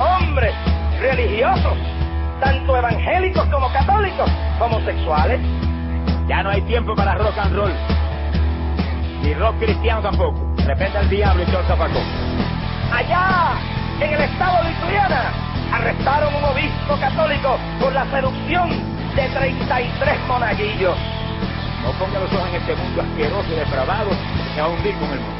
hombres religiosos, tanto evangélicos como católicos, homosexuales. Ya no hay tiempo para rock and roll. Ni rock cristiano tampoco. De repente el diablo y todo zapacón. Allá, en el estado de Ituriana, arrestaron un obispo católico por la seducción de 33 monaguillos. No ponga los ojos en este mundo asqueroso y depravado que va a con el mundo.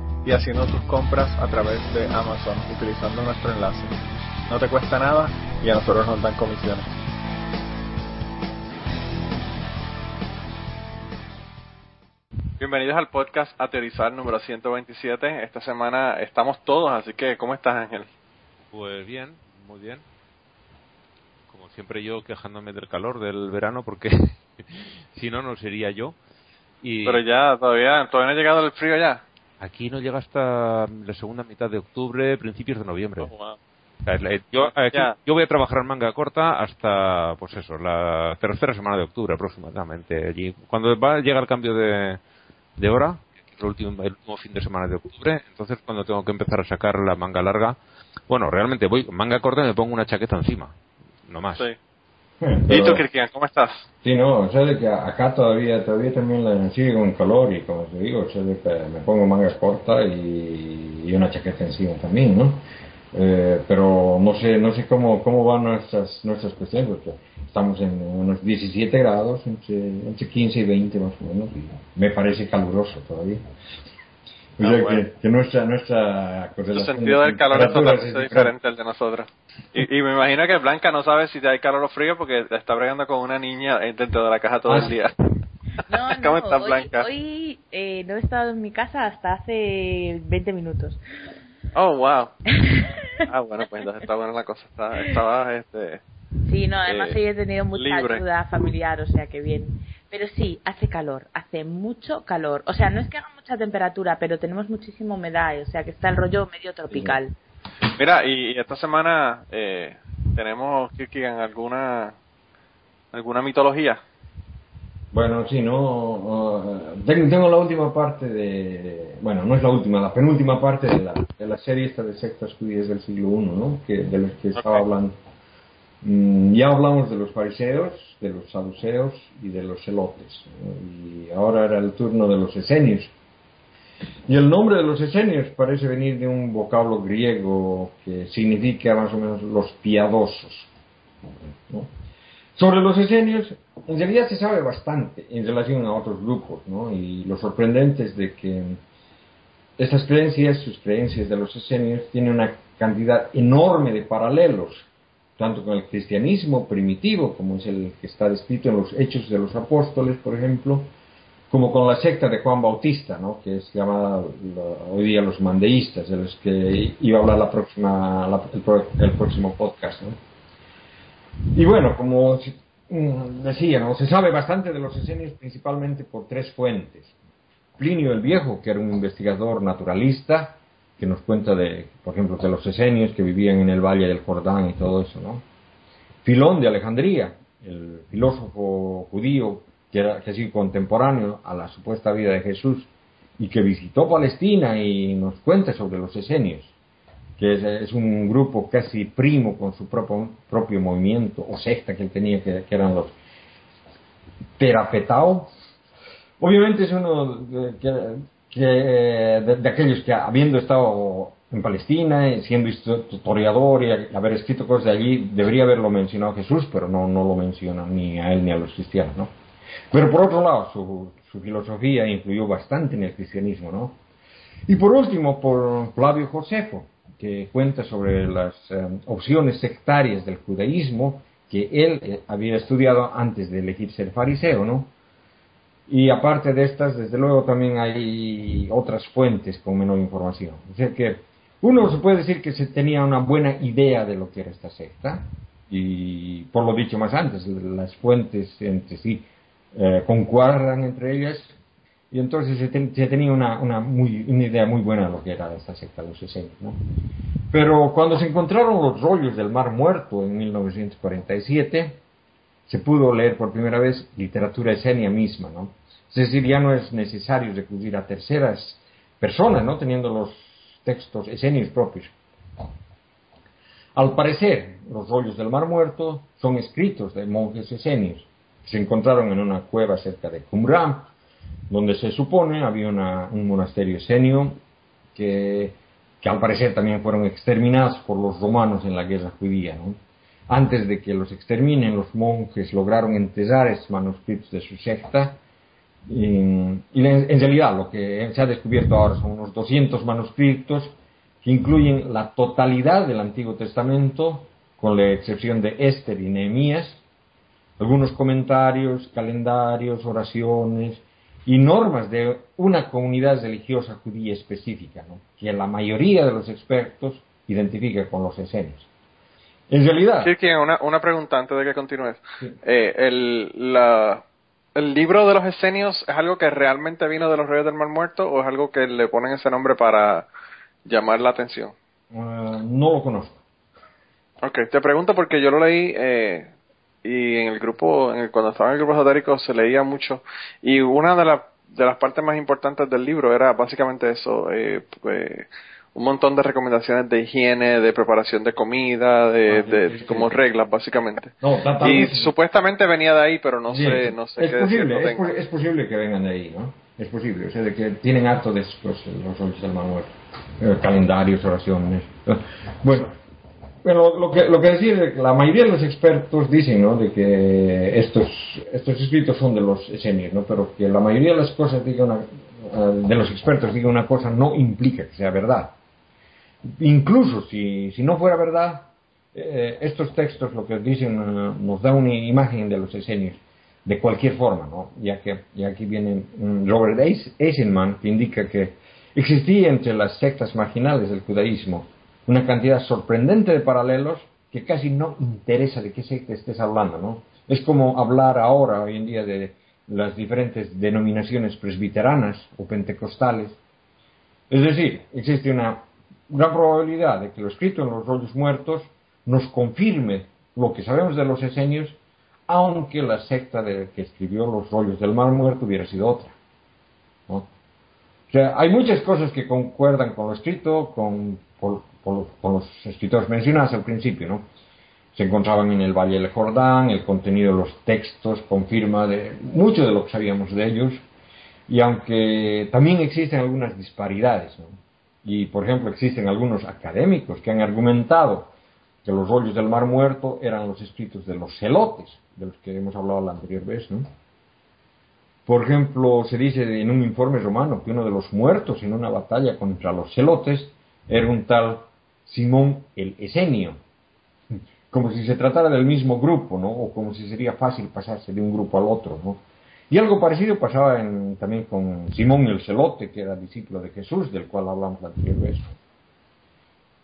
y haciendo tus compras a través de Amazon utilizando nuestro enlace. No te cuesta nada y a nosotros nos dan comisiones. Bienvenidos al podcast Ateorizar número 127. Esta semana estamos todos, así que ¿cómo estás Ángel? Pues bien, muy bien. Como siempre yo quejándome del calor del verano porque si no, no sería yo. Y Pero ya, todavía, todavía no ha llegado el frío ya. Aquí no llega hasta la segunda mitad de octubre, principios de noviembre. Oh, wow. Sea, la- Yo, aquí- Ya. yo voy a trabajar en manga corta hasta, pues eso, la tercera semana de octubre aproximadamente. Allí, cuando va a llegar el cambio de, de hora, el último, el último fin de semana de octubre, entonces cuando tengo que empezar a sacar la manga larga, bueno, realmente voy manga corta y me pongo una chaqueta encima, no más. Sí. Eh, ¿Y pero- tú, Cristian, cómo estás? Sí, no, o sea, de que acá todavía, todavía también la, sigue con calor y como te digo, o sea, de que me pongo mangas cortas y, y una chaqueta encima también, ¿no? Eh, pero no sé, no sé cómo, cómo van nuestras, nuestras cuestiones, porque estamos en unos 17 grados, entre, entre 15 y 20 más o menos, y me parece caluroso todavía. O Ah, sea, bueno. que, que nuestra, nuestra correlación sentido de del calor es totalmente diferente al de nosotros. Y, y me imagino que Blanca no sabe si hay calor o frío porque está bregando con una niña dentro de la caja todo Ah, el sí. día. No, ¿Cómo no, estás, hoy, Blanca? hoy eh, no he estado en mi casa hasta hace 20 minutos. Oh, wow. Ah, bueno, pues entonces está buena la cosa. Está, estaba, este... sí, no, además Eh, hoy he tenido mucha libre. ayuda familiar, o sea que bien. Pero sí, hace calor, hace mucho calor. O sea, no es que haga mucha temperatura, pero tenemos muchísima humedad, o sea que está el rollo medio tropical. Mira, y, esta semana eh, tenemos, Kirkigan, alguna, alguna mitología. Bueno, sí, no. eh, tengo, tengo la última parte de. Bueno, no es la última, la penúltima parte de la, de la serie esta de sectas judías del siglo I, ¿no? Que, de los que estaba hablando. Mm, ya hablamos de los fariseos, de los saduceos y de los celotes. ¿no? Y ahora era el turno de los esenios. Y el nombre de los esenios parece venir de un vocablo griego que significa más o menos los piadosos. Sobre los esenios, en realidad se sabe bastante en relación a otros grupos. Y lo sorprendente es de que estas creencias, sus creencias de los esenios, tienen una cantidad enorme de paralelos, tanto con el cristianismo primitivo, como es el que está descrito en los Hechos de los Apóstoles, por ejemplo, como con la secta de Juan Bautista, que es llamada la- hoy día los mandeístas, de los que iba a hablar la próxima, el, próximo podcast. Y bueno, como mm, decía, ¿no? se sabe bastante de los esenios principalmente por tres fuentes. Plinio el Viejo, que era un investigador naturalista, que nos cuenta de, por ejemplo, de los esenios que vivían en el valle del Jordán y todo eso, ¿no? Filón de Alejandría, el filósofo judío que era que sí contemporáneo a la supuesta vida de Jesús y que visitó Palestina y nos cuenta sobre los esenios, que es, un grupo casi primo con su propio, propio movimiento o secta que él tenía, que, eran los Terapetao. Obviamente es uno que, de- de aquellos que habiendo estado en Palestina, eh, siendo historiador y haber escrito cosas de allí, debería haberlo mencionado Jesús, pero no, no lo menciona ni a él ni a los cristianos, ¿no? Pero por otro lado, su, su filosofía influyó bastante en el cristianismo, ¿no? Y por último, por Flavio Josefo, que cuenta sobre las eh, opciones sectarias del judaísmo que él eh, había estudiado antes de elegir ser fariseo, ¿no? Y aparte de estas, desde luego también hay otras fuentes con menor información. O sea que uno se puede decir que se tenía una buena idea de lo que era esta secta, y por lo dicho más antes, las fuentes entre sí eh, concuerdan entre ellas, y entonces se, tenía una, una, muy, una, idea muy buena de lo que era esta secta, los esenios. ¿no? Pero cuando se encontraron los rollos del Mar Muerto en 1947, se pudo leer por primera vez literatura esenia misma, ¿no? Es decir, ya no es necesario recurrir a terceras personas, ¿no? Teniendo los textos esenios propios. Al parecer, los rollos del Mar Muerto son escritos de monjes esenios que se encontraron en una cueva cerca de Qumran, donde se supone había un monasterio esenio que, al parecer también fueron exterminados por los romanos en la guerra judía. ¿no? Antes de que los exterminen, los monjes lograron enterrar esos manuscritos de su secta y, y, en realidad lo que se ha descubierto ahora son unos 200 manuscritos que incluyen la totalidad del Antiguo Testamento, con la excepción de Esther y Nehemías, algunos comentarios, calendarios, oraciones y normas de una comunidad religiosa judía específica, ¿no? que la mayoría de los expertos identifica con los esenios. En realidad... Sí, una, una pregunta antes de que continúes. Eh, el, la, ¿El libro de los esenios es algo que realmente vino de los reyes del Mar Muerto o es algo que le ponen ese nombre para llamar la atención? Uh, no lo conozco. Ok, te pregunto porque yo lo leí eh, y en el grupo, en cuando estaba en el grupo esotérico se leía mucho y una de, de las partes más importantes del libro era básicamente eso, eh, pues, un montón de recomendaciones de higiene, de preparación de comida, de, ah, de como reglas básicamente. y supuestamente venía de ahí, pero no sé, no sé es posible, es, posible que vengan de ahí, ¿no? Es posible, o sea, de que tienen harto de pues, los hombres del manual, eh, calendarios, oraciones. Bueno, bueno, lo que, lo que decir es que la mayoría de los expertos dicen, ¿no? De que estos, estos escritos son de los esenios, ¿no? Pero que la mayoría de las cosas diga una, eh, de los expertos diga una cosa no implica que sea verdad incluso si, si no fuera verdad, eh, estos textos lo que dicen eh, nos da una imagen de los esenios de cualquier forma, ¿no? ya que y aquí viene mm, Robert Eisenman que indica que existía entre las sectas marginales del judaísmo una cantidad sorprendente de paralelos que casi no interesa de qué secta estés hablando, ¿no? Es como hablar ahora, hoy en día, de las diferentes denominaciones presbiteranas o pentecostales. Es decir, existe una gran probabilidad de que lo escrito en los rollos muertos nos confirme lo que sabemos de los esenios, aunque la secta de, que escribió los rollos del mar muerto hubiera sido otra. O sea, hay muchas cosas que concuerdan con lo escrito, con, los escritores mencionados al principio, ¿no? Se encontraban en el Valle del Jordán, el contenido de los textos confirma de mucho de lo que sabíamos de ellos, y aunque también existen algunas disparidades, ¿no? Y, por ejemplo, existen algunos académicos que han argumentado que los rollos del Mar Muerto eran los escritos de los celotes, de los que hemos hablado la anterior vez, ¿no? Por ejemplo, se dice en un informe romano que uno de los muertos en una batalla contra los celotes era un tal Simón el Esenio, como si se tratara del mismo grupo, ¿no? O como si sería fácil pasarse de un grupo al otro, ¿no? Y algo parecido pasaba también con Simón el Celote, que era discípulo de Jesús, del cual hablamos la.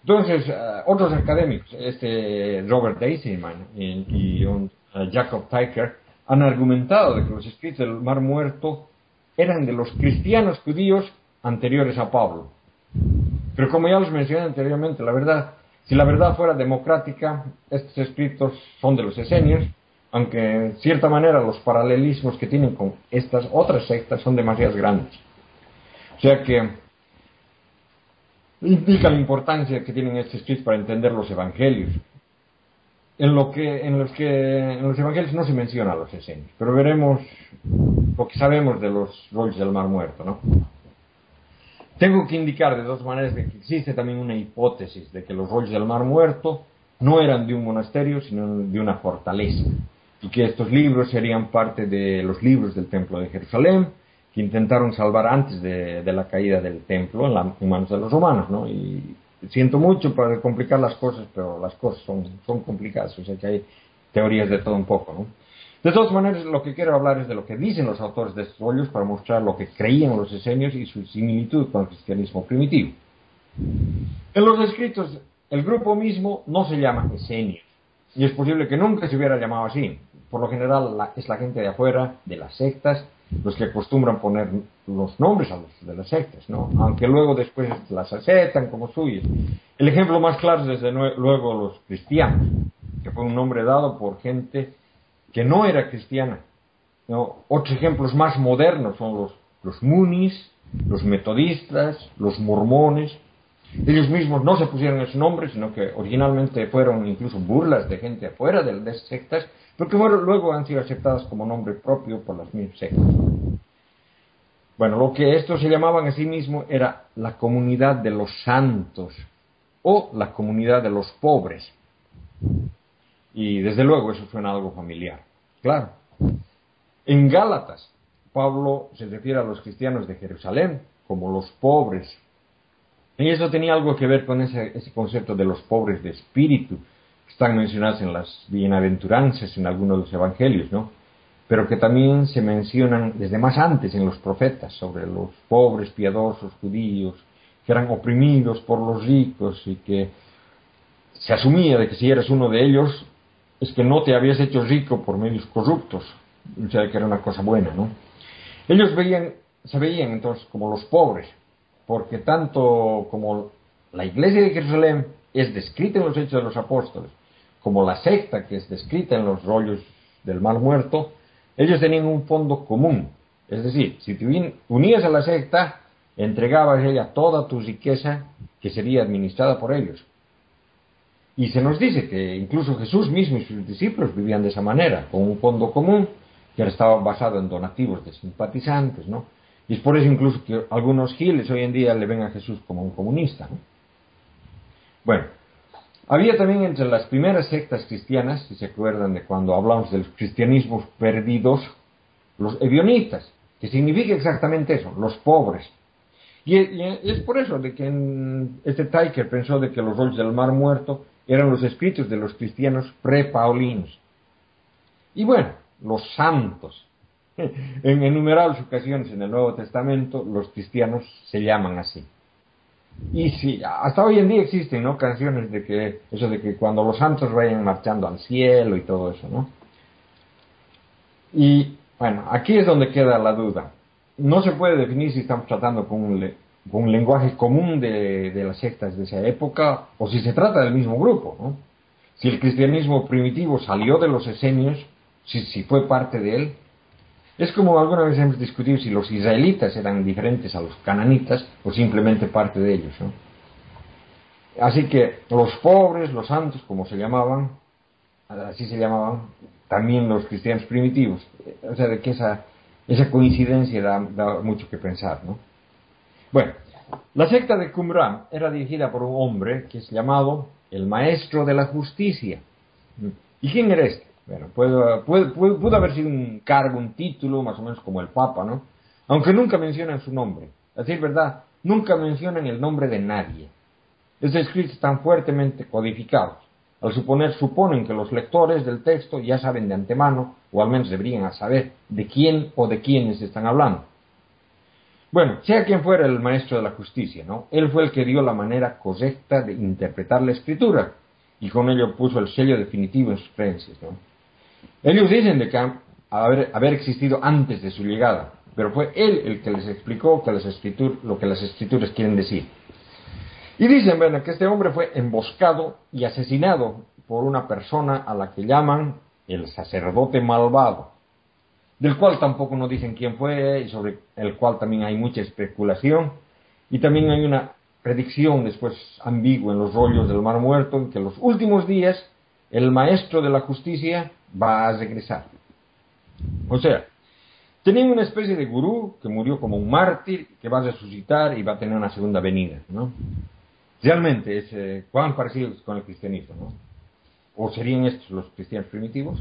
Entonces, eh, otros académicos, este Robert Eisenman y, eh, Jacob Teicher, han argumentado de que los escritos del Mar Muerto eran de los cristianos judíos anteriores a Pablo. Pero como ya los mencioné anteriormente, la verdad, si la verdad fuera democrática, estos escritos son de los esenios, aunque en cierta manera los paralelismos que tienen con estas otras sectas son demasiado grandes. O sea que implica la importancia que tienen estos escritos para entender los evangelios. En, lo que, en los que en los evangelios no se menciona los esenios, pero veremos lo que sabemos de los rollos del Mar Muerto, ¿no? Tengo que indicar de dos maneras que existe también una hipótesis de que los rollos del Mar Muerto no eran de un monasterio, sino de una fortaleza, y que estos libros serían parte de los libros del Templo de Jerusalén, que intentaron salvar antes de, la caída del templo en, la, manos de los romanos, ¿no? Y siento mucho para complicar las cosas, pero las cosas son, son complicadas, o sea que hay teorías de todo un poco, ¿no? De todas maneras, lo que quiero hablar es de lo que dicen los autores de estos rollos para mostrar lo que creían los esenios y su similitud con el cristianismo primitivo. En los escritos, el grupo mismo no se llama esenios, y es posible que nunca se hubiera llamado así. Por lo general es la gente de afuera, de las sectas, los que acostumbran poner los nombres a los de las sectas, ¿no? Aunque luego después las aceptan como suyas. El ejemplo más claro es desde luego los cristianos, que fue un nombre dado por gente que no era cristiana. Otros ejemplos más modernos son los, los munis, los metodistas, los mormones. Ellos mismos no se pusieron ese nombre, sino que originalmente fueron incluso burlas de gente afuera de las sectas, pero que luego han sido aceptadas como nombre propio por las mismas sectas. Bueno, lo que estos se llamaban a sí mismos era la comunidad de los santos o la comunidad de los pobres. Y desde luego eso suena algo familiar. Claro. En Gálatas, Pablo se refiere a los cristianos de Jerusalén como los pobres. Y eso tenía algo que ver con ese, concepto de los pobres de espíritu, están mencionados en las bienaventuranzas en algunos de los evangelios, ¿no? Pero que también se mencionan desde más antes en los profetas sobre los pobres piadosos judíos que eran oprimidos por los ricos y que se asumía de que si eras uno de ellos es que no te habías hecho rico por medios corruptos, o sea que era una cosa buena, ¿no? Ellos veían, se veían entonces como los pobres, porque tanto como la iglesia de Jerusalén es descrita en los Hechos de los Apóstoles, como la secta que es descrita en los rollos del mal muerto, ellos tenían un fondo común. Es decir, si te unías a la secta, entregabas a ella toda tu riqueza que sería administrada por ellos. Y se nos dice que incluso Jesús mismo y sus discípulos vivían de esa manera, con un fondo común que estaba basado en donativos de simpatizantes, ¿no? Y es por eso incluso que algunos giles hoy en día le ven a Jesús como un comunista, ¿no? Bueno, había también entre las primeras sectas cristianas, si se acuerdan de cuando hablamos de los cristianismos perdidos, los evionitas, que significa exactamente eso, los pobres. Y, es por eso de que este Taiker pensó de que los roles del Mar Muerto eran los escritos de los cristianos pre-paulinos. Y bueno, los santos. En innumerables ocasiones en el Nuevo Testamento los cristianos se llaman así. Y sí, hasta hoy en día existen, ¿no? Canciones de que, eso de que cuando los santos vayan marchando al cielo y todo eso, ¿no? Y bueno, aquí es donde queda la duda. No se puede definir si estamos tratando con un, con un lenguaje común de, las sectas de esa época, o si se trata del mismo grupo. ¿no? Si el cristianismo primitivo salió de los esenios, si, si fue parte de él, es como alguna vez hemos discutido si los israelitas eran diferentes a los cananitas o simplemente parte de ellos. ¿no? Así que los pobres, los santos, como se llamaban, así se llamaban también los cristianos primitivos. O sea, de que esa, esa coincidencia da, da mucho que pensar, ¿no? Bueno, la secta de Qumran era dirigida por un hombre que es llamado el Maestro de la Justicia. ¿Y quién era este? Bueno, pudo, haber sido un cargo, un título, más o menos como el Papa, ¿no? Aunque nunca mencionan su nombre. A decir verdad, nunca mencionan el nombre de nadie. Estos escritos están fuertemente codificados. Al suponer, suponen que los lectores del texto ya saben de antemano, o al menos deberían saber, de quién o de quiénes están hablando. Bueno, sea quien fuera el maestro de la justicia, ¿no? Él fue el que dio la manera correcta de interpretar la escritura y con ello puso el sello definitivo en sus creencias, ¿no? Ellos dicen de que haber, existido antes de su llegada, pero fue él el que les explicó lo que las escrituras quieren decir. Y dicen, bueno, que este hombre fue emboscado y asesinado por una persona a la que llaman el sacerdote malvado del cual tampoco nos dicen quién fue y sobre el cual también hay mucha especulación. Y también hay una predicción después ambigua en los rollos del Mar Muerto, en que en los últimos días el maestro de la justicia va a regresar. O sea, Tenían una especie de gurú que murió como un mártir, que va a resucitar y va a tener una segunda venida, ¿no? Realmente es eh, cuán parecidos con el cristianismo, ¿no? ¿O serían estos los cristianos primitivos?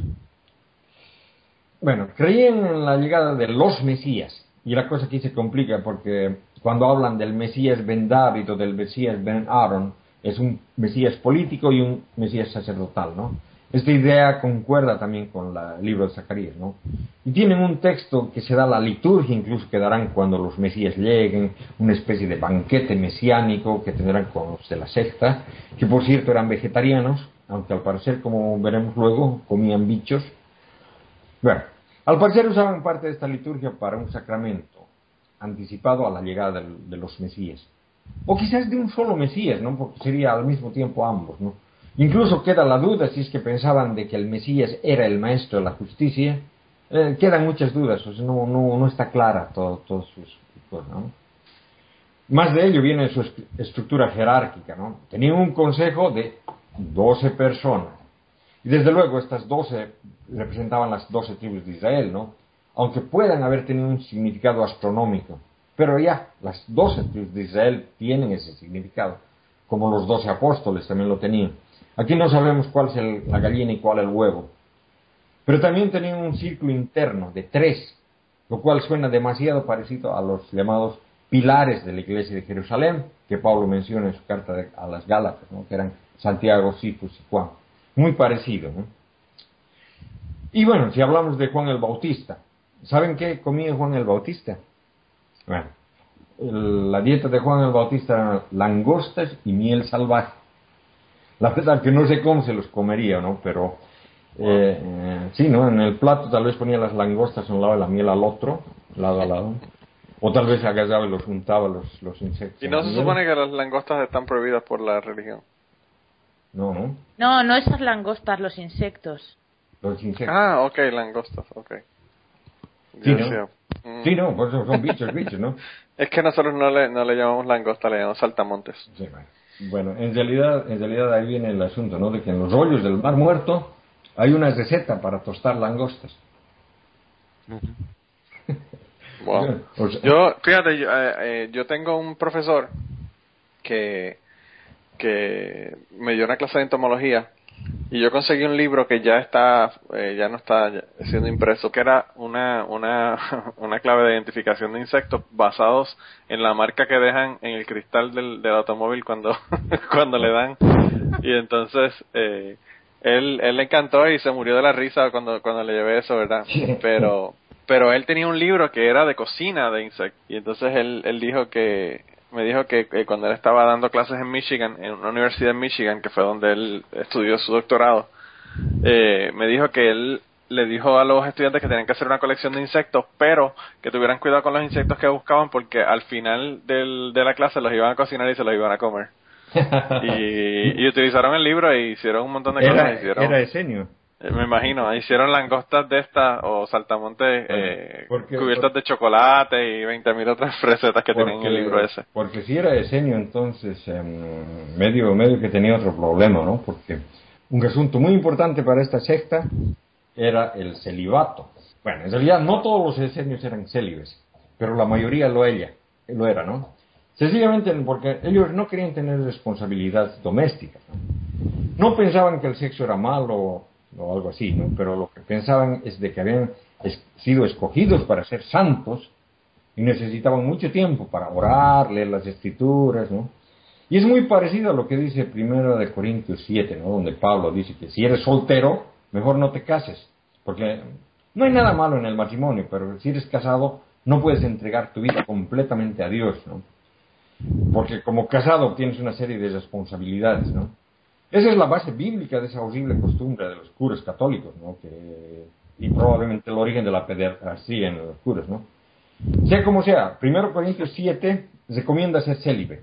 Bueno, creían en la llegada de los Mesías. Y la cosa aquí se complica porque cuando hablan del Mesías Ben David o del Mesías Ben Aaron, es un Mesías político y un Mesías sacerdotal, ¿no? Esta idea concuerda también con el libro de Zacarías, ¿no? Y tienen un texto que se da la liturgia, incluso que darán cuando los Mesías lleguen, una especie de banquete mesiánico que tendrán con los de la secta, que por cierto eran vegetarianos, aunque al parecer, como veremos luego, comían bichos. Bueno, al parecer usaban parte de esta liturgia para un sacramento anticipado a la llegada de los Mesías. O quizás de un solo Mesías, ¿no? Porque sería al mismo tiempo ambos, ¿no? Incluso queda la duda si es que pensaban de que el Mesías era el maestro de la justicia. Eh, quedan muchas dudas, o sea, no, no, no está clara todo, todo sus ¿no? Más de ello viene su estructura jerárquica, ¿no? Tenían un consejo de 12 personas. Y desde luego estas 12 representaban las 12 tribus de Israel, ¿no? Aunque puedan haber tenido un significado astronómico. Pero ya, las 12 tribus de Israel tienen ese significado, como los 12 apóstoles también lo tenían. Aquí no sabemos cuál es la gallina y cuál el huevo. Pero también tenían un círculo interno de tres, lo cual suena demasiado parecido a los llamados pilares de la iglesia de Jerusalén, que Pablo menciona en su carta a las Gálatas, que eran Santiago, Cifus y Juan. Muy parecido. Y bueno, si hablamos de Juan el Bautista, ¿saben qué comía Juan el Bautista? Bueno, la dieta de Juan el Bautista eran langostas y miel salvaje. La verdad que no sé cómo se los comería, ¿no? Pero eh, eh, sí, ¿no? En el plato tal vez ponía las langostas a un lado y la miel al otro, lado a lado. O tal vez agarraba y los juntaba los, los insectos. ¿Y no se supone que las langostas están prohibidas por la religión? No, no. No, no esas langostas, los insectos. Los insectos. Ah, ok, langostas, ok. Sí, ¿no? Mm. Sí, no, pues son bichos, bichos, ¿no? Es que nosotros no le, no le llamamos langosta, le llamamos saltamontes. Sí, bueno. Bueno, en realidad, en realidad ahí viene el asunto, ¿no? De que en los rollos del Mar Muerto hay una receta para tostar langostas. wow. yo, fíjate, yo, eh, eh, yo tengo un profesor que, que me dio una clase de entomología y yo conseguí un libro que ya está, eh, ya no está siendo impreso, que era una, una, una clave de identificación de insectos basados en la marca que dejan en el cristal del, del automóvil cuando, cuando le dan. Y entonces, eh, él, él le encantó y se murió de la risa cuando, cuando le llevé eso, ¿verdad? Pero, pero él tenía un libro que era de cocina de insectos. Y entonces él, él dijo que, me dijo que, cuando él estaba dando clases en Michigan, en una universidad en Michigan, que fue donde él estudió su doctorado, eh, me dijo que él le dijo a los estudiantes que tenían que hacer una colección de insectos, pero que tuvieran cuidado con los insectos que buscaban porque al final del, de la clase los iban a cocinar y se los iban a comer. y, utilizaron el libro e hicieron un montón de cosas. Hicieron, era diseño. Eh, me imagino, hicieron langostas de estas o saltamontes eh, cubiertas de chocolate y 20.000 otras recetas que tienen en el libro ese. Porque si era diseño, entonces em, medio, medio que tenía otro problema, ¿no? Porque un asunto muy importante para esta secta era el celibato. Bueno, en realidad no todos los esenios eran célibes, pero la mayoría lo, ella, lo era, ¿no? Sencillamente porque ellos no querían tener responsabilidades domésticas. ¿no? no pensaban que el sexo era malo o algo así, ¿no? Pero lo que pensaban es de que habían sido escogidos para ser santos y necesitaban mucho tiempo para orar, leer las escrituras, ¿no? Y es muy parecido a lo que dice primero de Corintios 7, ¿no? Donde Pablo dice que si eres soltero, mejor no te cases, porque no hay nada malo en el matrimonio, pero si eres casado, no puedes entregar tu vida completamente a Dios, ¿no? Porque como casado tienes una serie de responsabilidades, ¿no? Esa es la base bíblica de esa horrible costumbre de los curas católicos, ¿no? Que, y probablemente el origen de la pederastia en los curas, ¿no? Sea como sea, 1 Corintios 7 recomienda ser célibe.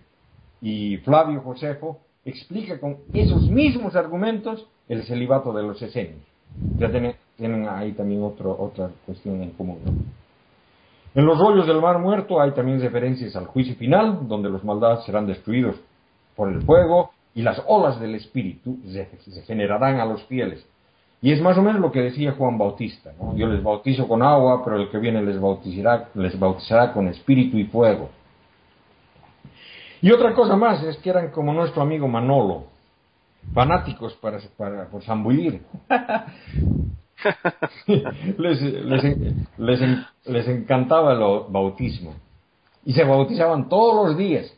Y Flavio Josefo explica con esos mismos argumentos el celibato de los esenios. Ya tienen, tienen ahí también otro, otra cuestión en común, ¿no? En los rollos del mar muerto hay también referencias al juicio final, donde los maldades serán destruidos por el fuego y las olas del Espíritu se, generarán a los fieles. Y es más o menos lo que decía Juan Bautista. Yo les bautizo con agua, pero el que viene les bautizará, les bautizará con espíritu y fuego. Y otra cosa más es que eran como nuestro amigo Manolo, fanáticos para, para por zambullir. les, les, les, les encantaba el bautismo. Y se bautizaban todos los días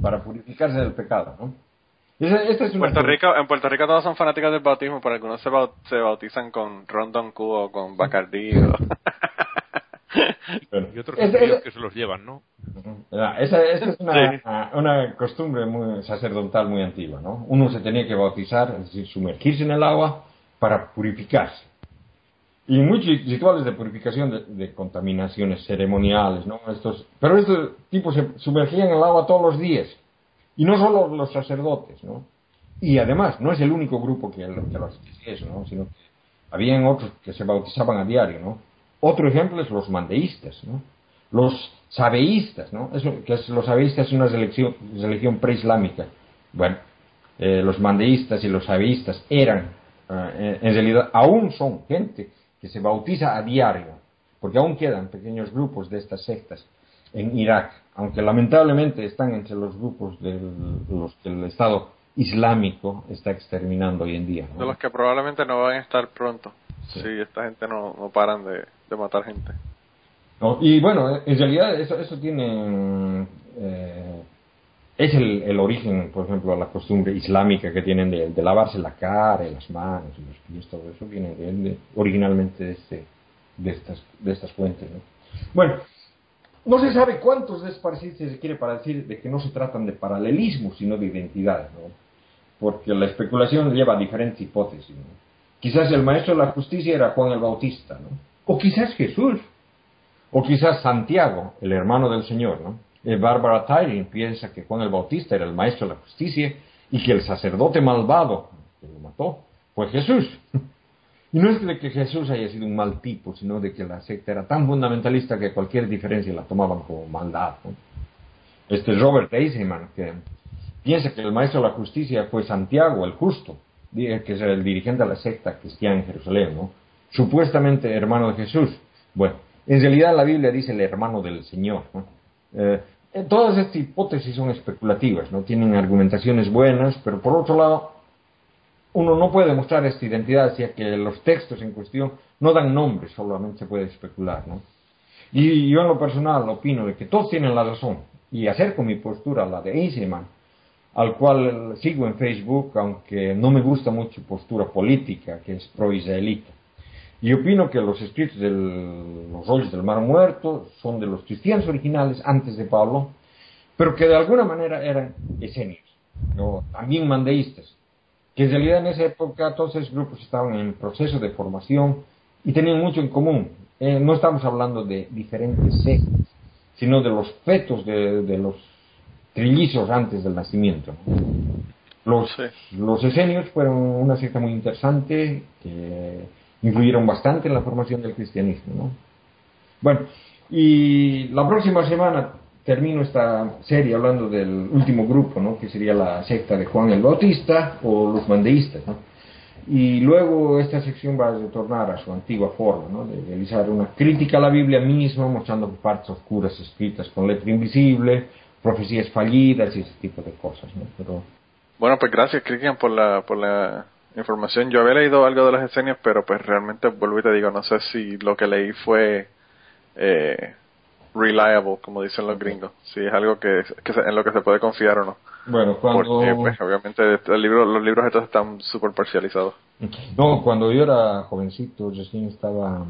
para purificarse del pecado, ¿no? Esta es una Puerto Rico, en Puerto Rico todos son fanáticos del bautismo, pero algunos se, baut se bautizan con Rondon Q o con Bacardí. O... Y otros es, es, que se los llevan, ¿no? Esa, esa es una, una, costumbre muy sacerdotal muy antigua, ¿no? Uno se tenía que bautizar, es decir, sumergirse en el agua para purificarse. Y muchos rituales de purificación de, de, contaminaciones ceremoniales, ¿no? Estos, pero estos tipos se sumergían en el agua todos los días. Y no solo los sacerdotes, ¿no? Y además, no es el único grupo que, que lo hacía eso, ¿no? Sino que habían otros que se bautizaban a diario, ¿no? Otro ejemplo es los mandeístas, ¿no? Los sabeístas, ¿no? Eso, que es, los sabeístas es una religión, religión preislámica. Bueno, eh, los mandeístas y los sabeístas eran, eh, en realidad, aún son gente que se bautiza a diario, porque aún quedan pequeños grupos de estas sectas en Irak, aunque lamentablemente están entre los grupos de los que el Estado Islámico está exterminando hoy en día. ¿no? De los que probablemente no van a estar pronto, si sí, esta gente no, no paran de, de, matar gente. No, y bueno, en realidad eso, eso tiene... Eh, es el, el, origen, por ejemplo, la costumbre islámica que tienen de, de lavarse la cara, y las manos y los pies, todo eso viene de, de, originalmente de, este, de, estas, de estas fuentes. ¿no? Bueno, no se sabe cuántos desparecidos se quiere para decir de que no se tratan de paralelismo, sino de identidad, ¿no? porque la especulación lleva a diferentes hipótesis. ¿no? Quizás el maestro de la justicia era Juan el Bautista, ¿no? o quizás Jesús, o quizás Santiago, el hermano del Señor. ¿no? Eh, Bárbara Tyrion piensa que Juan el Bautista era el maestro de la justicia y que el sacerdote malvado que lo mató fue Jesús. Y no es de que Jesús haya sido un mal tipo, sino de que la secta era tan fundamentalista que cualquier diferencia la tomaban como maldad. Este Robert Eisenman, que piensa que el maestro de la justicia fue Santiago, el justo, que es el dirigente de la secta cristiana en Jerusalén, supuestamente hermano de Jesús. Bueno, en realidad la Biblia dice el hermano del Señor. ¿no? Eh, todas estas hipótesis son especulativas, no tienen argumentaciones buenas, pero por otro lado, uno no puede demostrar esta identidad, ya que los textos en cuestión no dan nombres, solamente se puede especular, ¿no? Y yo en lo personal opino de que todos tienen la razón, y acerco mi postura a la de Eisenman, al cual sigo en Facebook, aunque no me gusta mucho postura política, que es pro-israelita. Y opino que los escritos de los rollos del Mar Muerto son de los cristianos originales antes de Pablo, pero que de alguna manera eran esenios, ¿no? también mandeístas que en realidad en esa época todos esos grupos estaban en proceso de formación y tenían mucho en común. Eh, no estamos hablando de diferentes sectas, sino de los fetos de, de los trillizos antes del nacimiento. Los, sí. los esenios fueron una secta muy interesante que influyeron bastante en la formación del cristianismo. ¿no? Bueno, y la próxima semana termino esta serie hablando del último grupo, ¿no? que sería la secta de Juan el Bautista o los mandeístas. ¿no? Y luego esta sección va a retornar a su antigua forma, ¿no? de realizar una crítica a la Biblia misma, mostrando partes oscuras escritas con letra invisible, profecías fallidas y ese tipo de cosas. ¿no? Pero... Bueno, pues gracias, Cristian, por la, por la información. Yo había leído algo de las escenias, pero pues realmente vuelvo y te digo, no sé si lo que leí fue... Eh, reliable, como dicen los gringos. Si es algo que, que en lo que se puede confiar o no. Bueno, cuando... Porque, pues, obviamente, el libro, los libros estos están súper parcializados. No, cuando yo era jovencito, recién estaba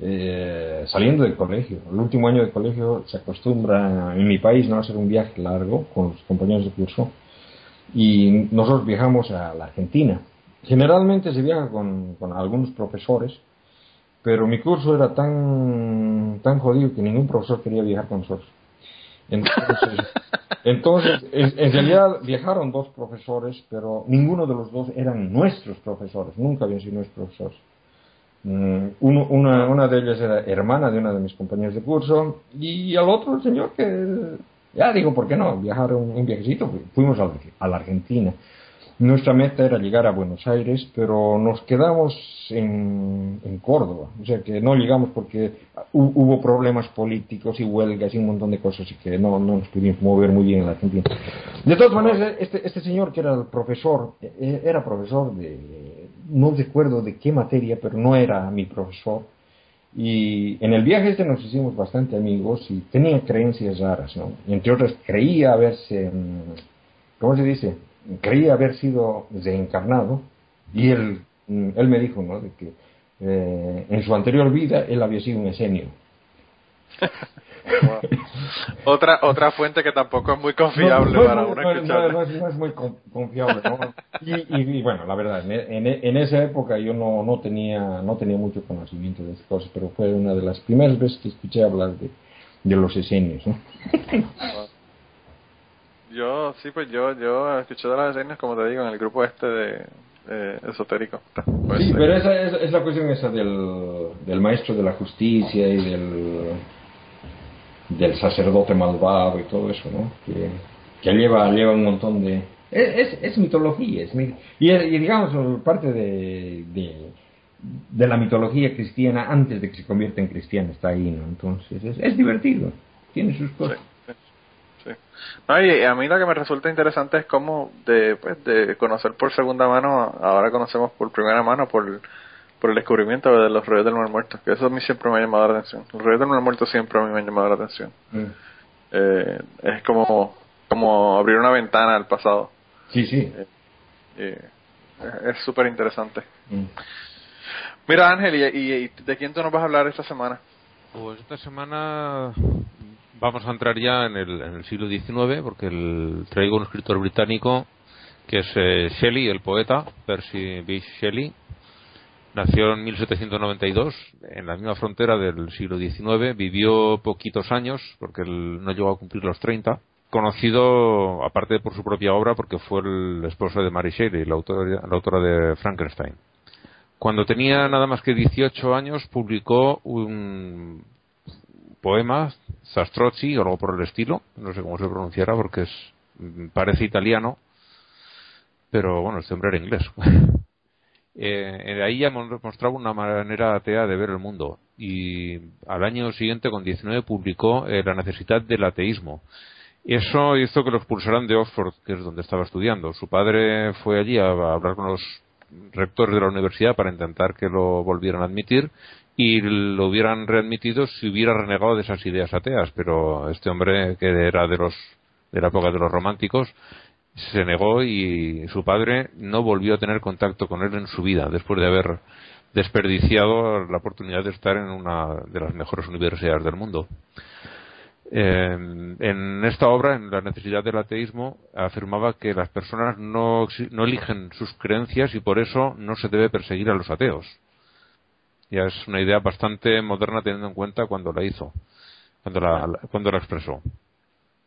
eh, saliendo del colegio. El último año de colegio se acostumbra en mi país no a hacer un viaje largo con los compañeros de curso y nosotros viajamos a la Argentina. Generalmente se viaja con, con algunos profesores pero mi curso era tan, tan jodido que ningún profesor quería viajar con nosotros. Entonces, entonces en, realidad viajaron dos profesores, pero ninguno de los dos eran nuestros profesores, nunca habían sido nuestros profesores. Mm, uno, una, una de ellas era hermana de una de mis compañeros de curso y al otro el señor que, ya digo, ¿por qué no? Viajar un, un viajecito, fuimos a la, a la Argentina. Nuestra meta era llegar a Buenos Aires, pero nos quedamos en, en Córdoba. O sea que no llegamos porque hu- hubo problemas políticos y huelgas y un montón de cosas y que no, no nos pudimos mover muy bien en la Argentina. De todas maneras, este, este señor que era el profesor, eh, era profesor de, no recuerdo de qué materia, pero no era mi profesor. Y en el viaje este nos hicimos bastante amigos y tenía creencias raras, ¿no? Entre otras, creía haberse, mm, ¿cómo se dice? Creía haber sido reencarnado y él, mm, él me dijo, ¿no? De que eh, en su anterior vida él había sido un esenio. Wow. Otra otra fuente que tampoco es muy confiable No, no, para no, uno no, es, es muy con- confiable. Y, y- y bueno, la verdad, en, en- en esa época yo no, no, tenía, no tenía mucho conocimiento de estas cosas, pero fue una de las primeras veces que escuché hablar de, de los esenios, ¿no? Yo, sí, pues yo, yo escuché de las escenas, como te digo, en el grupo este de esotérico. Sí, pero esa es, es la cuestión esa del, del maestro de la justicia y del, del sacerdote malvado y todo eso, ¿no? Que, que lleva, lleva un montón de... Es, es, mitología, es y, digamos, parte de, de, la mitología cristiana antes de que se convierta en cristiana está ahí, ¿no? Entonces, es, es divertido, tiene sus cosas. No, y a mí lo que me resulta interesante es cómo de, pues, de conocer por segunda mano, ahora conocemos por primera mano por, por el descubrimiento de los rollos del mar muerto, que eso a mí siempre me ha llamado la atención. Los rollos del mar muerto siempre a mí me han llamado la atención. Mm. Eh, es como, como abrir una ventana al pasado. Sí, sí. Y es es súper interesante. Mm. Mira Ángel, ¿y, y, y de quién tú nos vas a hablar esta semana? Pues esta semana vamos a entrar ya en el, en el siglo XIX porque el- traigo un escritor británico que es eh, Shelley, el poeta, Percy Bysshe Shelley. Nació en 1792 en la misma frontera del siglo XIX, vivió poquitos años porque él no llegó a cumplir los 30. Conocido, aparte por su propia obra, porque fue el esposo de Mary Shelley, la autora, la autora de Frankenstein. Cuando tenía nada más que 18 años, publicó un poema, Zastrozzi o algo por el estilo, no sé cómo se pronunciará porque es parece italiano, pero bueno, este hombre era inglés. Eh, eh, ahí ya mostraba una manera atea de ver el mundo y al año siguiente, con 19, publicó eh, La necesidad del ateísmo. Eso hizo que lo expulsaran de Oxford, que es donde estaba estudiando. Su padre fue allí a hablar con los rectores de la universidad para intentar que lo volvieran a admitir y lo hubieran readmitido si hubiera renegado de esas ideas ateas. Pero este hombre, que era de los de la época de los románticos, se negó y su padre no volvió a tener contacto con él en su vida después de haber desperdiciado la oportunidad de estar en una de las mejores universidades del mundo. Eh, en esta obra, en La necesidad del ateísmo, afirmaba que las personas no, no eligen sus creencias y por eso no se debe perseguir a los ateos. Ya es una idea bastante moderna teniendo en cuenta cuando la hizo, cuando la, cuando la expresó.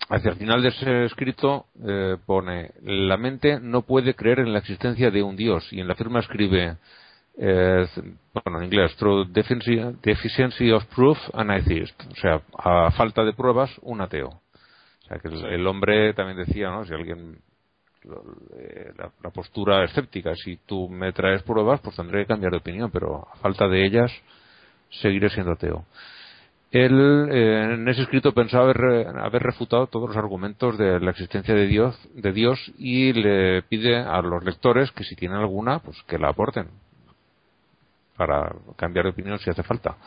Hacia el final de ese escrito eh, pone la mente no puede creer en la existencia de un Dios y en la firma escribe eh, bueno en inglés through deficiency, of proof an atheist o sea a falta de pruebas un ateo. O sea que el, el hombre también decía no si alguien la, la postura escéptica si tú me traes pruebas pues tendré que cambiar de opinión pero a falta de ellas seguiré siendo ateo él eh, en ese escrito pensaba haber, eh, haber refutado todos los argumentos de la existencia de Dios, de Dios y le pide a los lectores que si tienen alguna, pues que la aporten para cambiar de opinión si hace falta.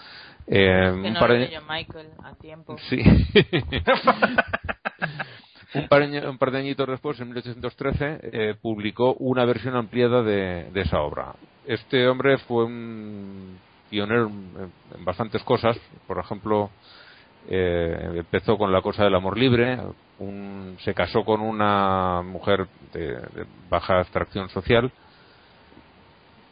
Eh, Que no lo de- leyó Michael a tiempo. Sí. un, par de, un par de añitos después, en 1813, eh, publicó una versión ampliada de, esa obra. Este hombre fue un pionero en, bastantes cosas. Por ejemplo, eh, empezó con la cosa del amor libre, un- se casó con una mujer de, baja extracción social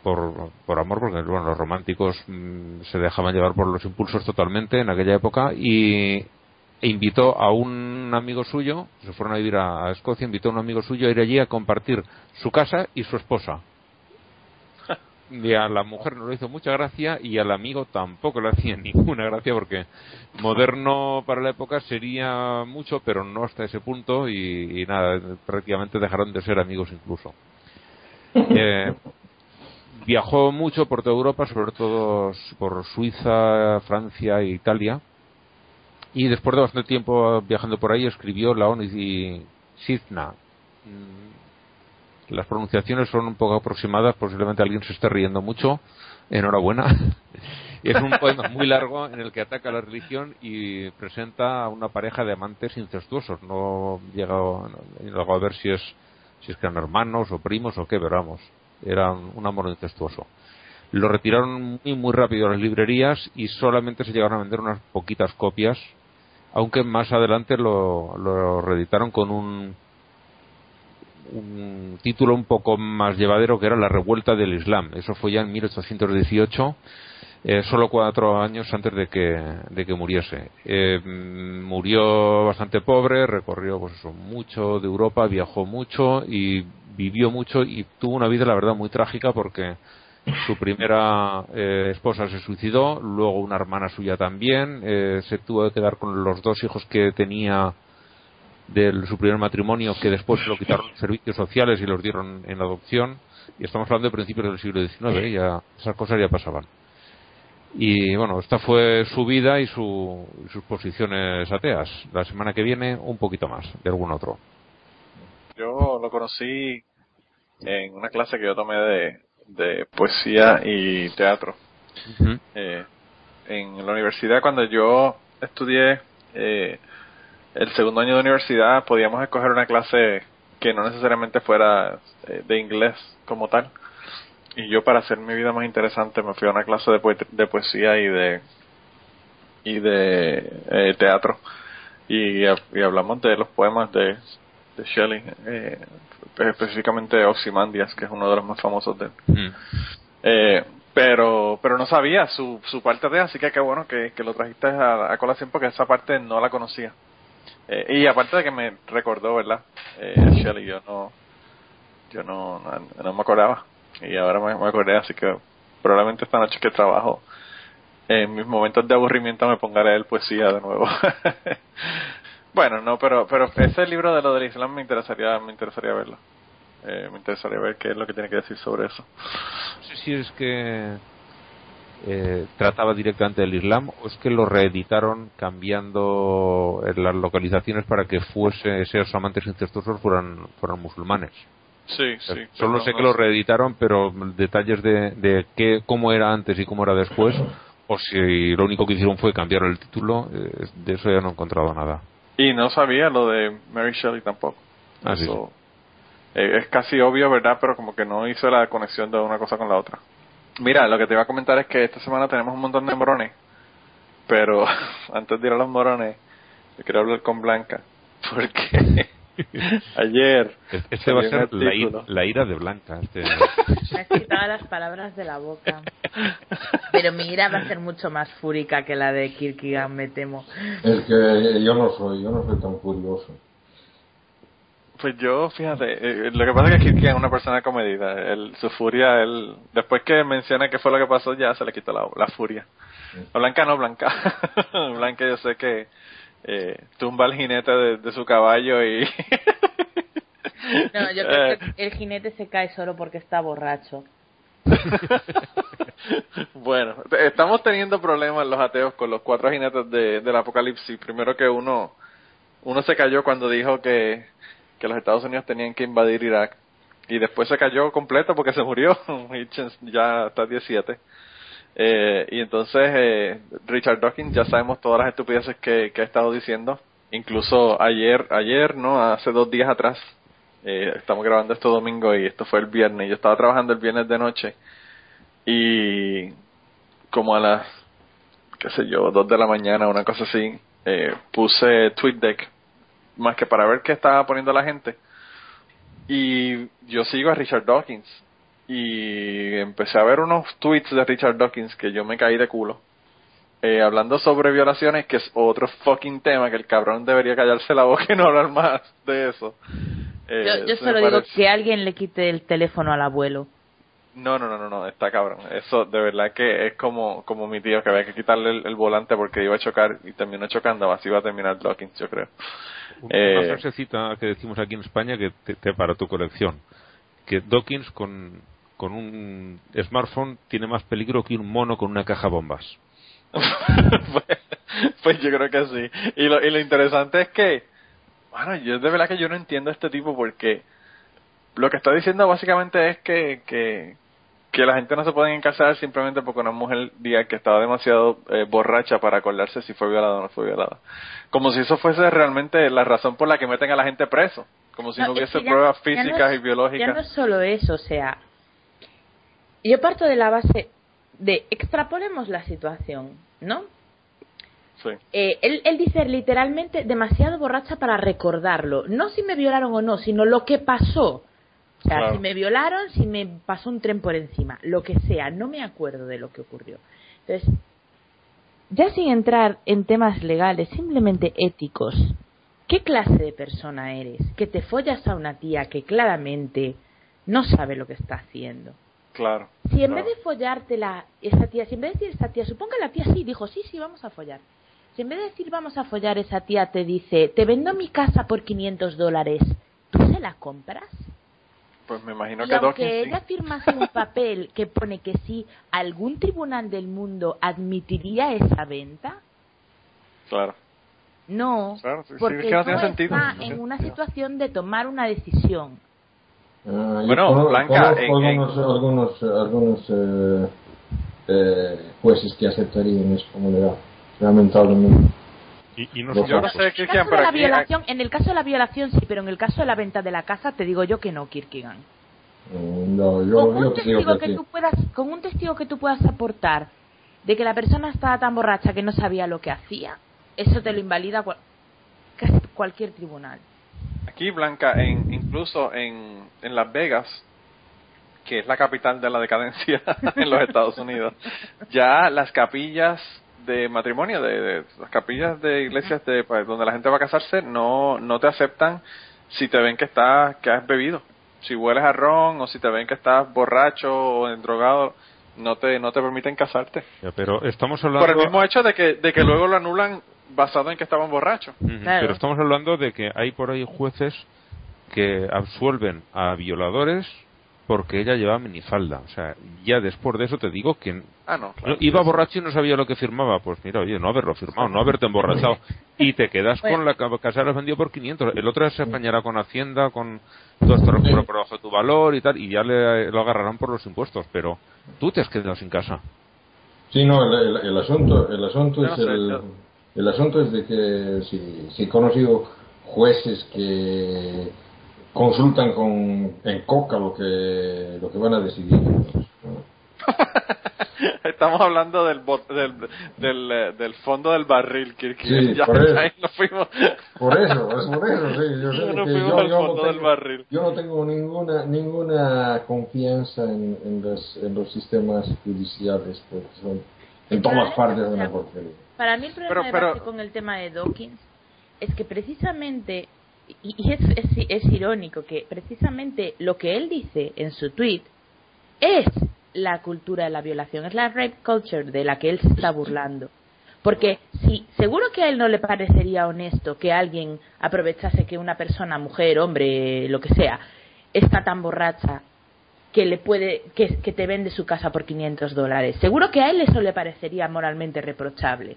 por, amor, porque bueno, los románticos mm, se dejaban llevar por los impulsos totalmente en aquella época y e invitó a un amigo suyo, se fueron a vivir a, a Escocia, invitó a un amigo suyo a ir allí a compartir su casa y su esposa. Y a la mujer no le hizo mucha gracia y al amigo tampoco le hacía ninguna gracia porque moderno para la época sería mucho, pero no hasta ese punto y, y nada, prácticamente dejaron de ser amigos incluso. Eh, viajó mucho por toda Europa, sobre todo por Suiza, Francia e Italia. Y después de bastante tiempo viajando por ahí, escribió La y Sitna. Mm, las pronunciaciones son un poco aproximadas, posiblemente alguien se esté riendo mucho. Enhorabuena. es un poema muy largo en el que ataca la religión y presenta a una pareja de amantes incestuosos. No llegado, a ver si es, si es que eran hermanos o primos o qué, pero vamos, era un amor incestuoso. Lo retiraron muy, muy rápido a las librerías y solamente se llegaron a vender unas poquitas copias, aunque más adelante lo, lo reeditaron con un, título un poco más llevadero que era La Revuelta del Islam. Eso fue ya en 1818 eh, solo cuatro años antes de que, de que muriese. Eh, murió bastante pobre, recorrió pues mucho de Europa, viajó mucho y vivió mucho y tuvo una vida, la verdad, muy trágica porque su primera eh, esposa se suicidó, luego una hermana suya también, se tuvo que quedar con los dos hijos que tenía de su primer matrimonio, que después lo quitaron servicios sociales y los dieron en adopción. Y estamos hablando de principios del siglo XIX, ya esas cosas ya pasaban. Y bueno, esta fue su vida y, sus posiciones ateas. La semana que viene, un poquito más de algún otro. Yo lo conocí en una clase que yo tomé de, poesía y teatro. Eh, en la universidad, cuando yo estudié eh, el segundo año de universidad, podíamos escoger una clase que no necesariamente fuera eh, de inglés como tal. Y yo para hacer mi vida más interesante me fui a una clase de, de poesía y de y de eh, teatro. Y, hablamos de los poemas de, de Shelley eh, específicamente Ozymandias que es uno de los más famosos de él mm. eh, pero pero no sabía su, su parte de así que qué bueno que, que lo trajiste a, a, colación porque esa parte no la conocía eh, y aparte de que me recordó verdad eh, Shelley yo no yo no, no me acordaba y ahora me, acordé, así que probablemente esta noche que trabajo, en mis momentos de aburrimiento me ponga a leer poesía de nuevo. bueno, no, pero pero ese libro de lo del Islam me interesaría me interesaría verlo. Eh, me interesaría ver qué es lo que tiene que decir sobre eso. No sé si es que eh, trataba directamente del Islam o es que lo reeditaron cambiando las localizaciones para que fuese esos amantes incestuosos fueran fueran musulmanes. Sí, sí. Solo sé que lo reeditaron, pero detalles de, de qué, cómo era antes y cómo era después, o si lo único que hicieron fue cambiar el título, eh, de eso ya no he encontrado nada. Y no sabía lo de Mary Shelley tampoco. Ah, eh, es casi obvio, ¿verdad? Pero como que no hizo la conexión de una cosa con la otra. Mira, lo que te iba a comentar es que esta semana tenemos un montón de morones, pero antes de ir a los morones, yo quiero hablar con Blanca, porque Ayer. Este va a ser la, ira de Blanca. Este... Me has quitado las palabras de la boca. Pero mi ira va a ser mucho más fúrica que la de Kierkegaard, me temo. Es que yo no soy, yo no soy tan furioso. Pues yo, fíjate, eh, lo que pasa es que Kierkegaard es una persona comedida. El, su furia, él, después que menciona qué fue lo que pasó, ya se le quitó la, la furia. Blanca no, Blanca. Blanca yo sé que eh, tumba al jinete de, su caballo y... no, yo creo eh. que el jinete se cae solo porque está borracho. bueno, estamos teniendo problemas los ateos con los cuatro jinetes de, del apocalipsis. Primero que uno, uno se cayó cuando dijo que, que los Estados Unidos tenían que invadir Irak. Y después se cayó completo porque se murió. ya está 17. Eh, y entonces eh, Richard Dawkins ya sabemos todas las estupideces que, que ha estado diciendo. Incluso ayer, ayer, no, hace dos días atrás, eh, estamos grabando esto domingo y esto fue el viernes. Yo estaba trabajando el viernes de noche y como a las, qué sé yo, dos de la mañana, una cosa así, eh, puse TweetDeck más que para ver qué estaba poniendo la gente. Y yo sigo a Richard Dawkins y empecé a ver unos tweets de Richard Dawkins que yo me caí de culo. Eh, hablando sobre violaciones, que es otro fucking tema que el cabrón debería callarse la boca y no hablar más de eso. Eh, yo, solo digo que alguien le quite el teléfono al abuelo. No, no, no, no, no, está cabrón. Eso de verdad que es como como mi tío que había que quitarle el, volante porque iba a chocar y terminó chocando, así va a terminar Dawkins, yo creo. Una eh, frasecita que decimos aquí en España que te, para tu colección que Dawkins con, con un smartphone tiene más peligro que un mono con una caja bombas. pues, pues yo creo que sí. Y lo, y lo interesante es que, bueno, yo de verdad que yo no entiendo a este tipo porque lo que está diciendo básicamente es que, que, que la gente no se puede encarcelar simplemente porque una mujer diga que estaba demasiado eh, borracha para acordarse si fue violada o no fue violada. Como si eso fuese realmente la razón por la que meten a la gente preso. Como si no, No, es hubiese ya- pruebas ya no físicas es- y biológicas. Ya no es solo eso, o sea, yo parto de la base de extrapolemos la situación, ¿no? Sí. Eh, él, él dice literalmente demasiado borracha para recordarlo. No si me violaron o no, sino lo que pasó. O sea, Claro. si me violaron, si me pasó un tren por encima, lo que sea, no me acuerdo de lo que ocurrió. Entonces, ya sin entrar en temas legales, simplemente éticos, ¿qué clase de persona eres? Que te follas a una tía que claramente no sabe lo que está haciendo. Claro. Si en claro. vez de follártela, esa tía, si en vez de decir esa tía, suponga la tía sí, dijo, sí, sí, vamos a follar. Si en vez de decir vamos a follar, esa tía te dice, te vendo mi casa por 500 dólares, ¿tú se la compras? Pues me imagino y que aunque Dawkins sí. ella firmase un papel que pone que sí, ¿algún tribunal del mundo admitiría esa venta? Claro. No, Claro, sí, es que no tiene no está en una situación de tomar una decisión. Yo Bueno, cono- Blanca, conozco en- en- algunos, algunos, algunos eh, eh, jueces que aceptarían eso como legal, lamentablemente. Y, y no Yo no sé, de pero aquí... violación, en el caso de la violación sí, pero en el caso de la venta de la casa te digo yo que no, Kierkegaard. Mm, No, con yo, un yo te digo testigo que que tú puedas con un testigo que tú puedas aportar de que la persona estaba tan borracha que no sabía lo que hacía eso te lo invalida cual- casi cualquier tribunal Aquí, Blanca, en, incluso en, en Las Vegas, que es la capital de la decadencia en los Estados Unidos, ya las capillas de matrimonio, de, de- las capillas de iglesias de, pues, donde la gente va a casarse, no, no te aceptan si te ven que estás, que has bebido. Si hueles a ron o si te ven que estás borracho o drogado, no te, no te permiten casarte. Ya, Pero estamos hablando... Por el mismo hecho de que, de que luego lo anulan basado en que estaban borrachos. Claro. Pero estamos hablando de que hay por ahí jueces que absuelven a violadores porque ella llevaba minifalda. O sea, ya después de eso te digo que Ah, no, claro. no- iba borracho y no sabía lo que firmaba. Pues mira, oye, no haberlo firmado, no haberte emborrachado. Y te quedas Bueno. con la ca- casa la vendido por 500. El otro se apañará con Hacienda, con todo esto por por debajo de tu valor y tal, y ya le, lo agarrarán por los impuestos. Pero tú te has quedado sin casa. Sí, no, el, el- el asunto, el asunto es no sé, el, yo- el asunto es de que si, si he conocido jueces que consultan con en coca lo que lo que van a decidir. Estamos hablando del, bot- del, del, eh, del fondo del barril, Kirky. Sí, ya, por eso. ya ahí nos fuimos. Por eso, es por eso, sí. Yo, sé que fuimos yo, al yo no fondo del tengo, barril. yo no tengo ninguna ninguna confianza en, en, los, en los sistemas judiciales porque son en todas partes una porquería. Para mí el problema Pero- de pero- con el tema de Dawkins es que precisamente y, y es, es, es irónico que precisamente lo que él dice en su tweet es la cultura de la violación, es la rape culture de la que él se está burlando. Porque si seguro que a él no le parecería honesto que alguien aprovechase que una persona, mujer, hombre, lo que sea, está tan borracha que le puede que, que te vende su casa por 500 dólares. Seguro que a él eso le parecería moralmente reprochable.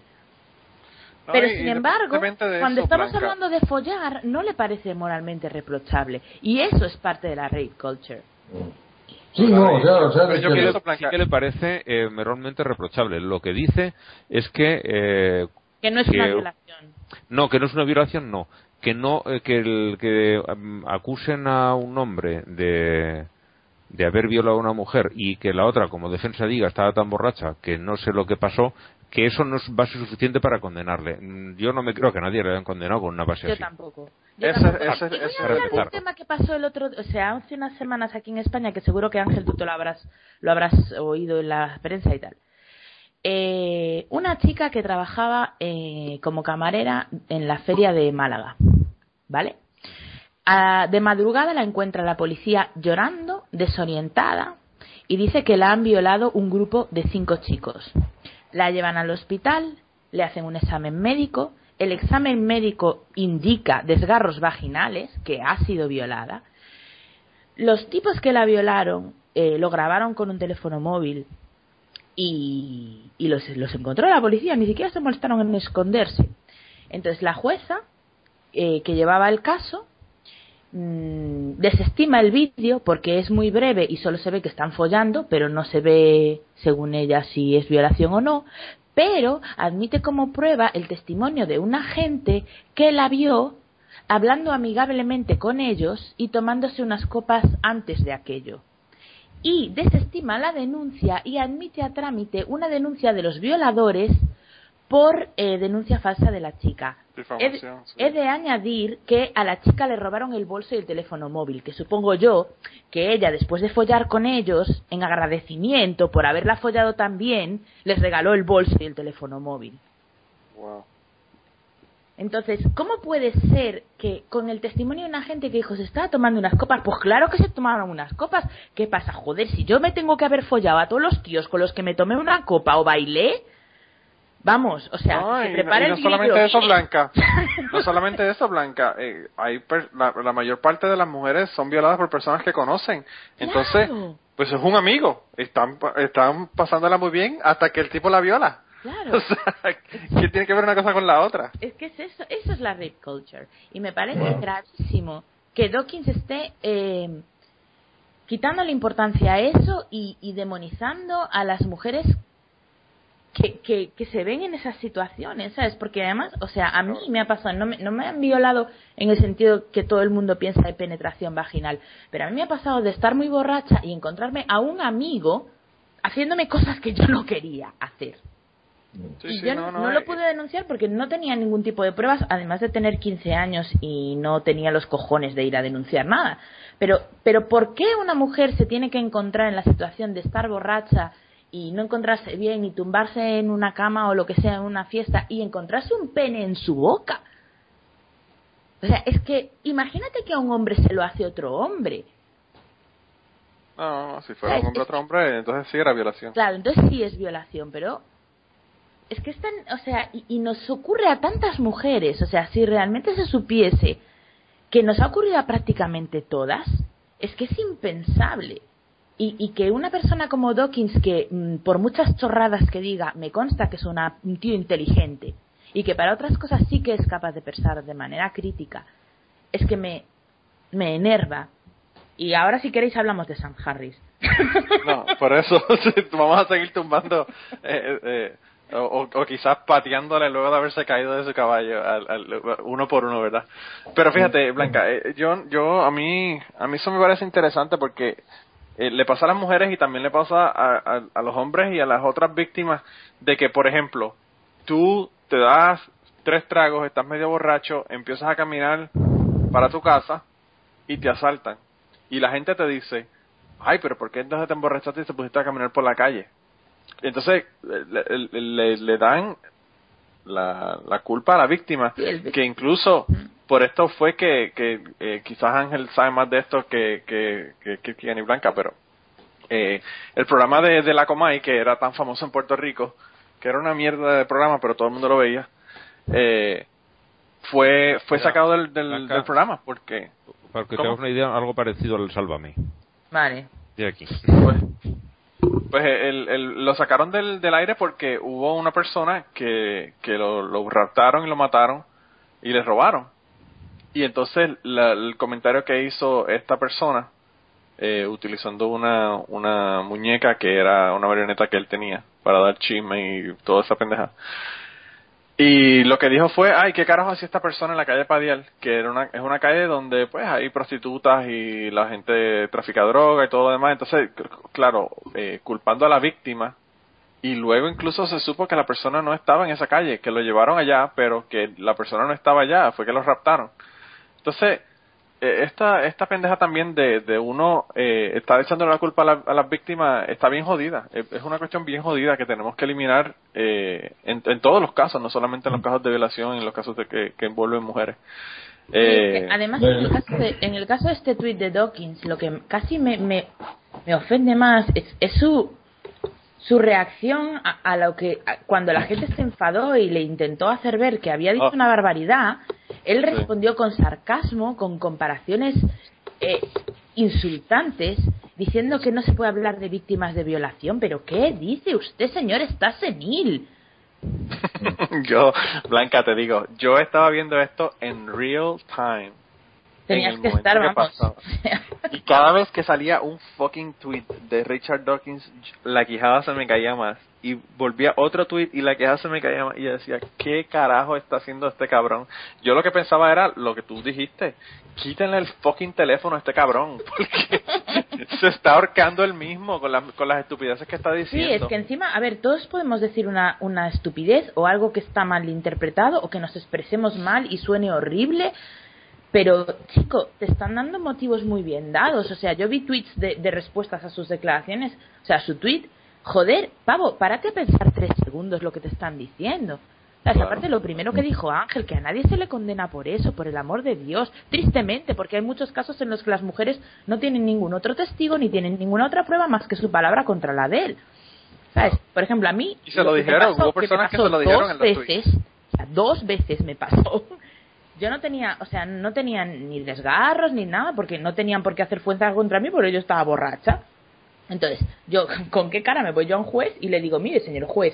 Pero sin embargo, cuando eso, estamos Blanca, hablando de follar, no le parece moralmente reprochable. Y eso es parte de la rape culture. Sí, no, o sea, o sea, Pero yo que- sí, pienso, le, Blanca- sí que le parece eh, moralmente reprochable. Lo que dice es que eh, Que no es Que- una violación. no, que no es una violación, no, que no eh, que el que mm, acusen a un hombre de de haber violado a una mujer y que la otra como defensa diga estaba tan borracha que no sé lo que pasó, que eso no es base suficiente para condenarle. Mm, Yo no me creo que a nadie le hayan condenado con una base Yo así. tampoco. Yo tampoco. ese- y voy a tema que pasó el otro, o sea, hace unas semanas aquí en España, que seguro que Ángel tú te lo habrás, lo habrás oído en la prensa y tal. Eh, una chica que trabajaba eh, como camarera en la feria de Málaga, ¿vale? Ah, de madrugada la encuentra la policía llorando, desorientada, y dice que la han violado un grupo de cinco chicos. La llevan al hospital, le hacen un examen médico, el examen médico indica desgarros vaginales, que ha sido violada. los tipos que la violaron eh, lo grabaron con un teléfono móvil y, los, los encontró la policía, ni siquiera se molestaron en esconderse. Entonces la jueza eh, que llevaba el caso mm, desestima el vídeo porque es muy breve y solo se ve que están follando, pero no se ve, según ella, si es violación o no. Pero admite como prueba el testimonio de un agente que la vio hablando amigablemente con ellos y tomándose unas copas antes de aquello. Y desestima la denuncia y admite a trámite una denuncia de los violadores por eh, denuncia falsa de la chica. He, Difamación, sí. he de añadir que a la chica le robaron el bolso y el teléfono móvil, que supongo yo que ella, después de follar con ellos, en agradecimiento por haberla follado tan bien, les regaló el bolso y el teléfono móvil. Wow. Entonces, ¿cómo puede ser que con el testimonio de una gente que dijo se estaba tomando unas copas? Pues claro que se tomaron unas copas. ¿Qué pasa? Joder, si yo me tengo que haber follado a todos los tíos con los que me tomé una copa o bailé, vamos, o sea, No, se y, prepara y no el solamente eso, Blanca. No solamente eso, Blanca. eh, hay per- la, la mayor parte de las mujeres son violadas por personas que conocen. Entonces, Claro. pues es un amigo. Están, pa- están pasándola muy bien hasta que el tipo la viola. Claro. O sea, ¿qué tiene que ver una cosa con la otra? Es que es eso, eso es la rape culture. Y me parece gravísimo que Dawkins esté eh, quitándole importancia a eso y, y demonizando a las mujeres que, que, que se ven en esas situaciones, ¿sabes? Porque además, o sea, a mí me ha pasado, no me, no me han violado en el sentido que todo el mundo piensa de penetración vaginal, pero a mí me ha pasado de estar muy borracha y encontrarme a un amigo haciéndome cosas que yo no quería hacer. Sí, y sí, yo no, no, no, lo eh, pude denunciar porque no tenía ningún tipo de pruebas, además de tener 15 años y no tenía los cojones de ir a denunciar nada. Pero, pero ¿por qué una mujer se tiene que encontrar en la situación de estar borracha y no encontrarse bien y tumbarse en una cama o lo que sea en una fiesta y encontrarse un pene en su boca? O sea, es que imagínate que a un hombre se lo hace otro hombre. No, si fuera un hombre otro hombre, entonces sí era violación. Claro, entonces sí es violación, pero es que están, o sea, y, y nos ocurre a tantas mujeres, o sea, si realmente se supiese que nos ha ocurrido a prácticamente todas, es que es impensable. Y, y que una persona como Dawkins, que mm, por muchas chorradas que diga, me consta que es una- un tío inteligente, y que para otras cosas sí que es capaz de pensar de manera crítica, es que me, me enerva. Y ahora si queréis hablamos de Sam Harris. No, por eso vamos a seguir tumbando eh, eh, o quizás pateándole luego de haberse caído de su caballo al- al- uno por uno, ¿verdad? Pero fíjate, Blanca, eh, yo yo a mí a mí eso me parece interesante porque eh, le pasa a las mujeres y también le pasa a, a- a los hombres y a las otras víctimas de que, por ejemplo, tú te das tres tragos, estás medio borracho, empiezas a caminar para tu casa y te asaltan. Y la gente te dice, ay, pero ¿por qué entonces te emborrachaste y te pusiste a caminar por la calle? Entonces le, le- le- dan la, la culpa a la víctima, que incluso por esto fue que, que eh, quizás Ángel sabe más de esto que, que, que, y Blanca, pero eh, el programa de, de la Comay, que era tan famoso en Puerto Rico, que era una mierda de programa, pero todo el mundo lo veía, eh, fue fue sacado del, del, Blanca. del programa, porque Para que te ¿Cómo? hagas una idea, algo parecido al Sálvame. Vale. De aquí. pues, pues el, el- lo sacaron del, del aire porque hubo una persona que, que lo, lo raptaron y lo mataron y le robaron. Y entonces la- el comentario que hizo esta persona, eh, utilizando una, una muñeca que era una marioneta que él tenía para dar chisme y toda esa pendeja. Y lo que dijo fue, ay, ¿qué carajo hacía esta persona en la calle Padial? Que era una, es una calle donde pues hay prostitutas y la gente trafica droga y todo lo demás. Entonces, claro, eh, culpando a la víctima. Y luego incluso se supo que la persona no estaba en esa calle, que lo llevaron allá, pero que la persona no estaba allá, fue que lo raptaron. Entonces, eh, esta, esta pendeja también de, de uno eh, estar echando la culpa a, la- a las víctimas está bien jodida. Es, una cuestión bien jodida que tenemos que eliminar eh, en, en todos los casos, no solamente en los casos de violación, en los casos de que, que envuelven mujeres. Eh, Además, en el, caso de, en el caso de este tweet de Dawkins, lo que casi me, me, me ofende más es, es su, su reacción a, a lo que a- cuando la gente se enfadó y le intentó hacer ver que había dicho Ah. una barbaridad, él respondió con sarcasmo, con comparaciones eh, insultantes diciendo que no se puede hablar de víctimas de violación. ¿Pero qué dice usted, señor? Está senil. yo, Blanca, te digo, yo estaba viendo esto en real time. Tenías que estar, vamos. y cada vez que salía un fucking tweet de Richard Dawkins, la quijada se me caía más. Y volvía otro tweet y la quijada se me caía más. Y yo decía, ¿qué carajo está haciendo este cabrón? Yo lo que pensaba era lo que tú dijiste. Quítenle el fucking teléfono a este cabrón. Porque se está ahorcando él mismo con, con las estupideces que está diciendo. Sí, es que encima, a ver, todos podemos decir una, una estupidez o algo que está mal interpretado o que nos expresemos mal y suene horrible pero, chico, te están dando motivos muy bien dados. O sea, yo vi tweets de, respuestas a sus declaraciones. O sea, su tweet, joder, pavo, párate a pensar tres segundos lo que te están diciendo. O sea, aparte lo primero que dijo Ángel, que a nadie se le condena por eso, por el amor de Dios, tristemente, porque hay muchos casos en los que las mujeres no tienen ningún otro testigo ni tienen ninguna otra prueba más que su palabra contra la de él. ¿Sabes? Por ejemplo, a mí... Y se lo dijeron, hubo personas que, se lo dijeron dos veces, o sea, dos veces me pasó yo no tenía, o sea, no tenían ni desgarros ni nada, porque no tenían por qué hacer fuerza contra mí, porque yo estaba borracha. Entonces, yo, ¿con qué cara me voy yo a un juez y le digo, mire, señor juez,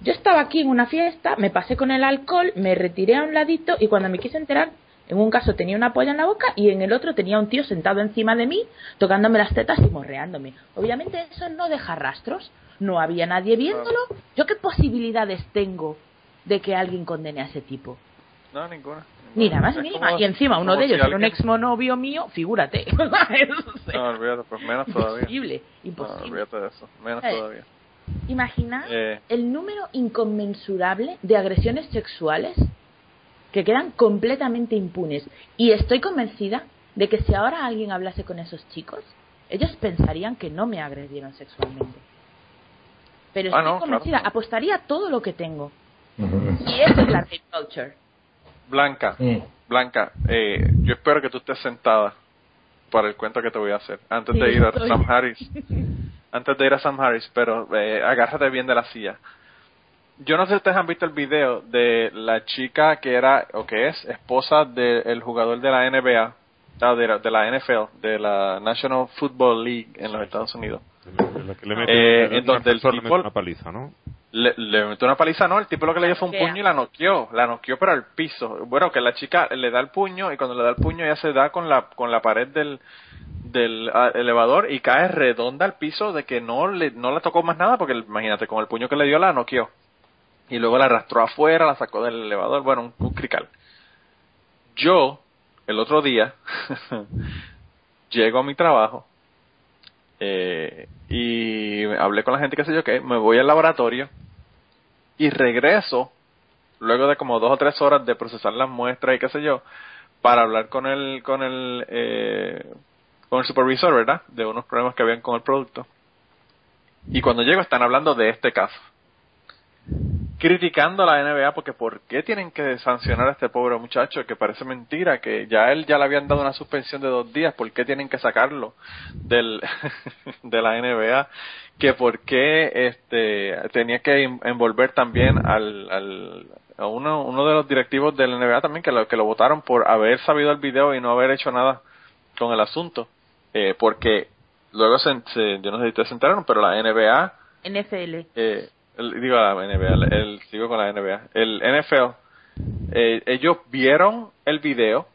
yo estaba aquí en una fiesta, me pasé con el alcohol, me retiré a un ladito y cuando me quise enterar, en un caso tenía una polla en la boca y en el otro tenía un tío sentado encima de mí, tocándome las tetas y morreándome. Obviamente eso no deja rastros, no había nadie viéndolo. ¿Yo qué posibilidades tengo de que alguien condene a ese tipo? No, ninguna. Ni nada más ni Y encima uno de ellos era un ex monovio mío, figúrate. no, olvídate, pues menos todavía. Imposible, imposible. No, olvídate de eso, menos todavía. Imagina eh. el número inconmensurable de agresiones sexuales que quedan completamente impunes. Y estoy convencida de que si ahora alguien hablase con esos chicos, ellos pensarían que no me agredieron sexualmente. Pero ah, estoy convencida, apostaría todo lo que tengo. Y eso es la rape culture. Blanca, Blanca, eh, yo espero que tú estés sentada para el cuento que te voy a hacer antes de ir a Sam Harris. antes de ir a Sam Harris, pero eh, agárrate bien de la silla. Yo no sé si ustedes han visto el video de la chica que era o que es esposa del jugador de la NBA, ah, de, de, la NFL, de la National Football League en los Estados Unidos. eh, en donde el tipo, una paliza, ¿no? Le, le metió una paliza, no, el tipo lo que le dio fue un puño y la noqueó, la noqueó pero al piso. Bueno, que la chica le da el puño y cuando le da el puño ya se da con la, con la pared del, del ah, elevador y cae redonda al piso de que no le, no le tocó más nada porque imagínate, con el puño que le dio la noqueó. Y luego la arrastró afuera, la sacó del elevador, bueno, un, un crical. Yo, el otro día, llego a mi trabajo eh, y hablé con la gente que sé yo que me voy al laboratorio y regreso luego de como dos o tres horas de procesar las muestras y qué sé yo para hablar con el con el eh, con el supervisor verdad de unos problemas que habían con el producto. Y cuando llego están hablando de este caso criticando a la NBA porque ¿por qué tienen que sancionar a este pobre muchacho que parece mentira que ya él ya le habían dado una suspensión de dos días ¿por qué tienen que sacarlo del de la NBA que por qué este tenía que envolver también al, al a uno, uno de los directivos de la NBA también que lo que lo votaron por haber sabido el video y no haber hecho nada con el asunto eh, porque luego se, yo no sé si ustedes se enteraron pero la NBA NFL eh, digo la NBA, el, sigo con la NBA. El NFL, eh, ellos vieron el video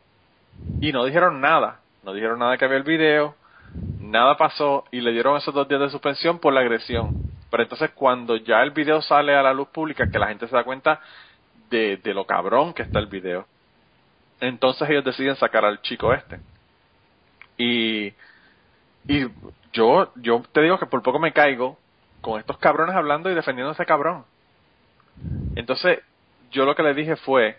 y no dijeron nada. No dijeron nada que había el video, nada pasó y le dieron esos dos días de suspensión por la agresión. Pero entonces cuando ya el video sale a la luz pública, que la gente se da cuenta de, de lo cabrón que está el video, entonces ellos deciden sacar al chico este. Y, y yo, yo te digo que por poco me caigo con estos cabrones hablando y defendiendo a ese cabrón. Entonces, yo lo que le dije fue,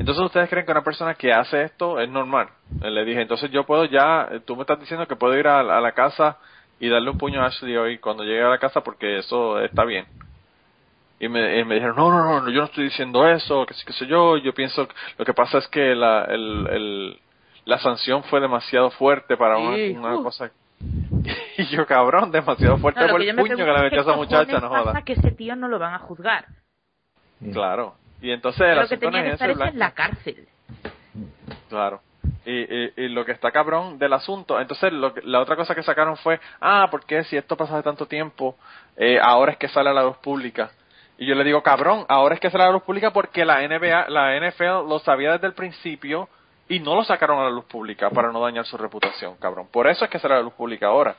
entonces ustedes creen que una persona que hace esto es normal. Le dije, entonces yo puedo ya, tú me estás diciendo que puedo ir a, la casa y darle un puño a Ashley hoy cuando llegue a la casa porque eso está bien. Y me, me dijeron, no, no, no, yo no estoy diciendo eso, que que sé yo, yo pienso, lo que pasa es que la, el, el, la sanción fue demasiado fuerte para una, una cosa y yo, cabrón, demasiado fuerte por el puño que le metió a esa muchacha, no joda. que ese tío no lo van a juzgar. Claro. Y entonces el lo que tenía que estar es en la cárcel. Claro. Y, y, y lo que está cabrón del asunto, entonces lo que- la otra cosa que sacaron fue, ah, ¿por qué si esto pasa hace tanto tiempo, eh, ahora es que sale a la luz pública? Y yo le digo, cabrón, ahora es que sale a la luz pública porque la NBA, la NFL lo sabía desde el principio y no lo sacaron a la luz pública para no dañar su reputación, cabrón. Por eso es que sale a la luz pública ahora.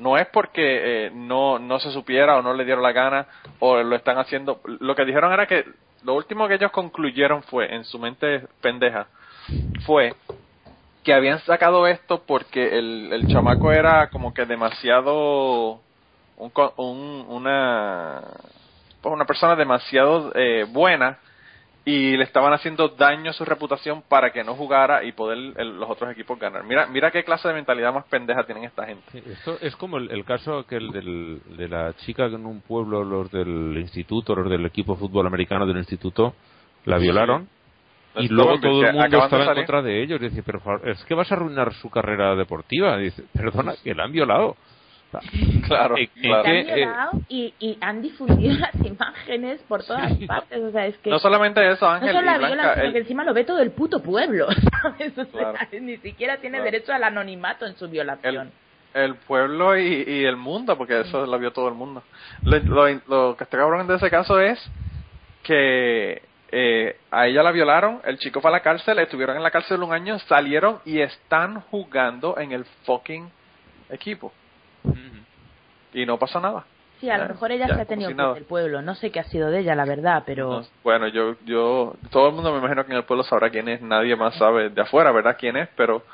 No es porque eh, no, no se supiera o no le dieron la gana o lo están haciendo. Lo que dijeron era que lo último que ellos concluyeron fue, en su mente pendeja, fue que habían sacado esto porque el, el chamaco era como que demasiado un, un- una pues una persona demasiado eh, buena y le estaban haciendo daño a su reputación para que no jugara y poder el- los otros equipos ganar. Mira, mira qué clase de mentalidad más pendeja tienen esta gente. Sí, esto es como el, el caso aquel del, de la chica que en un pueblo, los del instituto, los del equipo de fútbol americano del instituto, la violaron. Y luego todo el mundo estaba en contra de ellos. Dice, pero es que vas a arruinar su carrera deportiva. Dice, perdona, que la han violado. Claro, ¿en- en claro. Se han qué, eh, violado y, y han difundido las imágenes por todas Sí. partes. O sea, es que No solamente eso, no Ángel solo la y Blanca, violan, sino el- que encima lo ve todo el puto pueblo. ¿sabes? O sea, Claro. ni siquiera tiene Claro. derecho al anonimato en su violación. el pueblo y, y el mundo, porque eso lo vio todo el mundo. Lo, lo- lo que está cabrón de ese caso es que eh, a ella la violaron, el chico fue a la cárcel, estuvieron en la cárcel un año, salieron y están jugando en el fucking equipo. Y no pasa nada. Sí, a lo mejor ella ya, se ha tenido si que del pueblo. No sé qué ha sido de ella, la verdad, pero... No, bueno, yo, yo, todo el mundo me imagino que en el pueblo sabrá quién es, nadie más sabe de afuera, ¿verdad? ¿Quién es? Pero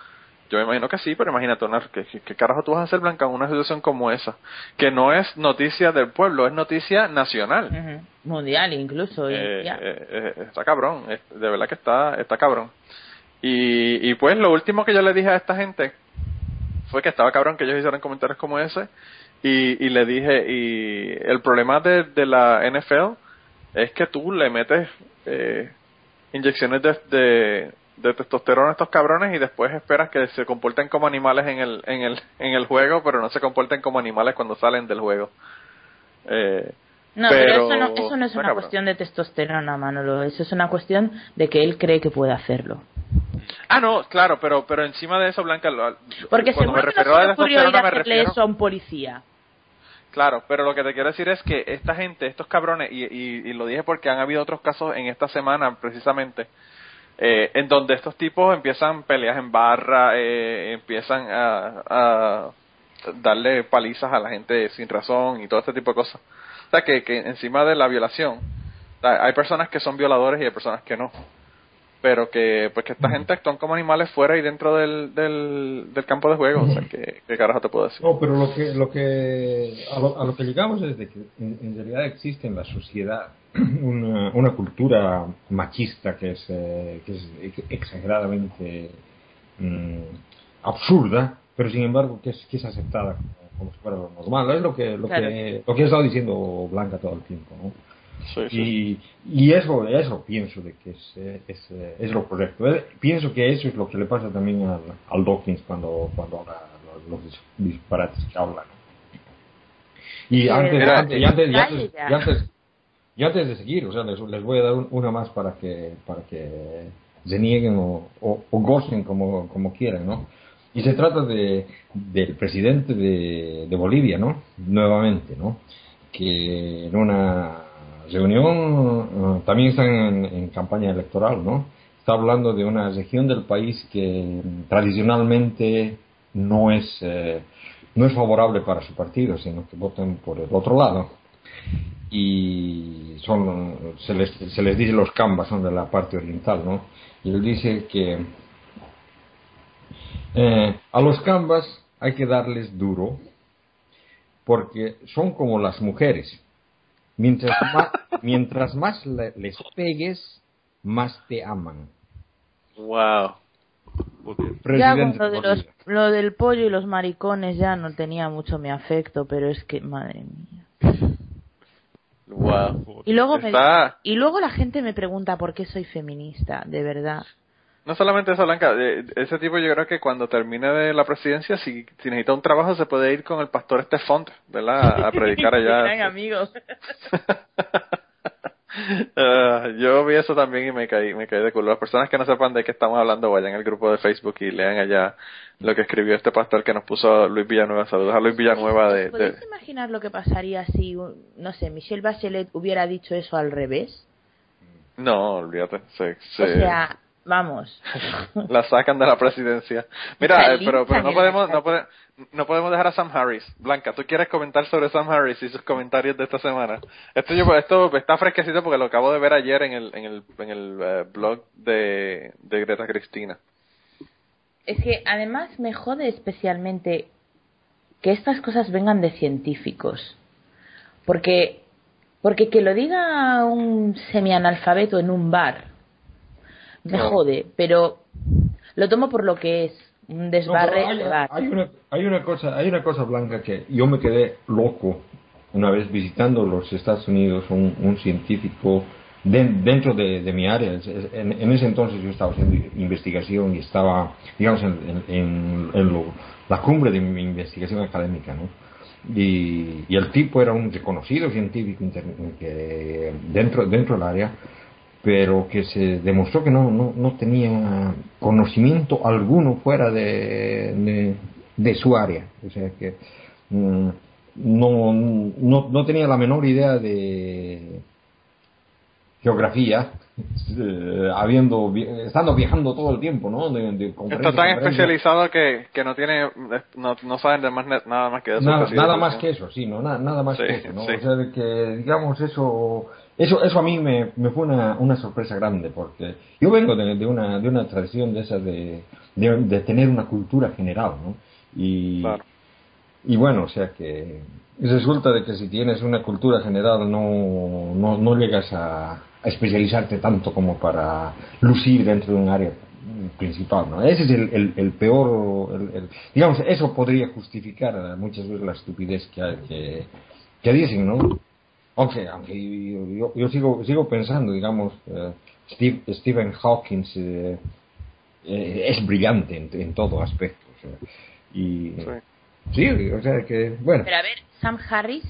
yo me imagino que sí, pero imagínate, una, ¿qué, qué, carajo tú vas a hacer, Blanca, en una situación como esa? Que no es noticia del pueblo, es noticia nacional. Mundial incluso. Eh, eh, eh, está cabrón, de verdad que está, está cabrón. Y, y pues lo último que yo le dije a esta gente fue que estaba cabrón que ellos hicieran comentarios como ese y, y le dije, y el problema de, de la NFL es que tú le metes eh, inyecciones de, de, de testosterona a estos cabrones y después esperas que se comporten como animales en el, en el, en el juego, pero no se comporten como animales cuando salen del juego. Eh, No, pero, pero- eso no, eso no es una cabrón. cuestión de testosterona, Manolo. Eso es una cuestión de que él cree que puede hacerlo. Ah, no, claro, pero pero encima de eso, Blanca, lo- Porque cuando me refiero a testosterona me refiero... a un policía. Claro, pero lo que te quiero decir es que esta gente, estos cabrones, y, y, y lo dije porque han habido otros casos en esta semana precisamente, eh, en donde estos tipos empiezan peleas en barra, eh, empiezan a, a darle palizas a la gente sin razón y todo este tipo de cosas. O sea, que, que encima de la violación, hay personas que son violadores y hay personas que no. Pero que, pues que esta gente actúan como animales fuera y dentro del, del, del campo de juego. O sea, que, ¿qué carajo te puedo decir? No, pero lo que, lo que, a, lo, a lo que llegamos es de que en, en realidad existe en la sociedad una, una cultura machista que es, eh, que es ex- exageradamente mm, absurda, pero sin embargo que es, que es aceptada como, como si fuera lo normal. Es lo que, lo, Claro. que, lo que ha estado diciendo Blanca todo el tiempo, ¿no? Sí, sí. Y, y eso, eso pienso de que es, es, es lo correcto. Eh, Pienso que eso es lo que le pasa también al, al Dawkins cuando, cuando habla los, los disparates que habla. ¿no? Y antes, antes, y antes, y antes, ya. y antes, y antes de seguir, o sea, les, les voy a dar un- una más para que, para que se nieguen o, o, o gocen como, como quieran, ¿no? Y se trata de, del presidente de, de Bolivia, ¿no? Nuevamente, ¿no? Que en una reunión, eh, también están en, campaña electoral, ¿no? Está hablando de una región del país que tradicionalmente no es, eh, no es favorable para su partido, sino que votan por el otro lado. Y son, se les, se les dice los cambas, son de la parte oriental, ¿no? Y él dice que eh, a los cambas hay que darles duro porque son como las mujeres. Mientras más, mientras más le- les pegues, más te aman. Wow. Ya con lo, de los, lo del pollo y los maricones ya no tenía mucho mi afecto, pero es que, madre mía. Wow. Y luego, me- y luego la gente me pregunta por qué soy feminista, de verdad. No solamente eso, Blanca, ese tipo yo creo que cuando termine de la presidencia, si, si necesita un trabajo, se puede ir con el pastor este Font, ¿verdad? A predicar allá. amigos. Ah, yo vi eso también y me caí, me caí de culo. Las personas que no sepan de qué estamos hablando vayan al grupo de Facebook y lean allá lo que escribió este pastor que nos puso Luis Villanueva. Saludos a Luis Villanueva de... ¿Podéis imaginar lo que pasaría si, no sé, Michelle Bachelet hubiera dicho eso al revés? No, olvídate. Se, se... O sea, vamos. la sacan de la presidencia. Mira, eh, pero, pero no podemos, no podemos no podemos dejar a Sam Harris. Blanca, ¿tú quieres comentar sobre Sam Harris y sus comentarios de esta semana? Esto, yo, esto está fresquecito porque lo acabo de ver ayer en el, en el, en el eh, blog de, de Greta Cristina. Es que además me jode especialmente que estas cosas vengan de científicos. Porque, porque que lo diga un semianalfabeto en un bar me jode, pero lo tomo por lo que es un desbarre hay, una, hay una cosa hay una cosa blanca que yo me quedé loco una vez visitando los Estados Unidos un, un científico dentro de, mi área. En, ese entonces yo estaba haciendo investigación y estaba digamos en, en, la cumbre de mi investigación académica ¿no? y, y, el tipo era un reconocido científico que dentro dentro del área pero que se demostró que no, no, no tenía conocimiento alguno fuera de, de, su área. O sea que mm, no, no, no tenía la menor idea de geografía, eh, habiendo estando viajando todo el tiempo, ¿no? Está tan especializado que, que no tiene no, no saben de más, nada más que eso. Nada, nada más que eso, sí, no nada, más que eso, ¿no? O sea que digamos eso eso, eso a mí me, me fue una, una, sorpresa grande, porque yo vengo de, de, una, de una tradición de esa de, de, tener una cultura general, ¿no? Y, y bueno, o sea que resulta de que si tienes una cultura general no, no, no llegas a, a especializarte tanto como para lucir dentro de un área principal, ¿no? Ese es el, el, el peor, el, digamos, eso podría justificar muchas veces la estupidez que, que, que dicen, ¿no? Aunque, aunque yo, yo, sigo, sigo pensando, digamos, uh, Steve, Stephen Hawking eh, eh, es brillante en, en todo aspecto. O sea, y, sí. o sea que, bueno. Pero a ver, Sam Harris.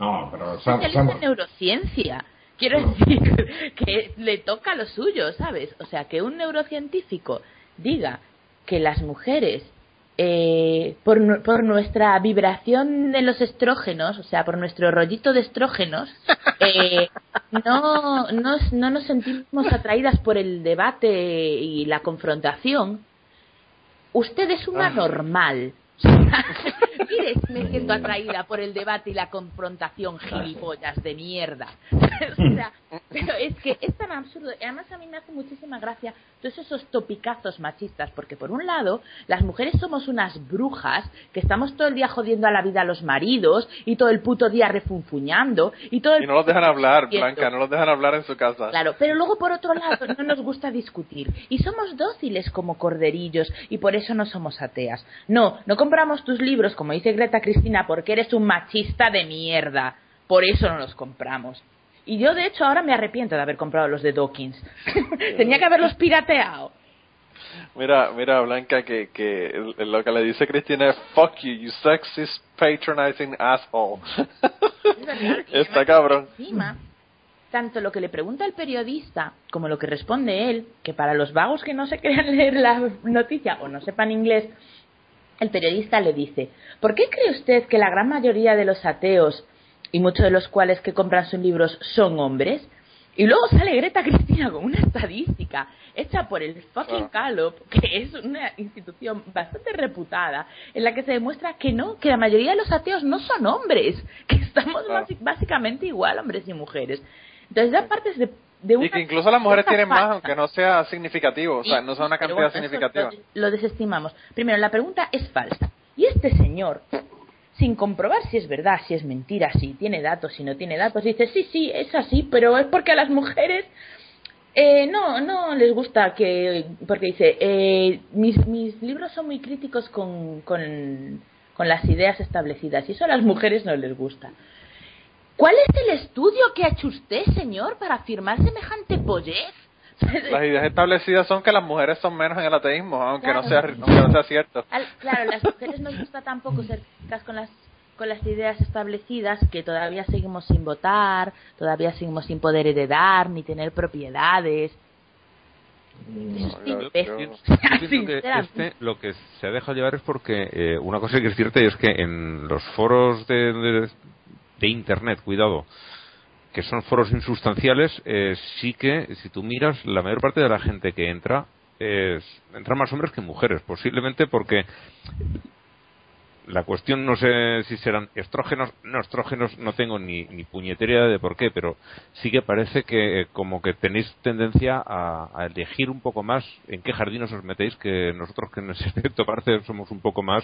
No, pero Sam, Sam... en neurociencia. Quiero decir que le toca lo suyo, ¿sabes? O sea, que un neurocientífico diga que las mujeres eh, por, por, nuestra vibración de los estrógenos, o sea, por nuestro rollito de estrógenos, eh, no, no, no nos sentimos atraídas por el debate y la confrontación. Usted es una normal. Mire, me siento atraída por el debate y la confrontación gilipollas de mierda. o sea, pero es que es tan absurdo. Y además a mí me hace muchísima gracia todos esos topicazos machistas, porque por un lado, las mujeres somos unas brujas que estamos todo el día jodiendo a la vida a los maridos y todo el puto día refunfuñando y todo el Y no los dejan hablar, Blanca, no los dejan hablar en su casa. Claro, pero luego por otro lado no nos gusta discutir y somos dóciles como corderillos y por eso no somos ateas. No, no compramos tus libros, como dice Greta Cristina, porque eres un machista de mierda. Por eso no los compramos. Y yo, de hecho, ahora me arrepiento de haber comprado los de Dawkins. Tenía que haberlos pirateado. Mira, mira, Blanca, que, que lo que le dice Cristina es fuck you, you sexist, patronizing asshole. Está cabrón. Encima, tanto lo que le pregunta el periodista como lo que responde él, que para los vagos que no se quieran leer la noticia o no sepan inglés, el periodista le dice, ¿por qué cree usted que la gran mayoría de los ateos y muchos de los cuales que compran sus libros son hombres. Y luego sale Greta Cristina con una estadística hecha por el fucking Gallup, que es una institución bastante reputada, en la que se demuestra que no, que la mayoría de los ateos no son hombres, que estamos básicamente igual, hombres y mujeres. Entonces ya partes de, de una Y que incluso las mujeres tienen más, aunque no sea significativo, o sea, no sea una cantidad significativa. lo desestimamos. Primero, la pregunta es falsa. Y este señor sin comprobar si es verdad, si es mentira, si tiene datos, si no tiene datos. Dice, sí, sí, es así, pero es porque a las mujeres eh, no, no les gusta que, porque dice, eh, mis, mis libros son muy críticos con, con, con las ideas establecidas y eso a las mujeres no les gusta. ¿Cuál es el estudio que ha hecho usted, señor, para afirmar semejante pollez? Las ideas establecidas son que las mujeres son menos en el ateísmo, aunque, no, sea, aunque no sea cierto. claro, las mujeres nos gusta tampoco ser con las con las ideas establecidas que todavía seguimos sin votar, todavía seguimos sin poder heredar ni tener propiedades. Yo- yo- Yo que este lo que se ha dejado llevar es porque eh, una cosa que es cierta y es que en los foros de, de- de internet, cuidado, que son foros insustanciales, eh, sí que si tú miras la mayor parte de la gente que entra es, entran más hombres que mujeres, posiblemente porque la cuestión no sé si serán estrógenos, no estrógenos, no tengo ni, ni de por qué, pero sí que parece que eh, como que tenéis tendencia a, elegir un poco más en qué jardinos os metéis, que nosotros que en ese aspecto parece somos un poco más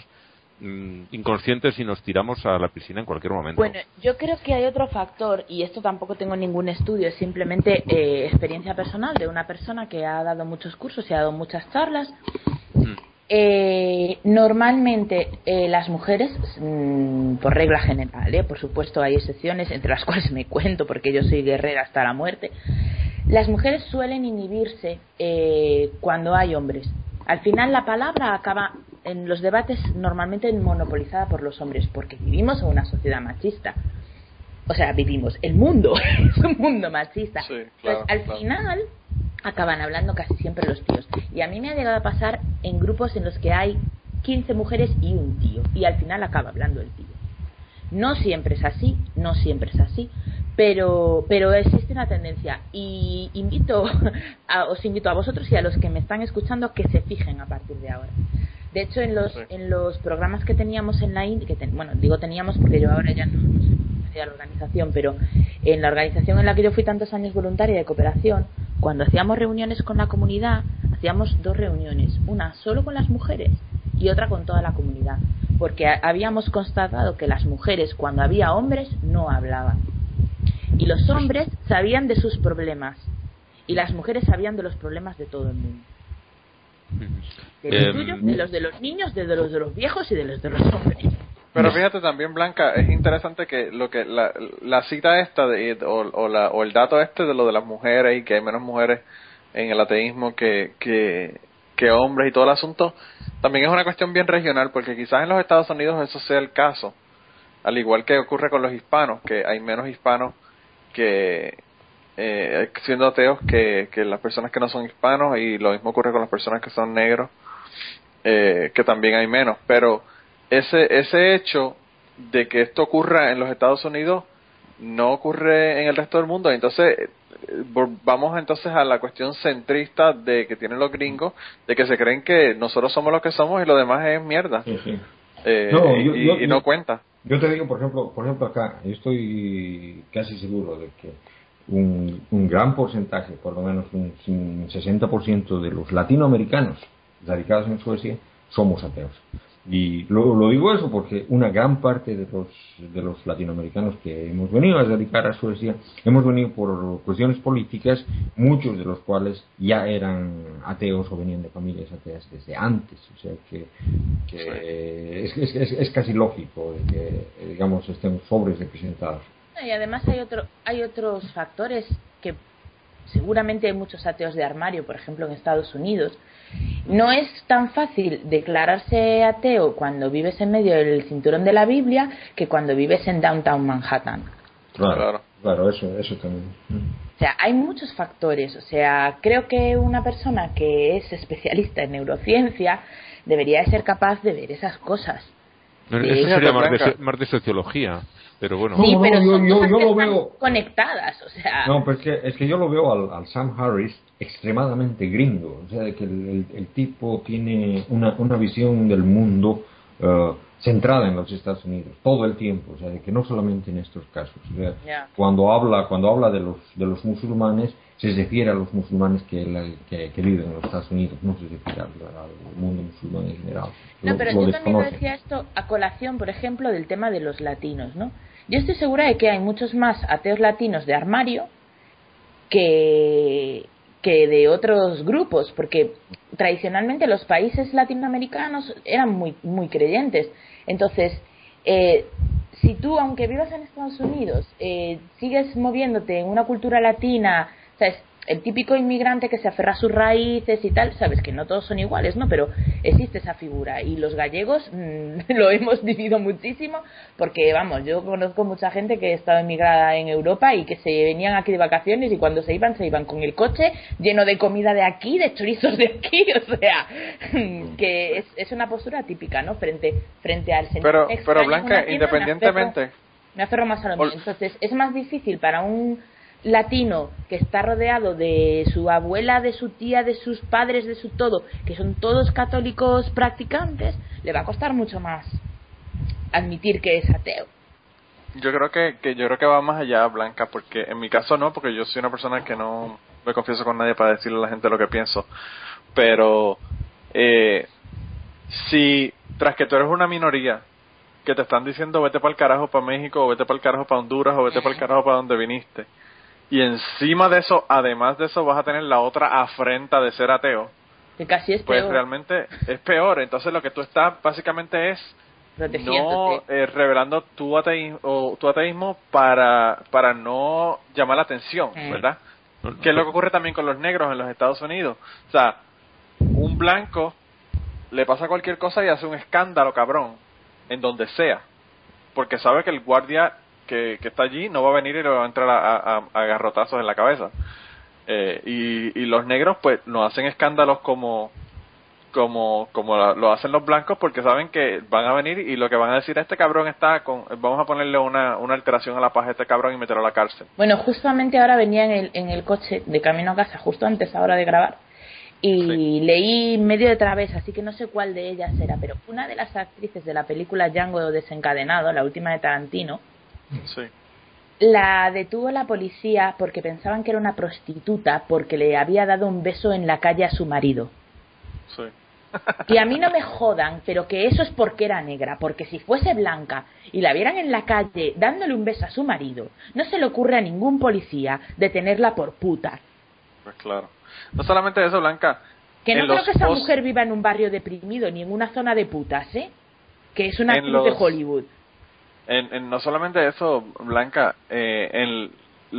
inconscientes y nos tiramos a la piscina en cualquier momento. Bueno, yo creo que hay otro factor, y esto tampoco tengo ningún estudio, es simplemente eh, experiencia personal de una persona que ha dado muchos cursos y ha dado muchas charlas. Mm. Eh, normalmente eh, las mujeres, mm, por regla general, eh, por supuesto hay excepciones entre las cuales me cuento porque yo soy guerrera hasta la muerte, las mujeres suelen inhibirse eh, cuando hay hombres. Al final la palabra acaba en los debates normalmente monopolizada por los hombres porque vivimos en una sociedad machista. O sea, vivimos, el mundo es un mundo machista. Sí, claro, al claro. final acaban hablando casi siempre los tíos. Y a mí me ha llegado a pasar en grupos en los que hay 15 mujeres y un tío. Y al final acaba hablando el tío. No siempre es así, no siempre es así, pero, pero existe una tendencia. Y invito a, os invito a vosotros y a los que me están escuchando que se fijen a partir de ahora. De hecho, en los, Sí. en los programas que teníamos en la India, que ten- bueno, digo teníamos porque yo ahora ya no, no soy de la organización, pero en la organización en la que yo fui tantos años voluntaria de cooperación, cuando hacíamos reuniones con la comunidad, hacíamos dos reuniones, una solo con las mujeres y otra con toda la comunidad, porque a- habíamos constatado que las mujeres cuando había hombres no hablaban y los hombres sabían de sus problemas y las mujeres sabían de los problemas de todo el mundo. De los tuyos, de los de los niños, de los de los viejos y de los de los hombres. Pero fíjate también, Blanca, es interesante que lo que la, la cita esta de, o, o, la, o el dato este de lo de las mujeres y que hay menos mujeres en el ateísmo que, que, que hombres y todo el asunto, también es una cuestión bien regional porque quizás en los Estados Unidos eso sea el caso, al igual que ocurre con los hispanos, que hay menos hispanos que eh, siendo ateos que, que las personas que no son hispanos y lo mismo ocurre con las personas que son negros, eh, que también hay menos, pero ese, ese hecho de que esto ocurra en los Estados Unidos no ocurre en el resto del mundo. Entonces, vamos entonces a la cuestión centrista de que tienen los gringos, de que se creen que nosotros somos los que somos y lo demás es mierda. Sí, sí. Eh, No, y, yo- y- yo- y no cuenta. Yo te digo, por ejemplo, por ejemplo acá, yo estoy casi seguro de que un, un gran porcentaje, por lo menos un, un 60% de los latinoamericanos radicados en Suecia somos ateos. Y lo, digo eso porque una gran parte de los, de los latinoamericanos que hemos venido a radicar a Suecia hemos venido por cuestiones políticas, muchos de los cuales ya eran ateos o venían de familias ateas desde antes. O sea que, que es, es- es- casi lógico que, digamos, estemos sobres representados. Y además hay otro, hay otros factores que seguramente hay muchos ateos de armario, por ejemplo en Estados Unidos. No es tan fácil declararse ateo cuando vives en medio del cinturón de la Biblia que cuando vives en downtown Manhattan. Claro, Claro. eso, eso también. O sea, hay muchos factores. O sea, creo que una persona que es especialista en neurociencia debería de ser capaz de ver esas cosas. No, eso sería de, más de sociología, pero bueno. No, sí, no, pero yo- lo están veo- conectadas. O sea, No, pero es que, es que yo lo veo al, al Sam Harris extremadamente gringo. O sea, de que el, el- el tipo tiene una, una visión del mundo eh, centrada en los Estados Unidos todo el tiempo. O sea, de que no solamente en estos casos. O sea, cuando habla cuando habla de los de los musulmanes se refiere a los musulmanes que, la- que, que viven en los Estados Unidos, no se refiere al, al mundo musulmán en general. No, Lo- pero lo yo también decía esto a colación, por ejemplo, del tema de los latinos, ¿no? Yo estoy segura de que hay muchos más ateos latinos de armario que, que de otros grupos, porque tradicionalmente los países latinoamericanos eran muy, muy creyentes. Entonces, eh, si tú, aunque vivas en Estados Unidos, eh, sigues moviéndote en una cultura latina, ¿sabes? El típico inmigrante que se aferra a sus raíces y tal, sabes que no todos son iguales, ¿no? Pero existe esa figura y los gallegos mm, lo hemos vivido muchísimo porque, vamos, yo conozco mucha gente que ha estado emigrada en Europa y que se venían aquí de vacaciones y cuando se iban, se iban con el coche lleno de comida de aquí, de chorizos de aquí, o sea, que es, es una postura típica, ¿no? Frente, frente al señor Pero, extraño pero Blanca, tienda, me independientemente, aferro- me aferro más a lo Entonces, es más difícil para un latino que está rodeado de su abuela, de su tía, de sus padres, de su todo, que son todos católicos practicantes, le va a costar mucho más admitir que es ateo. yo creo que, que yo creo que va más allá, Blanca, porque en mi caso no, porque yo soy una persona que no me confieso con nadie para decirle a la gente lo que pienso. Pero eh, si tras que tú eres una minoría que te están diciendo vete para el carajo para México o vete para el carajo para Honduras o vete para el carajo para donde viniste y encima de eso, además de eso vas a tener la otra afrenta de ser ateo, Que casi es pues peor, realmente es peor. Entonces lo que tú estás básicamente es no eh, revelando tu ateísmo, o tu ateísmo para, para no llamar la atención, Mm. ¿verdad? Que es lo que ocurre también con los negros en los Estados Unidos. O sea, un blanco le pasa cualquier cosa y hace un escándalo, cabrón, en donde sea. Porque sabe que el guardia que, que está allí no va a venir y le va a entrar a, a- a garrotazos en la cabeza. Eh, y, y los negros, pues, no hacen escándalos como como como la- lo hacen los blancos porque saben que van a venir y lo que van a decir este cabrón está con vamos a ponerle una, una alteración a la paz a este cabrón y meterlo a la cárcel Bueno, justamente ahora venía en el, en el coche de camino a casa, justo antes ahora de grabar, y Sí. leí medio de través, así que no sé cuál de ellas era, pero una de las actrices de la película Django desencadenado, la última de Tarantino, sí la detuvo la policía porque pensaban que era una prostituta porque le había dado un beso en la calle a su marido. sí Y a mí no me jodan, pero que eso es porque era negra, porque si fuese blanca y la vieran en la calle dándole un beso a su marido, no se le ocurre a ningún policía detenerla por puta. pues claro no solamente eso Blanca Que no creo que esa post- mujer viva en un barrio deprimido ni en una zona de putas, ¿eh? Que es una actriz de Hollywood. En, en- no solamente eso Blanca eh, en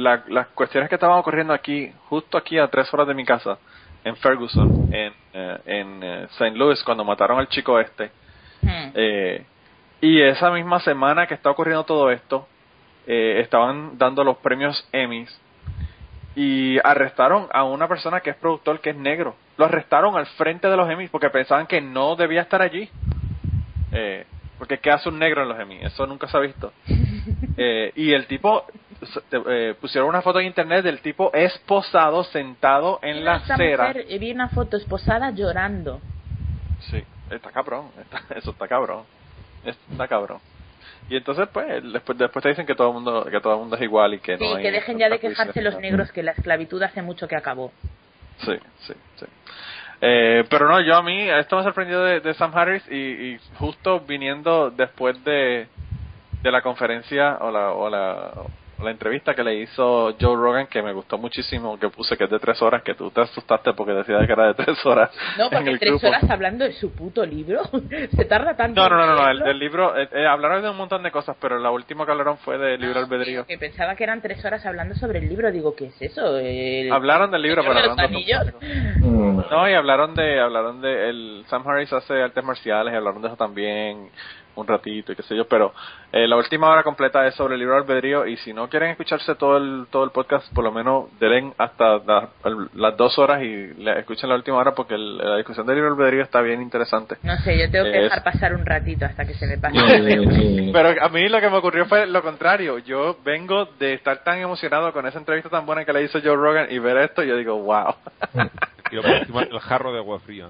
la- las cuestiones que estaban ocurriendo aquí justo aquí a tres horas de mi casa en Ferguson en, eh, en eh, St. Louis cuando mataron al chico este Hmm. Eh, y esa misma semana que está ocurriendo todo esto, eh, estaban dando los premios Emmys y arrestaron a una persona que es productor que es negro. Lo arrestaron al frente de los Emmys porque pensaban que no debía estar allí. Eh, porque ¿qué hace un negro en los Emmys? Eso nunca se ha visto. Eh, y el tipo, eh, pusieron una foto en internet del tipo esposado sentado en la acera. mujer, eh, vi una foto esposada llorando. Sí, está cabrón, está- eso está cabrón, está cabrón. Y entonces pues después después te dicen que todo el mundo que todo el mundo es igual y que Sí, no hay que dejen ya de quejarse los negros que la esclavitud hace mucho que acabó. Sí, sí, sí. Eh, pero no, yo a mí esto me sorprendió de, de Sam Harris y, y justo viniendo después de, de la conferencia o la, o la la entrevista que le hizo Joe Rogan que me gustó muchísimo que puse que es de tres horas que tú te asustaste porque decía que era de tres horas No, en porque el tres grupo. horas hablando de su puto libro. Se tarda tanto. No, no, no, no, el, del libro, eh, eh, hablaron de un montón de cosas, pero la última que hablaron fue de libre Ah, albedrío. Que pensaba que eran tres horas hablando sobre el libro. Digo, ¿qué es eso? El... Hablaron del libro, pero de hablando. No, y hablaron de, hablaron de, el Sam Harris hace artes marciales, y hablaron de eso también un ratito y qué sé yo, pero eh, la última hora completa es sobre el libro albedrío y si no quieren escucharse todo el, todo el podcast, por lo menos den hasta la- el- las dos horas y le- escuchen la última hora porque el- la discusión del libro albedrío está bien interesante. No sé, yo tengo que Es- dejar pasar un ratito hasta que se me pase. Pero a mí lo que me ocurrió fue lo contrario. Yo vengo de estar tan emocionado con esa entrevista tan buena que le hizo Joe Rogan y ver esto, yo digo, wow. Encima del jarro de agua fría.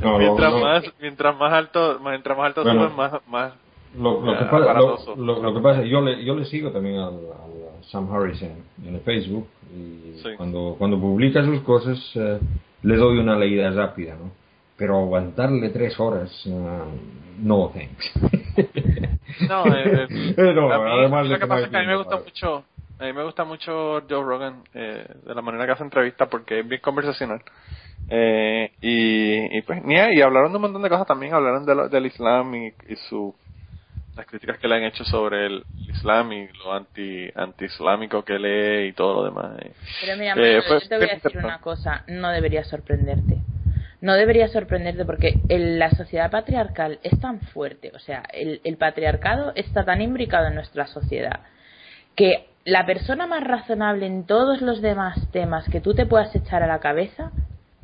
No, mientras más mientras más alto mientras más alto Bueno. suben, más más Lo, lo eh, que pasa, lo, que pasa, yo le, yo le sigo también al, al Sam Harris en, en el Facebook y Sí. cuando, cuando publica sus cosas eh, le doy una leída rápida, ¿no? Pero aguantarle tres horas, eh, no thanks. No, eh, eh, a mí, además de lo que no pasa es que a mí me gusta mucho, a mí me gusta mucho Joe Rogan eh, de la manera que hace entrevistas porque es bien conversacional. Eh, y, y pues, y hablaron de un montón de cosas también, hablaron de lo- del Islam y, y su las críticas que le han hecho sobre el Islam y lo anti anti-islámico que lee y todo lo demás. eh. Pero mira, Eh, pues, yo te voy a ¿qué decir una cosa, no debería sorprenderte. No debería sorprenderte porque el- la sociedad patriarcal es tan fuerte, o sea, el, el patriarcado está tan imbricado en nuestra sociedad que la persona más razonable en todos los demás temas que tú te puedas echar a la cabeza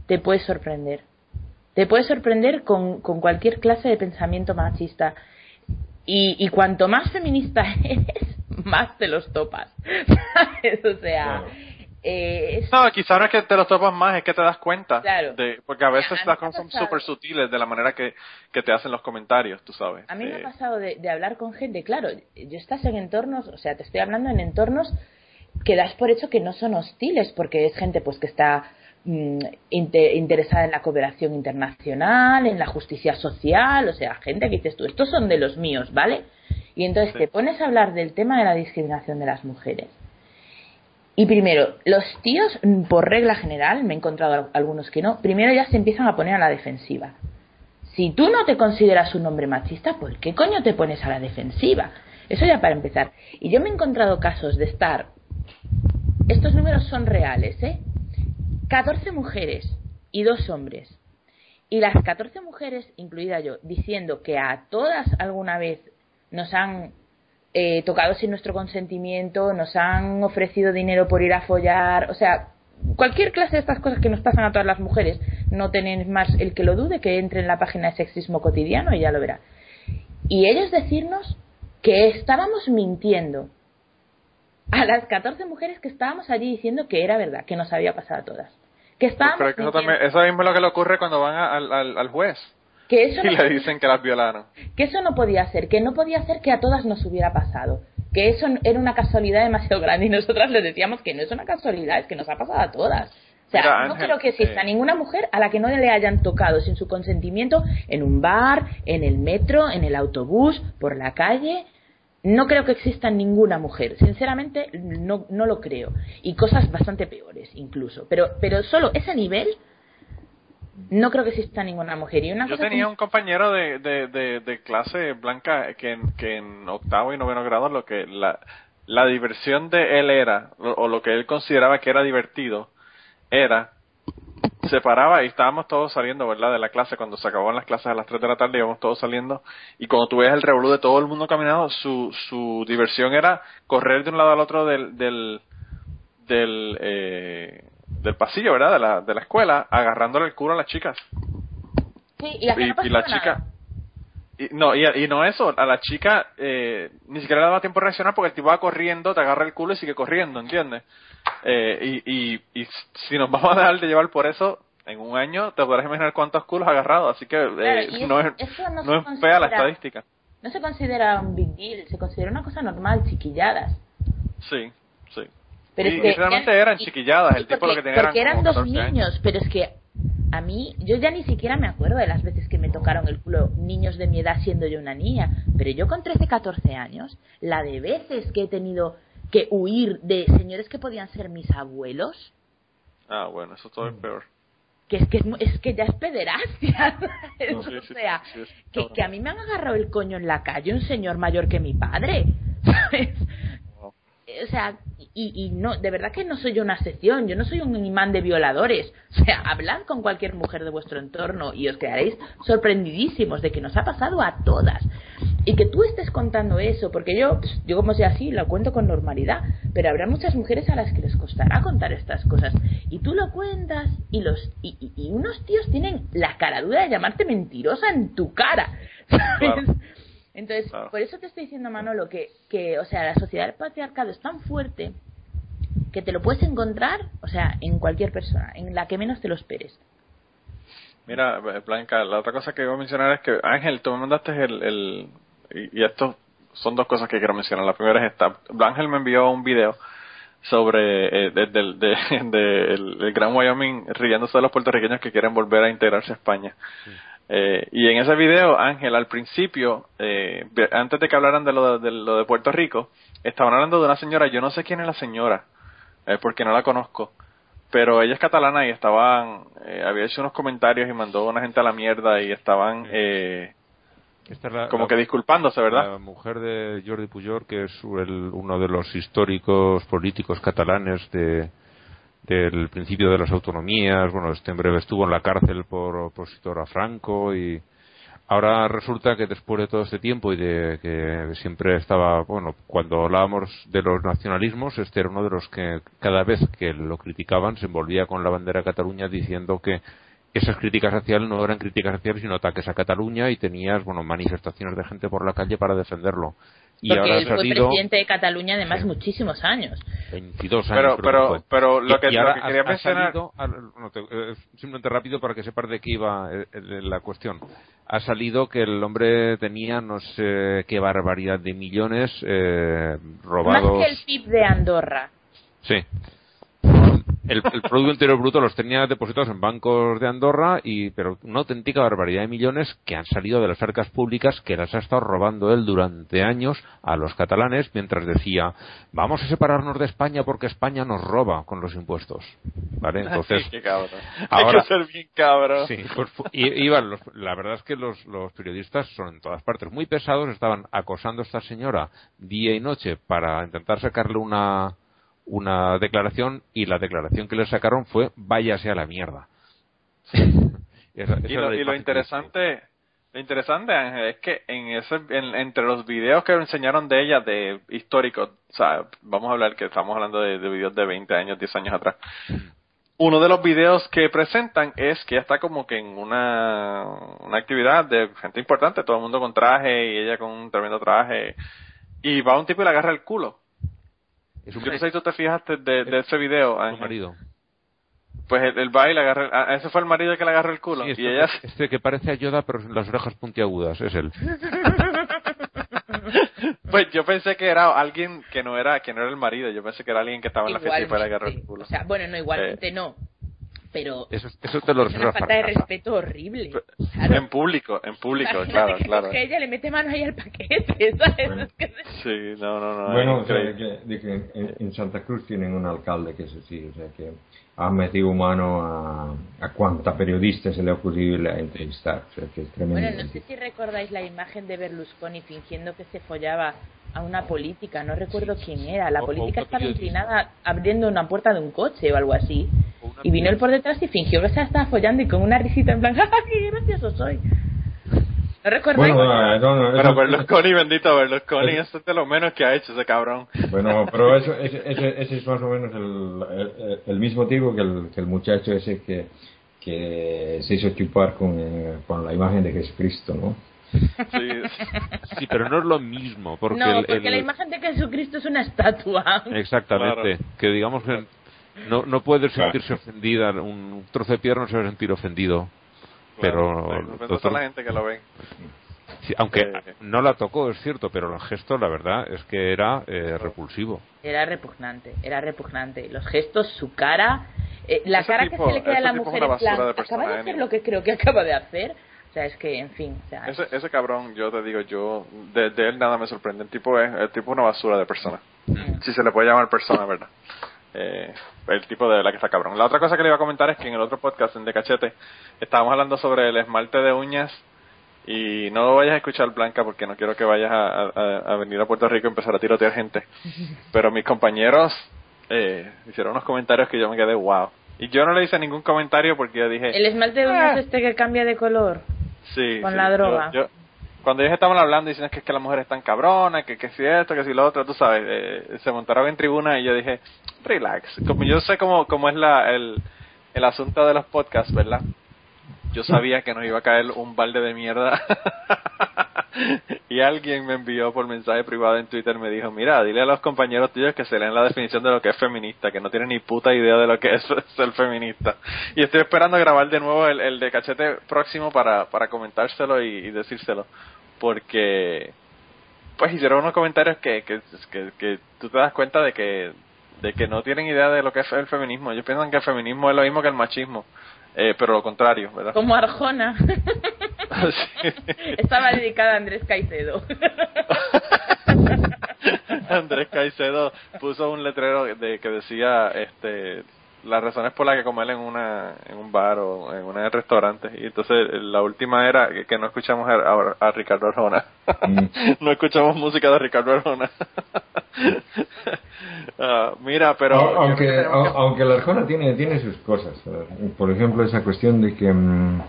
te puede sorprender. Te puede sorprender con, cualquier clase de pensamiento machista. Y, y cuanto más feminista eres, más te los topas. ¿Sabes? O sea. Eh, es- No, quizá no es que te lo topas más, es que te das cuenta. Claro. De, porque a veces A las cosas son súper sutiles de la manera que, que te hacen los comentarios, tú sabes. A mí me Eh, ha pasado de, de hablar con gente, claro, yo estás en entornos, o sea, te estoy hablando en entornos que das por hecho que no son hostiles, porque es gente pues que está mm, inte- interesada en la cooperación internacional, en la justicia social, o sea, gente que dices tú, estos son de los míos, ¿vale? Y entonces Sí. te pones a hablar del tema de la discriminación de las mujeres. Y primero, los tíos, mm, por regla general, me he encontrado al- algunos que no, primero ya se empiezan a poner a la defensiva. Si tú no te consideras un hombre machista, ¿por qué coño te pones a la defensiva? Eso ya para empezar. Y yo me he encontrado casos de estar. Estos números son reales, ¿eh? 14 mujeres y dos hombres. Y las 14 mujeres, incluida yo, diciendo que a todas alguna vez nos han eh, tocado sin nuestro consentimiento, nos han ofrecido dinero por ir a follar, o sea, cualquier clase de estas cosas que nos pasan a todas las mujeres, no tenéis más el que lo dude, que entre en la página de sexismo cotidiano y ya lo verá. Y ellos decirnos que estábamos mintiendo a las 14 mujeres que estábamos allí diciendo que era verdad, que nos había pasado a todas. Que estábamos pero eso, también, eso mismo es lo que le ocurre cuando van a- al, al, al juez que eso y no le dicen que las violaron. que eso no podía ser, que no podía ser que a todas nos hubiera pasado, que eso era una casualidad demasiado grande y nosotras les decíamos que no es una casualidad, es que nos ha pasado a todas. O sea, Mira, no Ángel, creo que exista eh, ninguna mujer a la que no le hayan tocado sin su consentimiento en un bar, en el metro, en el autobús, por la calle. No creo que exista ninguna mujer, sinceramente no, no lo creo. Y cosas bastante peores incluso. Pero, pero solo ese nivel no creo que exista ninguna mujer. Y una Yo cosa tenía un compañero de, de, de, de clase blanca que en, que en octavo y noveno grado lo que la, la diversión de él era, o, o lo que él consideraba que era divertido, era se paraba y estábamos todos saliendo, ¿verdad? De la clase, cuando se acababan las clases a las 3 de la tarde íbamos todos saliendo y cuando tú ves el revolú de todo el mundo caminando, su, su diversión era correr de un lado al otro del, del, del, eh, del pasillo, ¿verdad? De la, de la escuela, agarrándole el culo a las chicas Sí, y, no y la nada. chica y, no y, y no eso a la chica eh, ni siquiera le daba tiempo a reaccionar porque el tipo va corriendo te agarra el culo y sigue corriendo ¿entiendes? Eh, y, y, y si nos vamos a dejar de llevar por eso en un año te podrás imaginar cuántos culos ha agarrado así que eh, no es no es fea la estadística No se considera un big deal, se considera una cosa normal, chiquilladas. sí sí Pero es que y realmente eran chiquilladas el tipo lo que tenía porque eran, dos 14 años. niños, pero es que a mí, yo ya ni siquiera me acuerdo de las veces que me tocaron el culo niños de mi edad siendo yo una niña, pero yo con 13, 14 años, la de veces que he tenido que huir de señores que podían ser mis abuelos, ah bueno eso todo es peor que es que, es que ya es pederastia. No, sí, o sea, sí, que, que a mí me han agarrado el coño en la calle un señor mayor que mi padre, ¿sabes? Wow. o sea, y, y no, de verdad que no soy yo una excepción, yo no soy un imán de violadores. O sea, hablad con cualquier mujer de vuestro entorno y os quedaréis sorprendidísimos de que nos ha pasado a todas. Y que tú estés contando eso, porque yo, pues, yo como sea así, lo cuento con normalidad, pero habrá muchas mujeres a las que les costará contar estas cosas. Y tú lo cuentas y los y, y- y unos tíos tienen la cara dura de llamarte mentirosa en tu cara. ¿sabes? Claro. Entonces, Claro. por eso te estoy diciendo, Manolo, que, que, o sea, la sociedad del patriarcado es tan fuerte que te lo puedes encontrar, o sea, en cualquier persona, en la que menos te lo esperes. Mira, eh, Blanca, la otra cosa que iba a mencionar es que, Ángel, tú me mandaste el... el y, y esto son dos cosas que quiero mencionar. La primera es esta. Ángel me envió un video sobre eh, de- del- de- de el, el Gran Wyoming riéndose de los puertorriqueños que quieren volver a integrarse a España. Eh, y en ese video, Ángel, al principio, eh, antes de que hablaran de lo de, lo de Puerto Rico, estaban hablando de una señora, yo no sé quién es la señora, eh, porque no la conozco, pero ella es catalana y estaban, eh, había hecho unos comentarios y mandó a una gente a la mierda y estaban, eh, Esta es la- como la- que disculpándose, ¿verdad? La mujer de Jordi Pujol, que es el- uno de los históricos políticos catalanes de, del principio de las autonomías. Bueno, este en breve estuvo en la cárcel por opositor a Franco y ahora resulta que después de todo este tiempo y de que siempre estaba, bueno, cuando hablábamos de los nacionalismos, este era uno de los que cada vez que lo criticaban se envolvía con la bandera de Cataluña diciendo que esas críticas hacia él no eran críticas hacia él, sino ataques a Cataluña y tenías, bueno, manifestaciones de gente por la calle para defenderlo. Y Porque ahora él ha fue salido presidente de Cataluña además Sí. muchísimos años. 22 años. Pero, pero, pero lo que, y lo ahora que ha- quería ha mencionar, salido- ha- no, te- eh, simplemente rápido para que sepas de qué iba eh, eh, la cuestión. Ha salido que el hombre tenía no sé qué barbaridad de millones eh, robados. Más que el PIB de Andorra. Sí. El, el Producto Interior Bruto los tenía depositados en bancos de Andorra, y pero una auténtica barbaridad de millones que han salido de las arcas públicas que las ha estado robando él durante años a los catalanes mientras decía vamos a separarnos de España porque España nos roba con los impuestos. ¿Vale? Entonces, qué cabrón. ahora- Hay que ser bien cabrón. Sí, pues i- iban los- la verdad es que los, los periodistas son en todas partes muy pesados, estaban acosando a esta señora día y noche para intentar sacarle una, una declaración y la declaración que le sacaron fue váyase a la mierda. Esa- esa Y lo, y interesante, lo interesante Ángel, es que en ese, en- entre los videos que enseñaron de ella de históricos, o sea, vamos a hablar que estamos hablando de, de videos de 20 años, 10 años atrás. Uno de los videos que presentan es que ella está como que en una, una actividad de gente importante, todo el mundo con traje y ella con un tremendo traje. Y va un tipo y le agarra el culo. Es un, Yo no sé si tú te fijaste de, de ese video, su Ángel. marido. Pues el, el va y le agarra, el- ah, ese fue el marido que le agarró el culo. Sí, este, y ella este que parece a Yoda pero las orejas puntiagudas, es él. Pues yo pensé que era alguien que no era que no era el marido, yo pensé que era alguien que estaba en la fiesta y fue a agarrar el culo. O sea, bueno, no, igualmente no. Pero Eso, eso te lo es una falta de respeto horrible. En Claro. público, en público, Imagínate claro, que claro. coge ella le mete mano ahí al paquete, ¿sabes? Bueno. Que Sí, no, no, no. Bueno, o sea, que, de que en, en Santa Cruz tienen un alcalde que es así, o sea, que ha metido mano a, a cuanta periodista se le ha ocurrido entrevistar, o sea, que es tremendo. Bueno, no sé si recordáis la imagen de Berlusconi fingiendo que se follaba a una política, no recuerdo quién era. La O- política estaba inclinada abriendo una puerta de un coche o algo así. O Y vino él por detrás y fingió que se la estaba follando y con una risita en plan, ¡ja, ja, qué gracioso soy! ¿No recordáis? Bueno, no, no, no, Pero eso- Berlusconi, bendito Berlusconi, eso es de lo menos que ha hecho ese cabrón. Bueno, pero eso, ese, ese, ese es más o menos el, el, el mismo tipo que el, que el muchacho ese que, que se hizo chupar con, eh, con la imagen de Jesucristo, ¿no? Sí, Sí, pero no es lo mismo, porque no, el- porque el- la imagen de Jesucristo es una estatua. Exactamente. Claro. Que digamos que no, no puede Claro. sentirse ofendida. Un trozo de piedra no se va a sentir ofendido. Pero, Claro, respeto a doctor- toda la gente que lo ve. sí, aunque Eh. no la tocó, es cierto, pero el gesto, la verdad, es que era eh, repulsivo. Era repugnante, era repugnante. Los gestos, su cara, eh, la cara tipo- que se le queda a la mujer en plan, acaba de hacer lo que creo que acaba de hacer. O sea, es que, en fin, o sea, Ese, ese cabrón, yo te digo, yo, de, de él nada me sorprende. El tipo es, el tipo es una basura de persona. mm. Si se le puede llamar persona, ¿verdad? Eh, el tipo de la que está cabrón. La otra cosa que le iba a comentar es que en el otro podcast, en De Cachete, estábamos hablando sobre el esmalte de uñas y no lo vayas a escuchar, Blanca, porque no quiero que vayas a, a- a venir a Puerto Rico y empezar a tirotear gente. Pero mis compañeros eh, hicieron unos comentarios que yo me quedé wow. Y yo no le hice ningún comentario porque yo dije... el esmalte de uñas "Ah". este que cambia de color. Sí, con sí, la yo- droga. yo- cuando ellos estaban hablando diciendo que es que las mujeres están cabronas, que, que si esto, que si lo otro, tú sabes, eh, se montaron en tribuna y yo dije, relax. Como yo sé cómo, cómo es la, el, el asunto de los podcasts, ¿verdad? Yo sabía que nos iba a caer un balde de mierda. y alguien me envió por mensaje privado en Twitter, me dijo, mira, dile a los compañeros tuyos que se leen la definición de lo que es feminista, que no tienen ni puta idea de lo que es ser feminista. Y estoy esperando grabar de nuevo el, el de cachete próximo para, para comentárselo y, decírselo. Porque, pues hicieron unos comentarios que, que, que, que tú te das cuenta de que, de que no tienen idea de lo que es el feminismo. Ellos piensan que el feminismo es lo mismo que el machismo. Eh, pero lo contrario, ¿verdad? Como Arjona. Sí. Estaba dedicada a Andrés Caicedo. Andrés Caicedo puso un letrero de que decía este las razones por las que comer en una en un bar o en un restaurante y entonces la última era que, no escuchamos a, a, Ricardo Arjona mm. no escuchamos música de Ricardo Arjona ah, mira pero aunque aunque la Arjona tiene tiene sus cosas por ejemplo esa cuestión de que mm,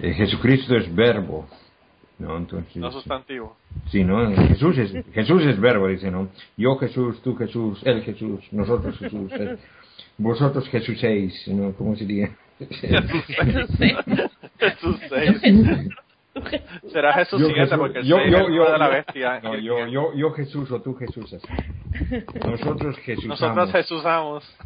eh, Jesucristo es verbo ¿no? Entonces, no sustantivo. Sí, ¿no? Jesús es, Jesús es verbo, dice, ¿no? Yo Jesús, tú Jesús, él Jesús, nosotros Jesús, vosotros Jesús seis, ¿no? ¿Cómo sería? Jesús seis. Será Jesús siguiente porque el yo, yo, yo, de la bestia. No, yo, yo, yo Jesús o tú Jesús. Nosotros Jesús. Nosotros Jesús amos.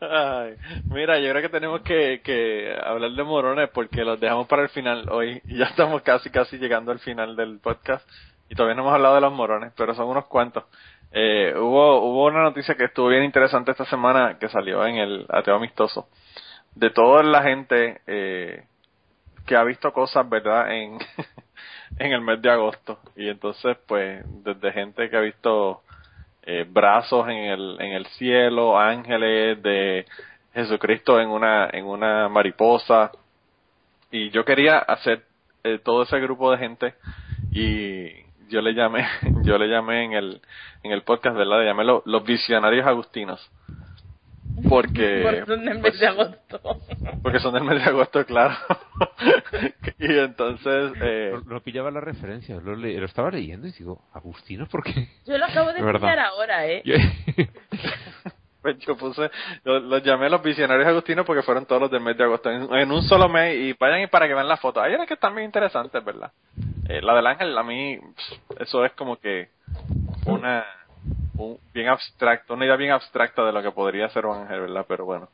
Ay, mira, yo creo que tenemos que, que hablar de morones porque los dejamos para el final hoy y ya estamos casi, casi llegando al final del podcast y todavía no hemos hablado de los morones, pero son unos cuantos. Eh, hubo, hubo una noticia que estuvo bien interesante esta semana que salió en el Ateo Amistoso de toda la gente eh, que ha visto cosas, ¿verdad? En, en el mes de agosto y entonces pues desde gente que ha visto eh, brazos en el, en el cielo, ángeles de Jesucristo en una, en una mariposa. Y yo quería hacer eh, todo ese grupo de gente y yo le llamé, yo le llamé en el, en el podcast, ¿verdad? Le llamé los visionarios agustinos. Porque porque son del mes de agosto. porque son del mes de agosto claro. Y entonces eh, lo, pillaba la referencia lo, lo, estaba leyendo y digo Agustino ¿por qué? yo lo acabo de pillar ahora eh pues yo puse los llamé los visionarios agustinos porque fueron todos los del mes de agosto en, un solo mes y vayan y para que vean la foto. Hay una que están bien interesantes verdad eh, la del ángel a mí eso es como que una bien abstracto, una idea bien abstracta de lo que podría ser un ángel, ¿verdad? Pero bueno.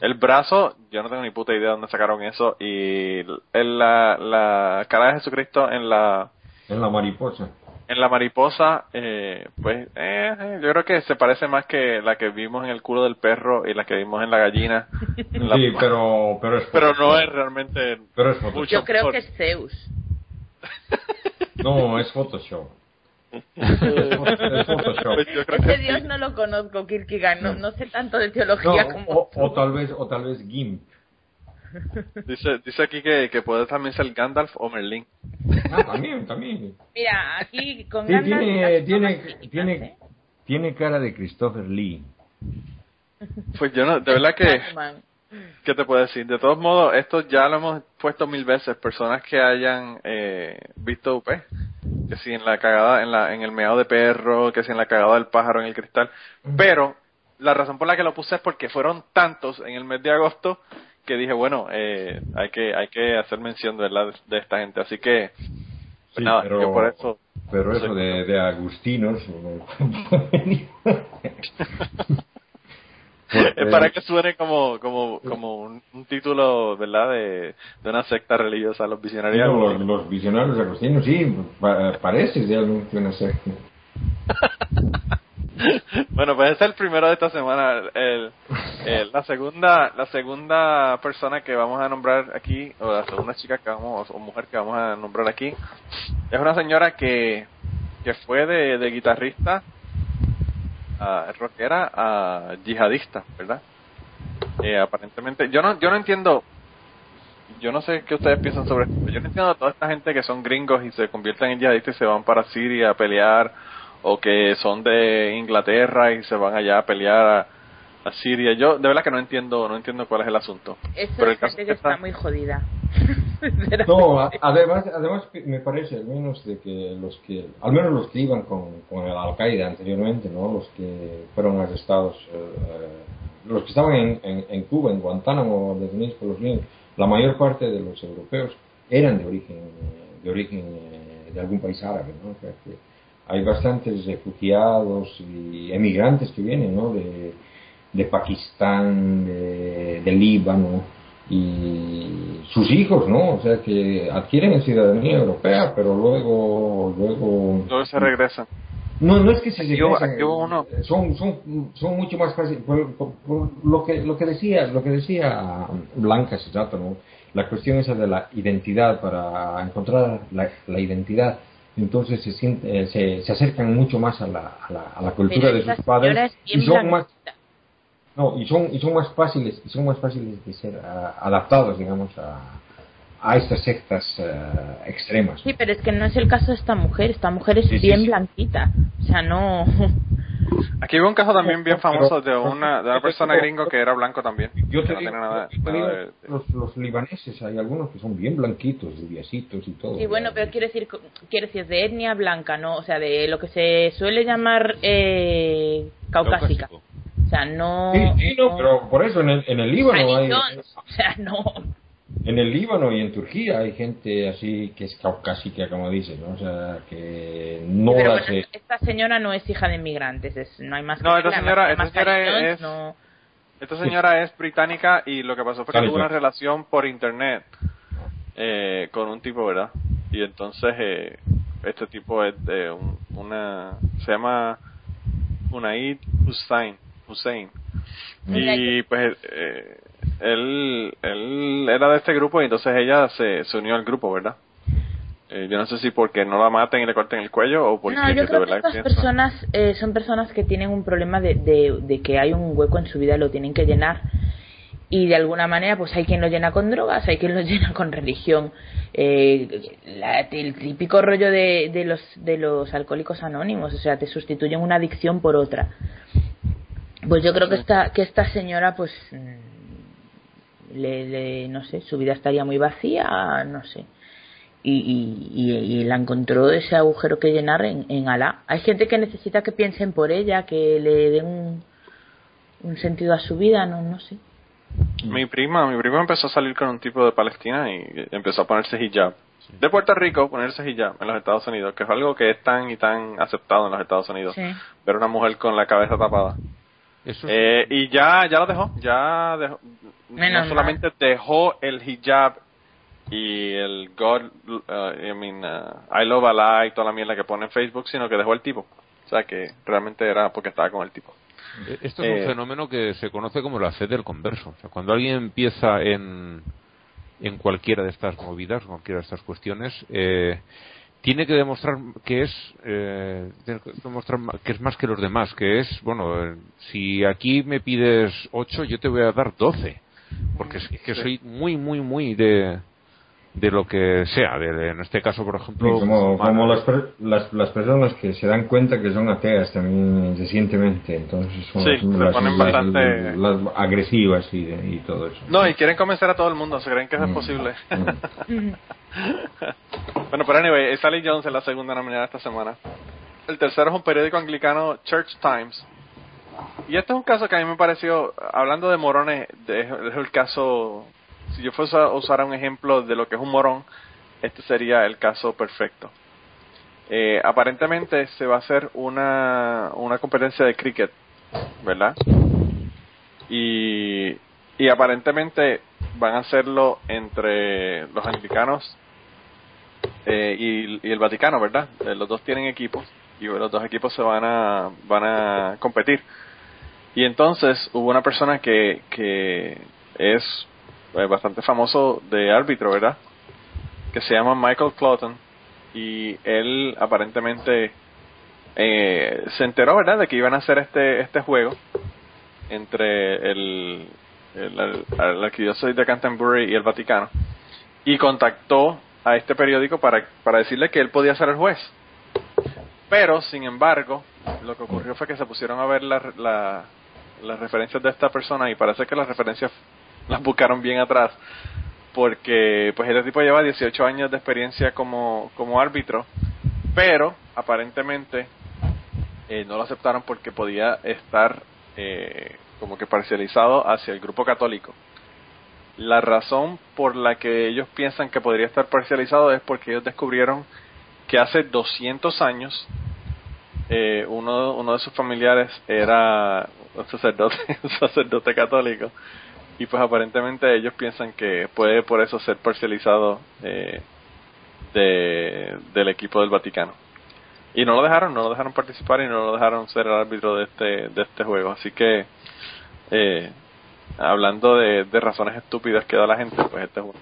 El brazo, yo no tengo ni puta idea de dónde sacaron eso. Y la, la cara de Jesucristo en la... En la mariposa. En la mariposa, eh, pues eh, yo creo que se parece más que la que vimos en el culo del perro y la que vimos en la gallina. sí, pero, pero, es pero no es realmente... Pero es Mucho yo creo que es Zeus. No, es Photoshop. Ese Dios no lo conozco, Kierkegaard, no, no sé tanto de teología como o, tal vez o tal vez Gimp. Dice, dice aquí que, que puede también ser Gandalf o Merlin. Ah, también, también. Mira, aquí con Gandalf tiene, tiene, tiene, ¿eh? tiene cara de Christopher Lee. Pues yo no, de verdad que ¿Qué te puedo decir? De todos modos, esto ya lo hemos puesto mil veces. Personas que hayan eh, visto UP, que si en la cagada, en, la, en el meado de perro, que si en la cagada del pájaro en el cristal. Pero la razón por la que lo puse es porque fueron tantos en el mes de agosto que dije, bueno, eh, hay que hay que hacer mención de, verdad de esta gente. Así que, pues nada, pero, yo por eso. Pero eso de, de agustinos. es para que suene como como como un, título verdad de, de, una secta religiosa los visionarios. Los, los, visionarios agustinos sí parece de una secta. Bueno pues es el primero de esta semana. El, la segunda la segunda persona que vamos a nombrar aquí o la segunda chica que vamos o mujer que vamos a nombrar aquí es una señora que que fue de, de guitarrista a rockera a yihadista, ¿verdad? Eh, aparentemente, yo no, yo no entiendo, yo no sé qué ustedes piensan sobre esto, yo no entiendo a toda esta gente que son gringos y se convierten en yihadistas y se van para Siria a pelear, o que son de Inglaterra y se van allá a pelear a, Siria. Yo de verdad que no entiendo, no entiendo cuál es el asunto. Pero el gente que está muy jodida. no, además, además me parece al menos de que los que, al menos los que iban con, con el Al Qaeda anteriormente, no, los que fueron arrestados, eh, los que estaban en, en, Cuba, en Guantánamo, detenidos por los líneas, la mayor parte de los europeos eran de origen, de origen eh, de algún país árabe, ¿no? hay bastantes refugiados y emigrantes que vienen, ¿no? De, de Pakistán, de, de Líbano y sus hijos, ¿no? O sea, que adquieren ciudadanía europea, pero luego... Luego, luego se regresan. No, no es que se regresan, son, son, son mucho más fáciles. lo, que, lo que decía, lo que decía Blanca, exacto, ¿no? La cuestión esa de la identidad, para encontrar la, la identidad entonces se, siente, se, se, acercan mucho más a la, a la, a la cultura de sus padres y son más No, y son, y son más fáciles, y son más fáciles de ser ah, adaptados, digamos, a, a estas sectas eh, extremas. Sí, pero es que no es el caso de esta mujer. Esta mujer es Sí, sí, bien sí. blanquita. O sea, no. Aquí hubo un caso también bien famoso de una, de una persona gringo que era blanco también. Yo te no digo, nada, nada de- los, los libaneses, hay algunos que son bien blanquitos, rubiecitos y todo. Sí, bueno, pero quiero decir, quiero decir, de etnia blanca, ¿no? O sea, de lo que se suele llamar eh, caucásica. Caucásico. O sea, no. Sí, sí, no, pero por eso en el, en el Líbano hay, O sea, no. en el Líbano y en Turquía hay gente así que es caucásica, como dicen, ¿no? O sea, que no Pero bueno, esta señora no es hija de inmigrantes, es, no hay más No, que esta señora- esta señora es- no- Esta señora es británica y lo que pasó fue que tuvo una relación por internet eh, con un tipo, ¿verdad? Y entonces eh, este tipo es de un- una... se llama Unaid Hussein. Hussein. Y pues eh, él, él era de este grupo y entonces ella se, se unió al grupo, ¿verdad? Eh, yo no sé si porque no la maten y le corten el cuello o porque No, yo de creo que estas personas eh, son personas que tienen un problema de, de, de que hay un hueco en su vida y lo tienen que llenar. Y de alguna manera, pues hay quien lo llena con drogas, hay quien lo llena con religión. Eh, la- el típico rollo de, de, los, de los alcohólicos anónimos, o sea, te sustituyen una adicción por otra. Pues yo creo que esta, que esta señora, pues, mm, le, le- no sé, su vida estaría muy vacía, no sé y, y, y- y la encontró ese agujero que llenar en, en Alá. Hay gente que necesita que piensen por ella, que le den un, un sentido a su vida, no, no sé. Mi prima, mi prima empezó a salir con un tipo de Palestina y empezó a ponerse hijab. De Puerto Rico, ponerse hijab en los Estados Unidos, que es algo que es tan y tan aceptado en los Estados Unidos. Sí. Ver una mujer con la cabeza tapada. Eso es- Eh, y ya, ya lo dejó, ya dejó. Menos no solamente dejó el hijab y el God, uh, I mean, uh, I love Allah y toda la mierda que pone en Facebook, sino que dejó el tipo. O sea que realmente era porque estaba con el tipo. Eh, Esto es Eh, un fenómeno que se conoce como la fe del converso. O sea, cuando alguien empieza en, en cualquiera de estas movidas, cualquiera de estas cuestiones, eh, tiene que demostrar que es eh, tiene que demostrar que es más que los demás, que es bueno, eh, si aquí me pides 8, yo te voy a dar 12, porque es que soy muy muy muy de de lo que sea, de, de- en este caso por Sí, ejemplo como, musulmana. como las, per- las, las personas que se dan cuenta que son ateas también recientemente, entonces son Sí, las, ponen las- bastante- las agresivas y, y todo eso. No, y quieren convencer a todo el mundo, se creen que eso es Mm. posible. Mm. bueno, pero anyway, Sally Jones es la segunda nominada esta semana. El tercero es un periódico anglicano, Church Times. Y este es un caso que a mí me pareció, hablando de morones, es el caso, si yo fuese a usar un ejemplo de lo que es un morón, este sería el caso perfecto. Eh, aparentemente se va a hacer una, una competencia de cricket, ¿verdad? Y, y aparentemente van a hacerlo entre los anglicanos eh, y, el Vaticano, ¿verdad? Eh, los dos tienen equipos y los dos equipos se van a van a competir. Y entonces hubo una persona que, que es eh, bastante famoso de árbitro, ¿verdad? Que se llama Michael Clotton y él aparentemente eh, se enteró, ¿verdad? De que iban a hacer este este juego entre el, el, el- la arquidiócesis de Canterbury y el Vaticano y contactó a este periódico para, para decirle que él podía ser el juez. Pero, sin embargo, lo que ocurrió fue que se pusieron a ver la- la- las referencias de esta persona y parece que las referencias las buscaron bien atrás porque pues este tipo lleva 18 años de experiencia como, como árbitro pero aparentemente eh, no lo aceptaron porque podía estar eh, como que parcializado hacia el grupo católico. La razón por la que ellos piensan que podría estar parcializado es porque ellos descubrieron que hace 200 años eh, uno, uno de sus familiares era un sacerdote, un sacerdote católico y pues aparentemente ellos piensan que puede por eso ser parcializado eh, de, del equipo del Vaticano y no lo dejaron, no lo dejaron participar y no lo dejaron ser el árbitro de este, de este juego. Así que, eh, hablando de, de razones estúpidas que da la gente, pues este juego.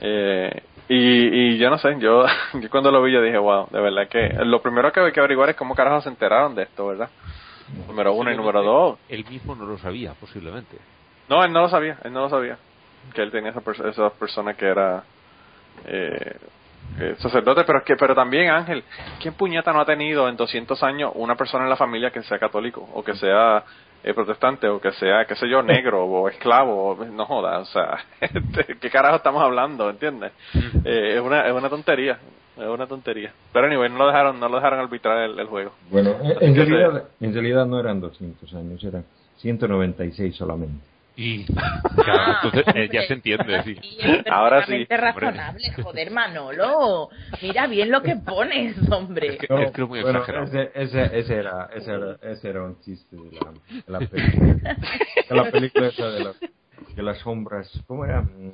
Eh, y, y yo no sé, yo, yo cuando lo vi yo dije, wow, de verdad que lo primero que hay que averiguar es cómo carajo se enteraron de esto, ¿verdad? Número uno y número dos. Él mismo no lo sabía, posiblemente. No, él no lo sabía, él no lo sabía. Que él tenía esa, perso- esa persona que era eh, eh, sacerdote, pero es que pero también Ángel, ¿quién puñeta no ha tenido en 200 años una persona en la familia que sea católico o que sea eh, protestante o que sea, qué sé yo, negro o esclavo? no joda, o sea, ¿de ¿qué carajo estamos hablando? ¿Entiendes? Eh, es una es una tontería, es una tontería. Pero anyway, no lo dejaron no lo dejaron arbitrar el, el juego. Bueno, en- realidad, en realidad no eran 200 años, eran 196 solamente. Y claro, entonces eh, ya se entiende, sí. Es Ahora sí, razonable, joder, Manolo. Mira bien lo que pones, hombre. Es que, es que es muy bueno, exagerado. ese, ese, ese era, ese, era, ese era un chiste de la, de la película. De la película esa de, las- de las sombras. ¿Cómo era? Mm,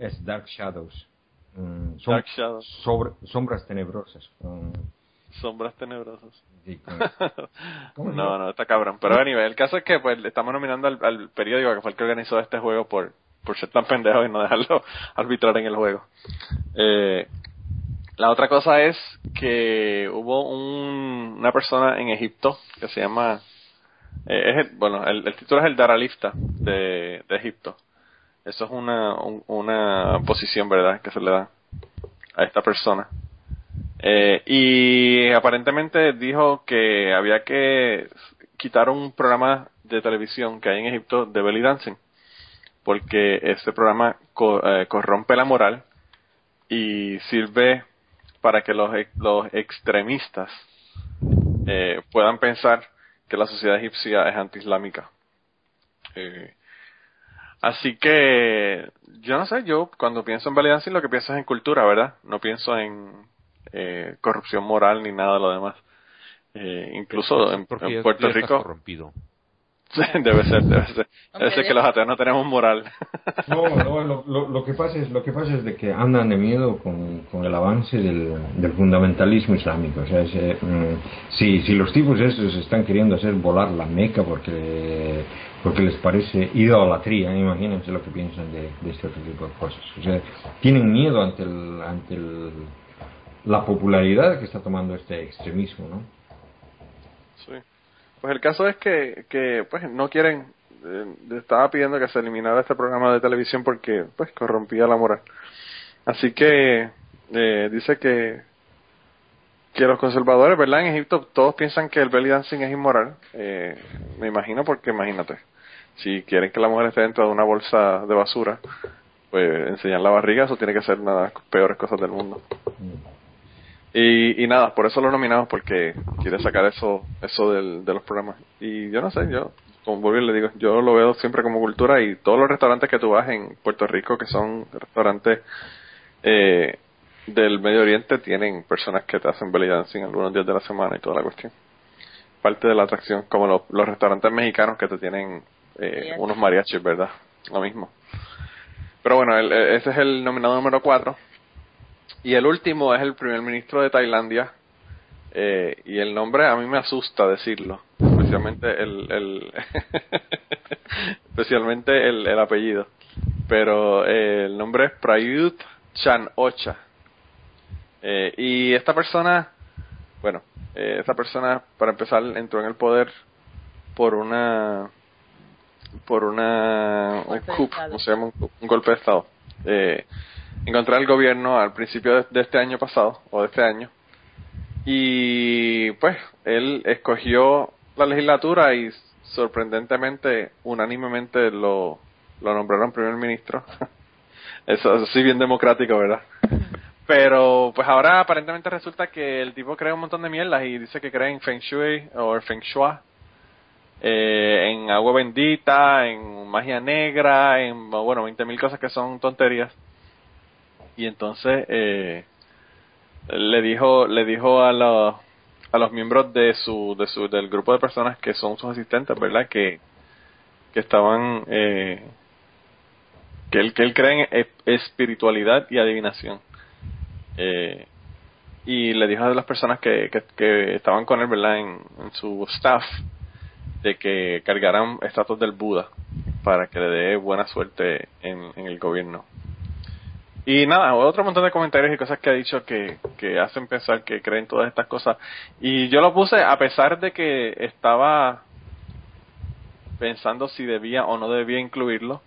Es Dark Shadows. Mm, som- Dark Shadows. sobre- sombras tenebrosas. Mm, Sombras tenebrosas. sí, con- ¿Cómo se no, no, está cabrón. Pero anyway, el caso es que pues le estamos nominando al, al periódico que fue el que organizó este juego por, por ser tan pendejo y no dejarlo arbitrar en el juego. Eh, la otra cosa es que hubo un- una persona en Egipto que se llama, eh, es el- bueno, el, el título es el Daralifta de, de Egipto. Eso es una, un- una posición, ¿verdad?, que se le da a esta persona. Eh, y aparentemente dijo que había que quitar un programa de televisión que hay en Egipto de belly dancing porque este programa co- eh, corrompe la moral y sirve para que los, los extremistas eh, puedan pensar que la sociedad egipcia es antiislámica. Eh, así que yo no sé, yo cuando pienso en belly dancing lo que pienso es en cultura, ¿verdad? No pienso en eh, corrupción moral ni nada de lo demás. Eh, incluso en, Puerto Rico corrompido. debe ser, debe ser, debe ser que los ateos no tenemos moral. No, no, lo, lo, lo que pasa es lo que pasa es de que andan de miedo con, con el avance del, del fundamentalismo islámico. O sea, ese, mm, si, si los tipos estos están queriendo hacer volar la Meca porque porque les parece idolatría, imagínense lo que piensan de, de este otro tipo de cosas. O sea, tienen miedo ante el, ante el, la popularidad que está tomando este extremismo, ¿no? Sí. Pues el caso es que, que pues no quieren, eh, estaba pidiendo que se eliminara este programa de televisión porque pues corrompía la moral. Así que eh, dice que que los conservadores, ¿verdad? En Egipto todos piensan que el belly dancing es inmoral. Eh, me imagino porque imagínate, si quieren que la mujer esté dentro de una bolsa de basura, pues enseñar la barriga, eso tiene que ser una de las peores cosas del mundo. Y, y nada, por eso lo nominamos, porque quiere sacar eso eso del, de los programas. Y yo no sé, yo, como y le digo, yo lo veo siempre como cultura y todos los restaurantes que tú vas en Puerto Rico, que son restaurantes eh, del Medio Oriente, tienen personas que te hacen belly dancing algunos días de la semana y toda la cuestión. Parte de la atracción, como los, los restaurantes mexicanos que te tienen eh, unos mariachis, ¿verdad? Lo mismo. Pero bueno, el- el- ese es el nominado número 4. Y el último es el primer ministro de Tailandia. eh, y el nombre a mí me asusta decirlo. Especialmente el, el especialmente el, el apellido. Pero eh, el nombre es Prayut Chan Ocha. Eh, y esta persona, bueno, eh, esta persona para empezar entró en el poder por una por una un coup. ¿cómo se llama? Un, un golpe de estado. Eh, encontré el gobierno al principio de, este año pasado o de este año. Y pues él escogió la legislatura y sorprendentemente unánimemente lo nombraron primer ministro. Eso, sí bien democrático verdad pero pues ahora aparentemente resulta que el tipo crea un montón de mierdas y dice que cree en Feng Shui o Feng Shui eh, en agua bendita, en magia negra, en bueno, 20.000 cosas que son tonterías. Y entonces eh, le dijo le dijo a los a los miembros de su de su del grupo de personas que son sus asistentes, ¿verdad? Que que estaban eh, que él que él cree en e- espiritualidad y adivinación. Eh, y le dijo a las personas que, que, que estaban con él, ¿verdad? En, en su staff, de que cargaran estatuas del Buda para que le dé buena suerte en, en el gobierno. Y nada, otro montón de comentarios y cosas que ha dicho que, que hacen pensar que creen todas estas cosas. Y yo lo puse a pesar de que estaba pensando si debía o no debía incluirlo,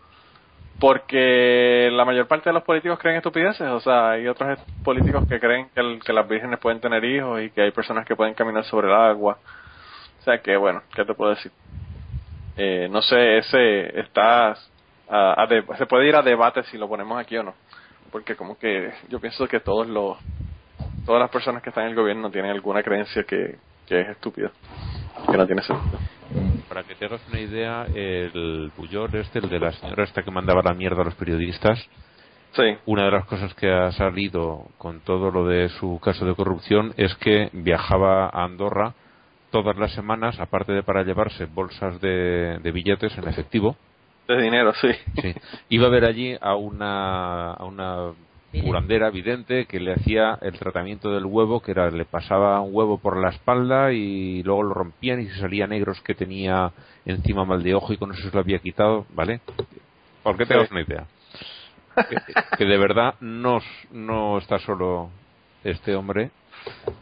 porque la mayor parte de los políticos creen estupideces, o sea, hay otros políticos que creen que, el- que las vírgenes pueden tener hijos y que hay personas que pueden caminar sobre el agua. O sea que, bueno, ¿qué te puedo decir? Eh, no sé, ese está, a- a de- se puede ir a debate si lo ponemos aquí o no, porque como que yo pienso que todos los, todas las personas que están en el gobierno tienen alguna creencia que, que es estúpida, que no tiene sentido. Para que te hagas una idea, el Puyol este, el de la señora esta que mandaba la mierda a los periodistas, Sí, una de las cosas que ha salido con todo lo de su caso de corrupción es que viajaba a Andorra todas las semanas, aparte de para llevarse bolsas de, de billetes en efectivo, de dinero, sí. sí, iba a ver allí a una, a una curandera vidente que le hacía el tratamiento del huevo, que era le pasaba un huevo por la espalda y luego lo rompían y se salía negros que tenía encima mal de ojo y con eso se lo había quitado, ¿vale? ¿Por qué te Sí. das una idea? Que, que de verdad no, no está solo este hombre.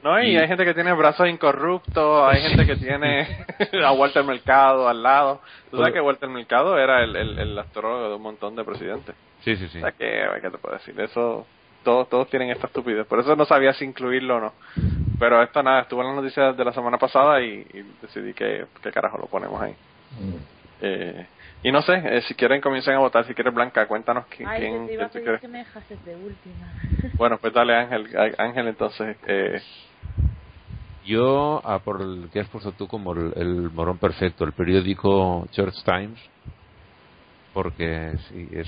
No, y Y- hay gente que tiene brazos incorruptos, hay gente que tiene a Walter Mercado al lado. Tú sabes que Walter Mercado era el, el, el astrólogo de un montón de presidentes. Sí, sí, sí. O sea que, ¿qué te puedo decir? Eso, todos, todos tienen esta estupidez. Por eso no sabía si incluirlo o no. Pero esto nada, estuvo en las noticias de la semana pasada y, y decidí que, que carajo lo ponemos ahí. Eh, y no sé, eh, si quieren comiencen a votar, si quieres Blanca, cuéntanos qui- Ay, quién, yo te iba a quién tú pedir quieres. que me dejases de última. Bueno, pues dale Ángel, Ángel entonces. Eh, Yo, a por el que has puesto tú como el, el morón perfecto, el periódico Church Times, porque sí, es,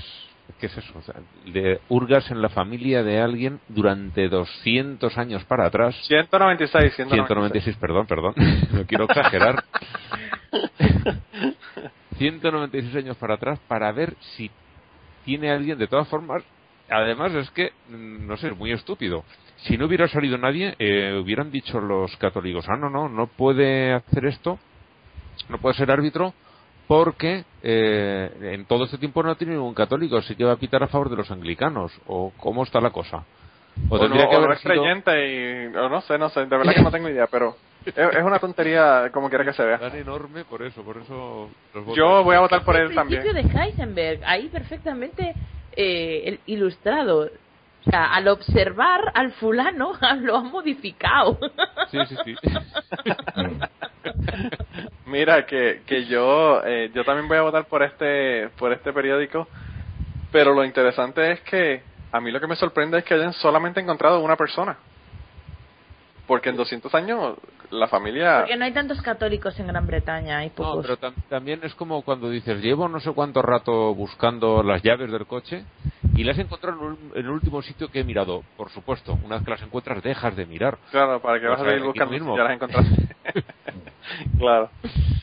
¿qué es eso? O sea, de hurgas en la familia de alguien durante 200 años para atrás. 196, 196. 196, perdón, perdón, no quiero exagerar. 196 años para atrás para ver si tiene alguien, de todas formas, además es que, mm, no sé, es muy estúpido. Si no hubiera salido nadie, eh, hubieran dicho los católicos, ah, no, no, no puede hacer esto, no puede ser árbitro, porque eh, en todo este tiempo no ha tenido ningún católico, así que va a pitar a favor de los anglicanos, o cómo está la cosa. O, O, tendría no, que o no haber es sido- creyente y, o no sé, no sé, de verdad que no tengo idea, pero es, es una tontería como quiera que se vea. tan enorme por eso, por eso los votos. Yo voy a votar por él el también. principio de Heisenberg, ahí perfectamente eh, el- ilustrado. O sea, al observar al fulano lo ha modificado. Sí, sí, sí. Mira que, que yo eh, yo también voy a votar por este por este periódico, pero lo interesante es que a mí lo que me sorprende es que hayan solamente encontrado una persona. Porque en 200 años la familia Porque no hay tantos católicos en Gran Bretaña, hay No, pocos. pero tam- también es como cuando dices, llevo no sé cuánto rato buscando las llaves del coche y las he encontrado en, el último sitio que he mirado. Por supuesto, una vez que las encuentras dejas de mirar. Claro, para que O vas a sea, aquí buscando mismo. si ya las encontraste. claro.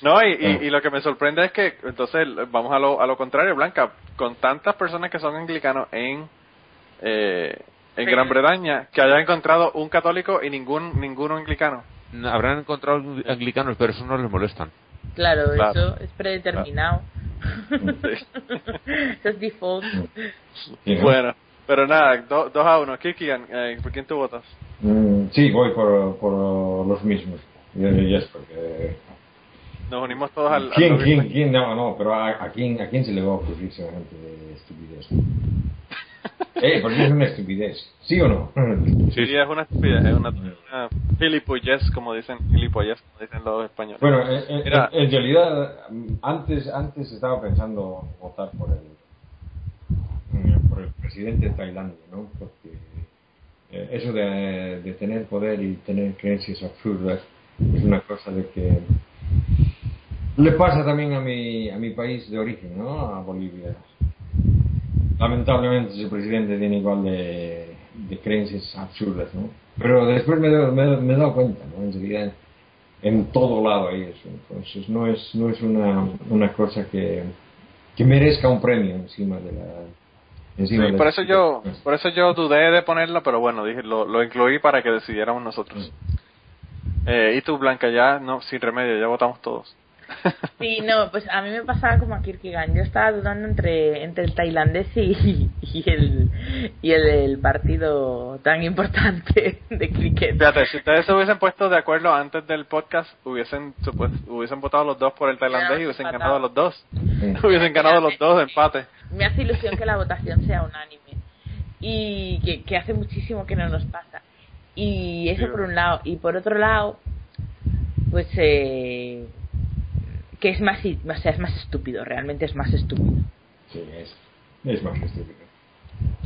No, y, y, y lo que me sorprende es que, entonces, vamos a lo, a lo contrario, Blanca, con tantas personas que son anglicanos en, eh, en Gran Bretaña, que hayan encontrado un católico y ningún ninguno anglicano. Habrán encontrado anglicanos, pero eso no les molestan. Claro, Claro. eso es predeterminado. Sí. eso es default. ¿no? Bueno, pero nada, do- dos a uno. Kiki, eh, ¿por quién tú votas? Mm, sí, voy por, por los mismos. Yes, porque... Nos unimos todos al... al ¿Quién, lobby quién, quién? No, no, pero ¿a, a quién, ¿a quién se le va a ocurrir semejante estupidez? Eh, porque es una estupidez. ¿Sí o no? Sí, es una estupidez, es una, una gilipollez, como dicen, gilipollez, como dicen los españoles. Bueno, en, en- Mira. en realidad, mm, antes, antes estaba pensando votar por el, mm, por el presidente de Tailandia, ¿no? Porque eh, eso de, de tener poder y tener creencias absurdas es una cosa de que le pasa también a mi, a mi país de origen, ¿no? A Bolivia. Lamentablemente ese presidente tiene igual de, de creencias absurdas, ¿no? Pero después me, he- me, me he dado cuenta, ¿no? En realidad en todo lado hay eso. Entonces no es, no es una, una cosa que, que merezca un premio encima de la... Encima Sí, de por la- eso yo por eso yo dudé de ponerlo, pero bueno, dije lo, lo incluí para que decidiéramos nosotros. Eh, y tú, Blanca, ya no sin remedio, ya votamos todos. Sí, no, pues a mí me pasaba como a Kierkegaard. Yo estaba dudando entre, entre el tailandés y, y el, y el, el partido tan importante de cricket. Fíjate, si ustedes se hubiesen puesto de acuerdo antes del podcast, hubiesen hubiesen votado los dos por el tailandés y hubiesen ganado los dos. hubiesen ganado los dos de empate. Me hace ilusión que la votación sea unánime. Y que, que hace muchísimo que no nos pasa. Y eso Sí. por un lado. Y por otro lado, pues eh, que es más, i- o sea, es más estúpido, realmente es más estúpido. Sí, es, es más estúpido.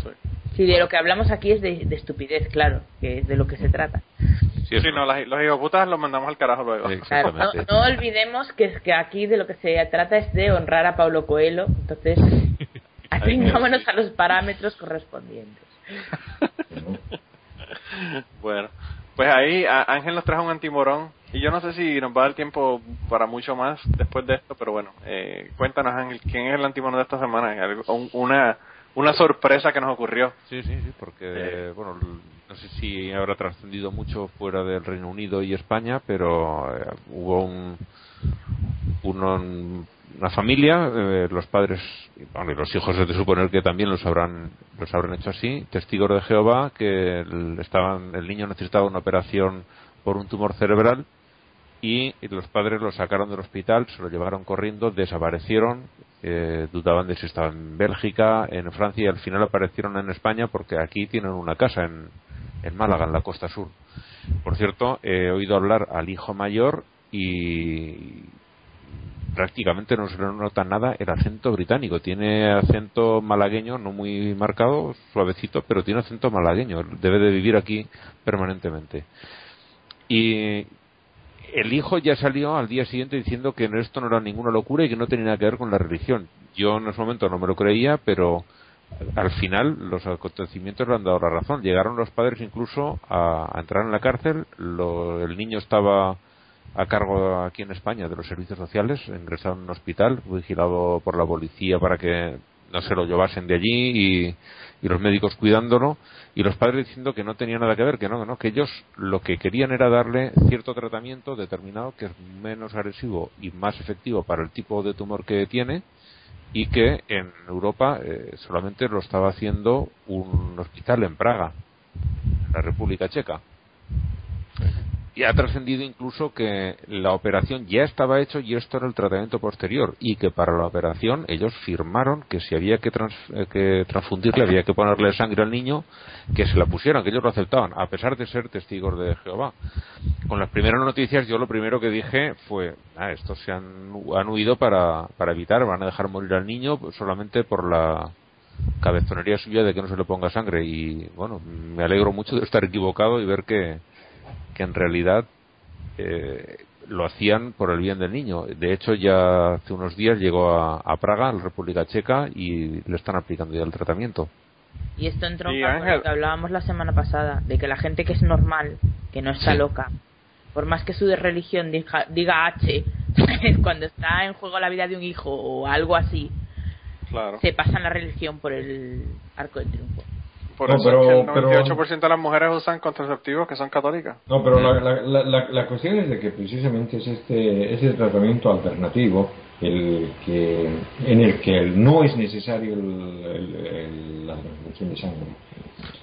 Sí, Si de lo que hablamos aquí es de, de estupidez, claro, que es de lo que se trata. Sí, Sí, no, las- los hijoputas los mandamos al carajo luego. Sí. Claro, no, no olvidemos que, que aquí de lo que se trata es de honrar a Pablo Coelho, entonces atengámonos a los parámetros correspondientes. ¿no? Bueno, pues ahí Ángel nos trajo un antimorón y yo no sé si nos va a dar tiempo para mucho más después de esto, pero bueno, eh, cuéntanos Ángel, ¿quién es el antimorón de esta semana? Un- una, una sorpresa que nos ocurrió. Sí, sí, sí, porque, Eh. bueno, no sé si habrá trascendido mucho fuera del Reino Unido y España, pero eh, hubo un, uno- una familia, eh, los padres, y, los hijos de suponer que también los habrán, los habrán hecho así, testigos de Jehová, que el, estaban, el niño necesitaba una operación por un tumor cerebral y los padres lo sacaron del hospital, se lo llevaron corriendo, desaparecieron, eh, dudaban de si estaba en Bélgica, en Francia y al final aparecieron en España porque aquí tienen una casa en, en Málaga, en la costa sur. Por cierto, he oído hablar al hijo mayor y prácticamente no se nota nada el acento británico. Tiene acento malagueño, no muy marcado, suavecito, pero tiene acento malagueño. Debe de vivir aquí permanentemente. Y el hijo ya salió al día siguiente diciendo que esto no era ninguna locura y que no tenía nada que ver con la religión. Yo en ese momento no me lo creía, pero al final los acontecimientos le han dado la razón. Llegaron los padres incluso a, a entrar en la cárcel. Lo- el niño estaba a cargo aquí en España de los servicios sociales, ingresado en un hospital, vigilado por la policía para que no se lo llevasen de allí y, y los médicos cuidándolo y los padres diciendo que no tenía nada que ver, que no, que no, que ellos lo que querían era darle cierto tratamiento determinado que es menos agresivo y más efectivo para el tipo de tumor que tiene y que en Europa eh, solamente lo estaba haciendo un hospital en Praga, en la República Checa. Y ha trascendido incluso que la operación ya estaba hecho y esto era el tratamiento posterior y que para la operación ellos firmaron que si había que, trans- eh, que transfundirle, había que ponerle sangre al niño, que se la pusieran, que ellos lo aceptaban, a pesar de ser testigos de Jehová. Con las primeras noticias yo lo primero que dije fue, ah, estos se han, han huido para, para evitar, van a dejar morir al niño solamente por la cabezonería suya de que no se le ponga sangre y bueno, me alegro mucho de estar equivocado y ver que, que en realidad eh, lo hacían por el bien del niño. De hecho, ya hace unos días llegó a, a Praga, a la República Checa, y le están aplicando ya el tratamiento. Y esto entronca Y con Ángel- lo que hablábamos la semana pasada, de que la gente que es normal, que no está Sí. loca, por más que su religión diga, diga H, cuando está en juego la vida de un hijo o algo así, Claro. se pasan la religión por el arco del triunfo. Por No, eso pero- es que el pero- 98% de las mujeres usan contraceptivos que son católicas. No, pero la, la, la, la- cuestión es de que precisamente es este, es el tratamiento alternativo el que, en el que no es necesario el- el- el- la transfusión de sangre.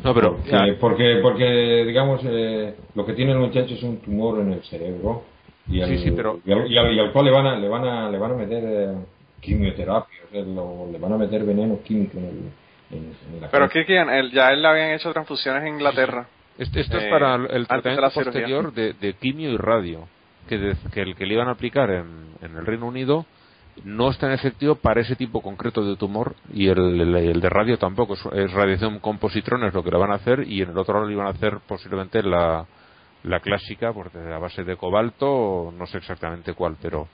No, pero Porque, porque, porque, digamos, eh, lo que tiene el muchacho es un tumor en el cerebro y al, Sí, sí, pero- y al, y al- y al cual le van a, le van a, le van a meter eh, quimioterapia, o sea, lo- le van a meter veneno químico en, el, en, en la Pero. Kirkian, él, ya él le habían hecho transfusiones en Inglaterra. Esto, esto Eh, es para el de tratamiento posterior de, de quimio y radio, que, de- que el que le iban a aplicar en, en el Reino Unido no es tan efectivo para ese tipo concreto de tumor y el, el- el de radio tampoco, es, es radiación con positrones lo que le van a hacer y en el otro lado le iban a hacer posiblemente la, la clásica porque a base de cobalto, no sé exactamente cuál, pero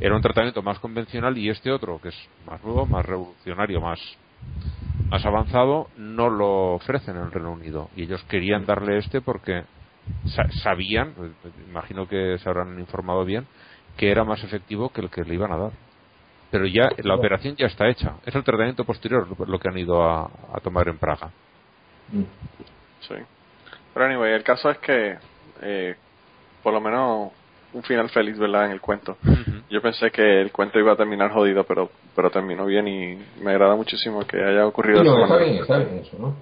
era un tratamiento más convencional y este otro, que es más nuevo, más revolucionario, más más avanzado no lo ofrecen en el Reino Unido y ellos querían darle este porque sa- sabían, imagino que se habrán informado bien, que era más efectivo que el que le iban a dar. Pero ya la operación ya está hecha, es el tratamiento posterior lo- lo que han ido a, a tomar en Praga. Mm. Sí. Pero anyway, el caso es que, eh, por lo menos, un final feliz, ¿verdad? En el cuento. Yo pensé que el cuento iba a terminar jodido, pero pero terminó bien y me agrada muchísimo que haya ocurrido esa está bien, está bien eso, ¿no?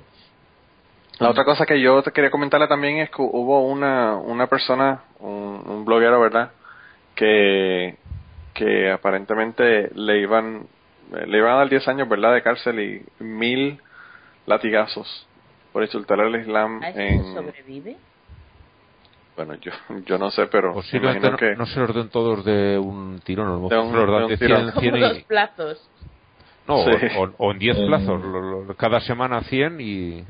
La otra cosa que yo te quería comentarle también es que hubo una, una persona, un, un bloguero, ¿verdad? Que, que aparentemente le iban, le iban a dar 10 años, ¿verdad? De cárcel y mil latigazos por insultar al Islam ¿A eso se en... sobrevive? Bueno, yo, yo no sé, pero me Posiblemente imagino no, que... no se los den todos de un tirón, lo De un- se los dan de un de tirón. 100, Como 100 dos y, plazos. no, Sí. o, o- en 10 Eh, plazos, lo- lo- cada semana 100 y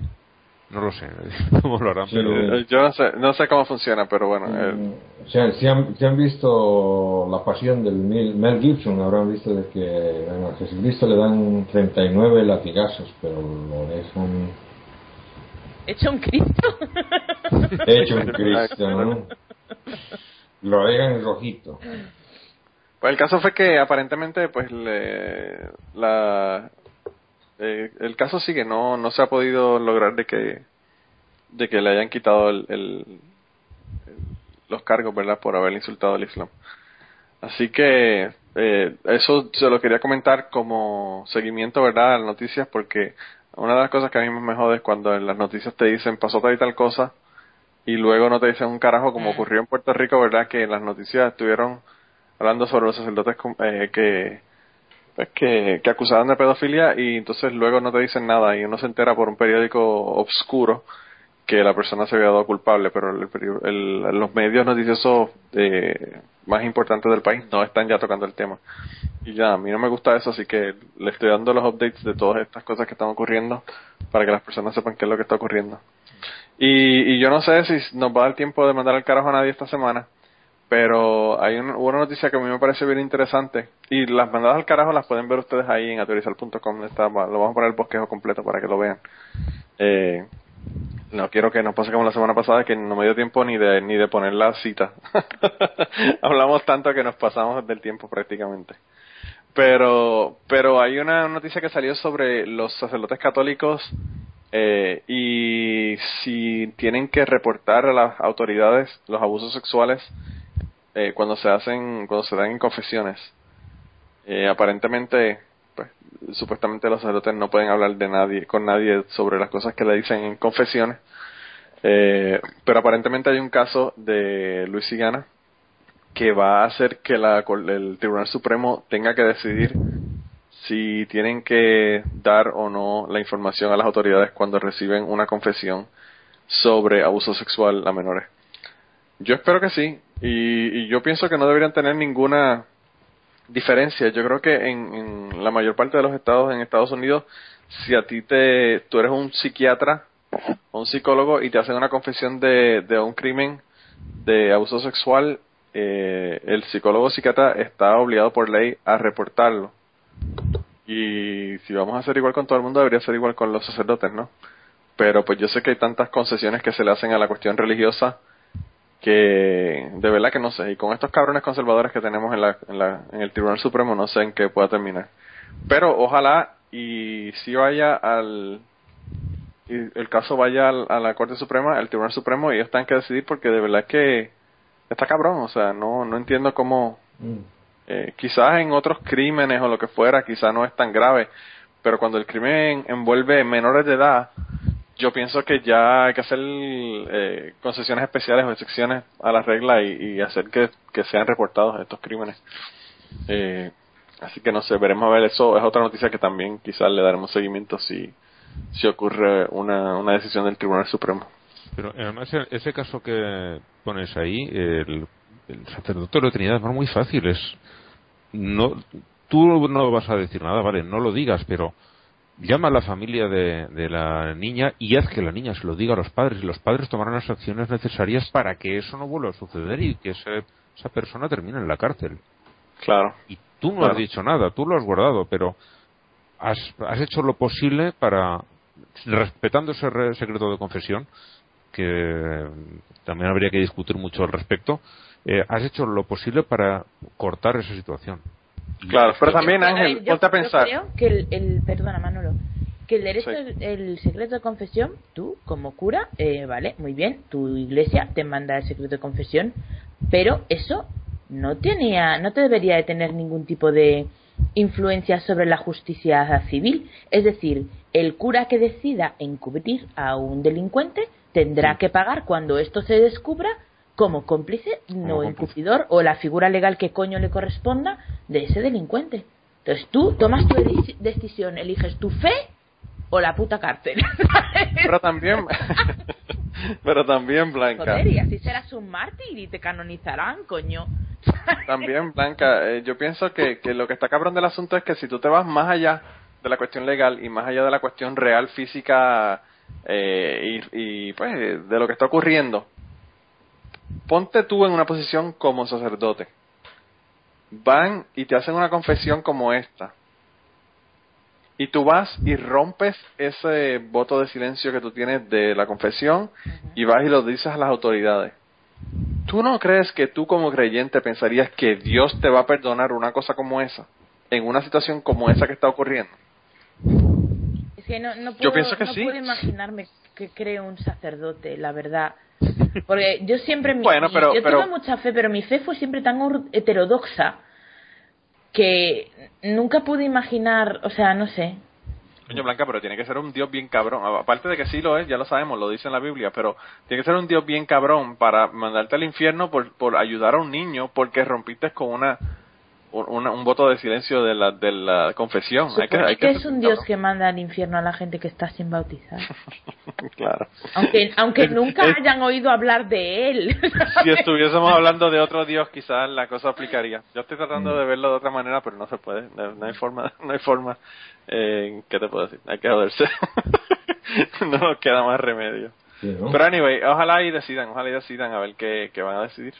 no lo sé cómo lo harán, Sí, pero Eh, Yo no sé, no sé cómo funciona, pero bueno, eh, Mm, O sea, si han, si han visto La Pasión del Mel, Mel Gibson, habrán visto de que bueno, a Jesucristo le dan 39 latigazos, pero lo dejan ¿Hecho un Cristo? hecho un Cristo, ¿no? Lo dejan rojito. Pues el caso fue que aparentemente, pues, le, la, eh, el caso sigue, no, no se ha podido lograr de que, de que le hayan quitado el, el- el- los cargos, ¿verdad? Por haber insultado al Islam. Así que eh, eso se lo quería comentar como seguimiento, ¿verdad? A las noticias, porque una de las cosas que a mí me jode es cuando en las noticias te dicen pasó tal y tal cosa y luego no te dicen un carajo como Mm. ocurrió en Puerto Rico, ¿verdad? Que en las noticias estuvieron hablando sobre los sacerdotes eh, que, pues, que que acusaban de pedofilia y entonces luego no te dicen nada y uno se entera por un periódico obscuro que la persona se había dado culpable, pero el, el- los medios noticiosos eh, más importantes del país no están ya tocando el tema. Y ya, a mí no me gusta eso, así que le estoy dando los updates de todas estas cosas que están ocurriendo para que las personas sepan qué es lo que está ocurriendo. Y, y yo no sé si nos va a dar tiempo de mandar al carajo a nadie esta semana, pero hay un- una noticia que a mí me parece bien interesante y las mandadas al carajo las pueden ver ustedes ahí en autorizar.com, está- lo vamos a poner el bosquejo completo para que lo vean. Eh, no quiero que nos pase como la semana pasada que no me dio tiempo ni de ni de poner la cita. Hablamos tanto que nos pasamos del tiempo prácticamente. Pero pero hay una noticia que salió sobre los sacerdotes católicos eh, y si tienen que reportar a las autoridades los abusos sexuales eh, cuando se hacen cuando se dan en confesiones. Eh, aparentemente supuestamente los sacerdotes no pueden hablar de nadie con nadie sobre las cosas que le dicen en confesiones eh, pero aparentemente hay un caso de Luisiana que va a hacer que la, el Tribunal Supremo tenga que decidir si tienen que dar o no la información a las autoridades cuando reciben una confesión sobre abuso sexual a menores. Yo espero que sí, y yo pienso que no deberían tener ninguna diferencia. Yo creo que en, la mayor parte de los estados en Estados Unidos, si a ti te, tú eres un psiquiatra o un psicólogo y te hacen una confesión de, un crimen de abuso sexual, eh, el psicólogo o psiquiatra está obligado por ley a reportarlo. Y si vamos a hacer igual con todo el mundo, debería ser igual con los sacerdotes, ¿no? Pero pues yo sé que hay tantas concesiones que se le hacen a la cuestión religiosa que de verdad que no sé. Y con estos cabrones conservadores que tenemos en, la, en, la, en el Tribunal Supremo, no sé en qué pueda terminar. Pero ojalá y si vaya al y el caso vaya al- a la Corte Suprema, al Tribunal Supremo, y ellos tengan que decidir porque de verdad que está cabrón, o sea, no, no entiendo cómo, Mm. eh, quizás en otros crímenes o lo que fuera, quizás no es tan grave, pero cuando el crimen envuelve menores de edad, yo pienso que ya hay que hacer eh, concesiones especiales o excepciones a la regla y, hacer que, que sean reportados estos crímenes. Eh, así que no sé, veremos a ver, eso es otra noticia que también quizás le daremos seguimiento si, si ocurre una, una decisión del Tribunal Supremo. Pero además e- ese caso que pones ahí, el, el sacerdote de la Trinidad es muy fácil. Es no, tú no vas a decir nada, vale, no lo digas, pero llama a la familia de, de la niña y haz que la niña se lo diga a los padres y los padres tomarán las acciones necesarias para que eso no vuelva a suceder y que ese- esa persona termine en la cárcel. Claro. Y tú no Claro. has dicho nada, tú lo has guardado, pero has, has hecho lo posible para, respetando ese re- secreto de confesión, que también habría que discutir mucho al respecto, eh, has hecho lo posible para cortar esa situación. Claro, pero Yo- también Ángel, yo- ponte a yo pensar. creo que el, el- perdona Manolo, que el derecho, Sí. el secreto de confesión, tú como cura, eh, vale, muy bien, tu iglesia te manda el secreto de confesión, pero eso no tenía, no te debería de tener ningún tipo de influencia sobre la justicia civil. Es decir, el cura que decida encubrir a un delincuente tendrá que pagar cuando esto se descubra como cómplice, no encubridor o la figura legal que coño le corresponda de ese delincuente. Entonces tú tomas tu deci- decisión, eliges tu fe o la puta cárcel. Pero también, pero también, Blanca, Joder, y así serás un mártir y te canonizarán, coño. también, Blanca, eh, yo pienso que, que lo que está cabrón del asunto es que si tú te vas más allá de la cuestión legal y más allá de la cuestión real, física eh, y, y, pues de lo que está ocurriendo, ponte tú en una posición como sacerdote. Van y te hacen una confesión como esta. Y tú vas y rompes ese voto de silencio que tú tienes de la confesión y vas y lo dices a las autoridades. ¿Tú no crees que tú como creyente pensarías que Dios te va a perdonar una cosa como esa? En una situación como esa que está ocurriendo. Es que no, no puedo, Yo pienso que no sí. puedo imaginarme que creo un sacerdote, la verdad. Porque yo siempre, mi- Bueno, pero- yo pero- tuve mucha fe, pero mi fe fue siempre tan heterodoxa que nunca pude imaginar, o sea, no sé. Coño Blanca, pero tiene que ser un Dios bien cabrón. Aparte de que sí lo es, ya lo sabemos, lo dice en la Biblia, pero tiene que ser un Dios bien cabrón para mandarte al infierno por, por ayudar a un niño porque rompiste con una, un, una- un voto de silencio de la, de la confesión. Hay que, hay que, que es un Dios que manda al infierno a la gente que está sin bautizar. claro. Aunque, aunque nunca es- hayan oído hablar de él. Si estuviésemos hablando de otro Dios, quizás la cosa aplicaría. Yo estoy tratando de verlo de otra manera, pero no se puede. No, no hay forma, no hay forma. Eh, ¿Qué te puedo decir? Hay que joderse. no nos queda más remedio. Sí, ¿no? Pero anyway, ojalá y decidan, ojalá y decidan a ver qué, qué van a decidir.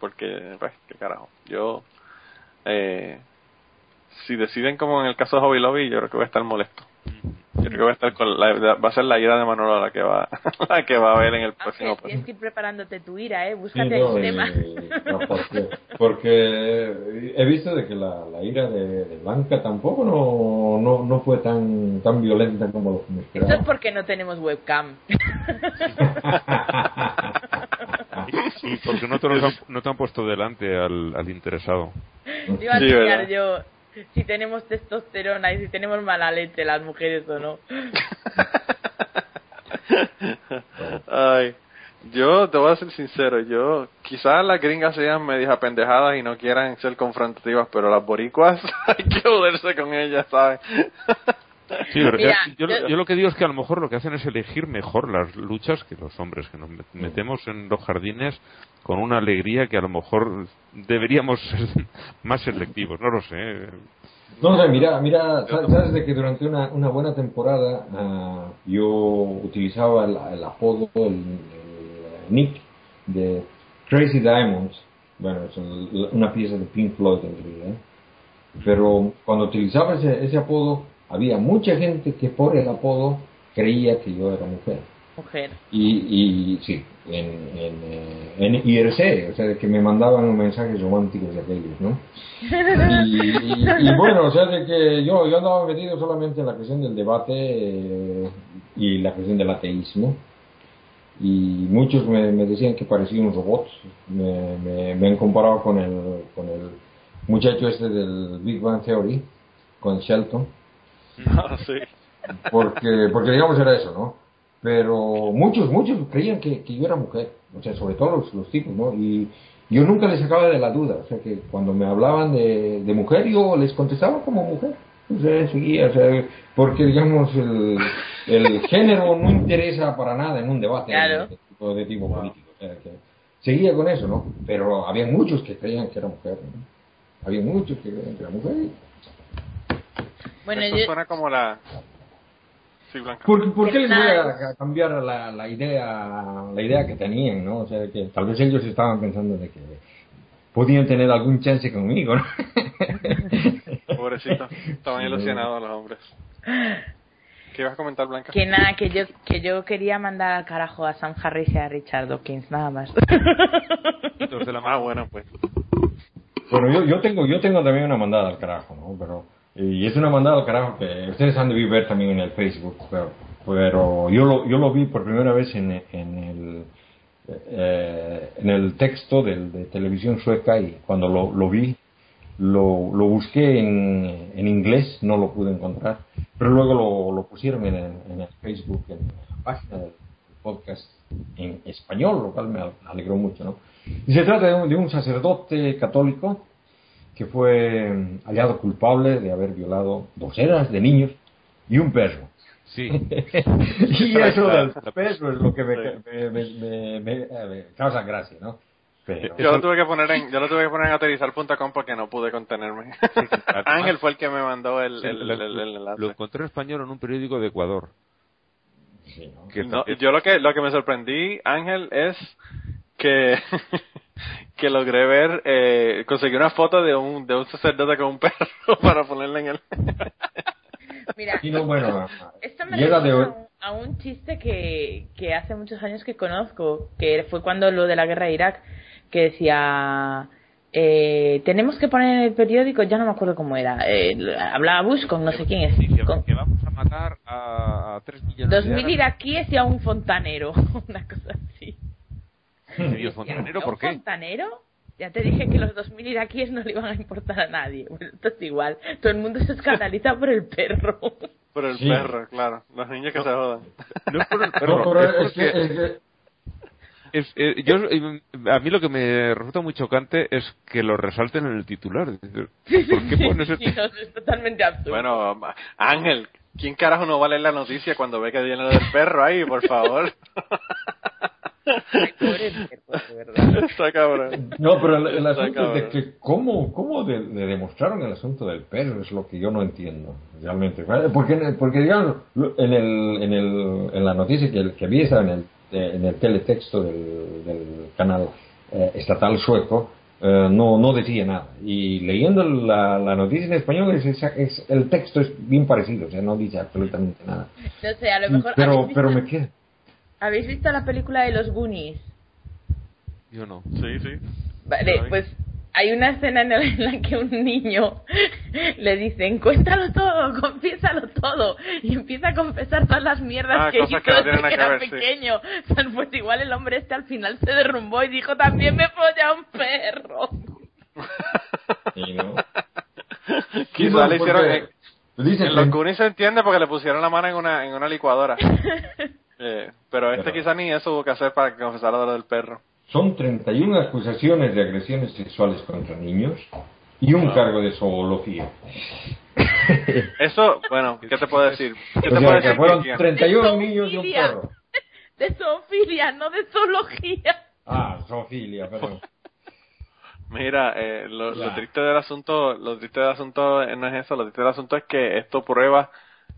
Porque, pues, qué carajo. Yo, eh, si deciden como en el caso de Hobby Lobby, yo creo que voy a estar molesto. Yo creo que voy a estar con la, va a ser la ira de Manolo la que va, la que va a ver en el próximo Aunque tienes que ir preparándote tu ira, ¿eh? Sí, Búscate no, el tema. y- no, porque, porque he visto de que la, la ira de, de Blanca tampoco no, no, no fue tan, tan violenta como lo que me Esto es porque no tenemos webcam. Y porque no te, han, no te han puesto delante al, al interesado. Iba a enseñar yo si tenemos testosterona y si tenemos mala leche las mujeres o no. Ay, yo te voy a ser sincero, yo quizás las gringas sean medias apendejadas y no quieran ser confrontativas, pero las boricuas hay que joderse con ellas, ¿sabes? Sí, pero Mira, eh, yo, yo- yo lo que digo es que a lo mejor lo que hacen es elegir mejor las luchas que los hombres, que nos met- metemos en los jardines con una alegría que a lo mejor deberíamos ser más selectivos, no lo sé. No, sea, mira, mira, sa- sabes de que durante una, una buena temporada ah, yo utilizaba el, el apodo, el, el nick de Crazy Diamonds. Bueno, es el- una pieza de Pink Floyd en realidad. Pero cuando utilizaba ese, ese apodo, había mucha gente que por el apodo creía que yo era mujer. Mujer. Y, y sí, en, en, eh, en IRC, o sea, de que me mandaban mensajes románticos de aquellos, ¿no? Y, y- y bueno, o sea, de que yo, yo andaba metido solamente en la cuestión del debate eh, y la cuestión del ateísmo. Y muchos me, me decían que parecía un robot. Me, me, me han comparado con el, con el muchacho este del Big Bang Theory, con Shelton Sí. porque, porque digamos era eso, ¿no? Pero muchos, muchos creían que, que yo era mujer, o sea, sobre todo los, los tipos, ¿no? Y yo nunca les sacaba de la duda, o sea, que cuando me hablaban de, de mujer, yo les contestaba como mujer, o sea, seguía, o sea, porque digamos el, el género no interesa para nada en un debate Claro. de, tipo, de tipo político, o sea, que seguía con eso, ¿no? Pero había muchos que creían que era mujer, ¿no? Había muchos que creían que era mujer. Bueno, Eso yo, suena como la... Sí, Blanca. ¿Por, por qué les voy a, cambiar la, la idea la idea que tenían, no? O sea, que tal vez ellos estaban pensando de que podían tener algún chance conmigo, ¿no? Pobrecito, estaban Sí, ilusionados los hombres. ¿Qué ibas a comentar, Blanca? que nada, que yo, que yo quería mandar al carajo a Sam Harris y a Richard Dawkins, nada más. Entonces, la mano. bueno, pues. Bueno, yo, yo tengo yo tengo también una mandada al carajo, ¿no? Pero y es una mandada al carajo que ustedes han de ver también en el Facebook, pero, pero yo lo yo lo vi por primera vez en, en el eh, en el texto del- de, televisión sueca y cuando lo, lo vi lo, lo busqué en, en inglés, no lo pude encontrar, pero luego lo, lo pusieron en el, en el Facebook, en la página del podcast en español, lo cual me alegró mucho. ¿no? Y se trata de un, de un sacerdote católico que fue mm, hallado culpable de haber violado docenas de niños y un perro. Sí. y eso del perro es lo que me, Sí. me, me- me- me- eh, me causa gracia, ¿no? Pero, Yo lo tuve que poner en, yo lo tuve que poner en aterrizar.com porque no pude contenerme. Ángel fue el que me mandó el, Sí, el, lo, el- el enlace. lo encontré en español en un periódico de Ecuador. sí, ¿no? Yo lo que lo que me sorprendí, Ángel, es que que logré ver, eh, conseguí una foto de un de un sacerdote con un perro para ponerla en el. Mira, Y no, bueno, esto me llega de hoy. a un, chiste que, que hace muchos años que conozco, que fue cuando lo de la guerra de Irak, que decía, eh, tenemos que poner en el periódico, ya no me acuerdo cómo era, eh, hablaba Bush con no sé quién es, con que vamos a matar a, a 3 millones dos de mil iraquíes y a un fontanero, una cosa así. Medio fontanero, ¿A ¿por un qué? fontanero? Ya te dije que los 2.000 iraquíes no le iban a importar a nadie. Bueno, esto es igual. Todo el mundo se escandaliza por el perro. Por el Sí. perro, claro. Los niños que se jodan. No es por el No, perro, pero es es que- es que- es- eh, yo, eh, a mí lo que me resulta muy chocante es que lo resalten en el titular. ¿Por qué pones Sí, este- no, es totalmente absurdo. Bueno, Ángel, ¿quién carajo no va a leer la noticia cuando ve que viene lo del perro ahí, por favor? De verdad. Está cabrón. No, pero el, el asunto es de que cómo, cómo de- le demostraron el asunto del perro es lo que yo no entiendo realmente. Porque, porque digamos, en, el, en, el, en la noticia que, que vi esa en el, en el teletexto del, del canal eh, estatal sueco, eh, no, no decía nada. Y leyendo la, la noticia en español, es, es- el texto es bien parecido, o sea, no dice absolutamente nada. No sé, a lo mejor. Pero, ¿habéis, visto, pero me queda. ¿Habéis visto la película de los Goonies? Yo no. Sí, sí. Vale, pues hay una escena en la, que un niño le dice, encuéntralo todo, confiésalo todo, y empieza a confesar todas las mierdas Ah, que hizo que desde que era ver, sí. pequeño. O sea, pues igual el hombre este al final se derrumbó y dijo, también me folla un perro. Sí, ¿no? Quizá le hicieron... En, dicen en los que- Goonies se entiende porque le pusieron la mano en una, en una licuadora. Eh, pero este Pero- quizá ni eso hubo que hacer para que confesara lo del perro. Son 31 acusaciones de agresiones sexuales contra niños y un cargo de zoología. Eso, bueno, ¿qué te puedo decir? ¿Qué O te sea, puedo que decir? fueron Cristian? 31 niños y un perro. De zoofilia, no de zoología. Ah, zoofilia, perdón. Mira, eh, lo, lo triste del asunto, lo triste del asunto no es eso, lo triste del asunto es que esto prueba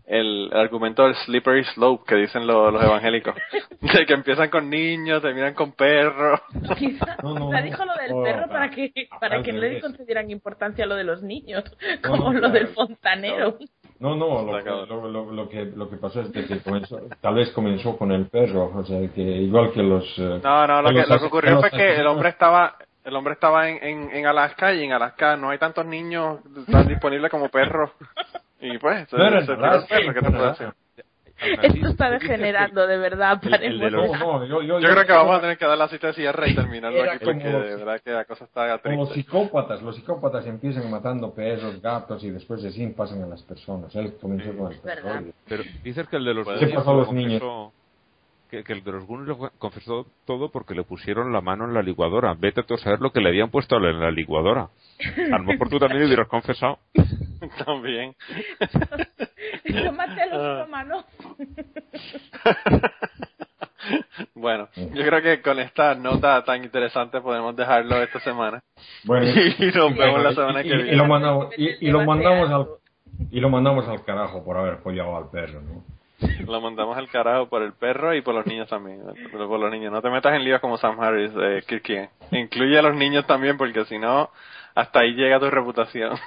el, el argumento del slippery slope que dicen lo- los evangélicos, de que empiezan con niños, terminan con perros. Quizá, No, no, quizá no. dijo lo del Oh, perro va. para que, para que no le concedieran importancia a lo de los niños, como no, lo del fontanero. No, no, lo, cabrón. lo, lo- lo que, lo que pasó es de que comenzó, tal vez comenzó con el perro, o sea, que igual que los... eh, No, no, lo que que, lo que ocurrió fue que el hombre estaba, el hombre estaba en, en, en Alaska y en Alaska no hay tantos niños tan disponibles como perros. Y pues, se, No se el Alaska, perro, ¿qué te puedo decir? Esto está degenerando, de verdad. El- el de paremos los- ya. No, no, yo, yo, Yo creo que vamos a tener que dar la cita de cierre y terminarlo aquí porque como- de verdad que la cosa está Como triste. psicópatas, los psicópatas empiezan matando perros, gatos y después de sí pasan a las personas. Él comenzó con verdad. perro. Pero dices que el de los ¿Qué pasó a lo los niños? Que, que el de los Goonies lo confesó todo porque le pusieron la mano en la licuadora. Vete tú a saber lo que le habían puesto en la licuadora. A lo mejor tú también hubieras confesado. También. Yo maté a Ah. los romanos. bueno, yo creo que con esta nota tan interesante podemos dejarlo esta semana. Bueno, Y nos vemos la y- semana y- que y viene. lo mandamos, y, y lo mandamos al, y lo mandamos al carajo por haber follado al perro, ¿no? Lo mandamos al carajo por el perro y por los niños también. Pero por los niños. No te metas en líos como Sam Harris, eh. Incluye a los niños también porque si no, hasta ahí llega tu reputación.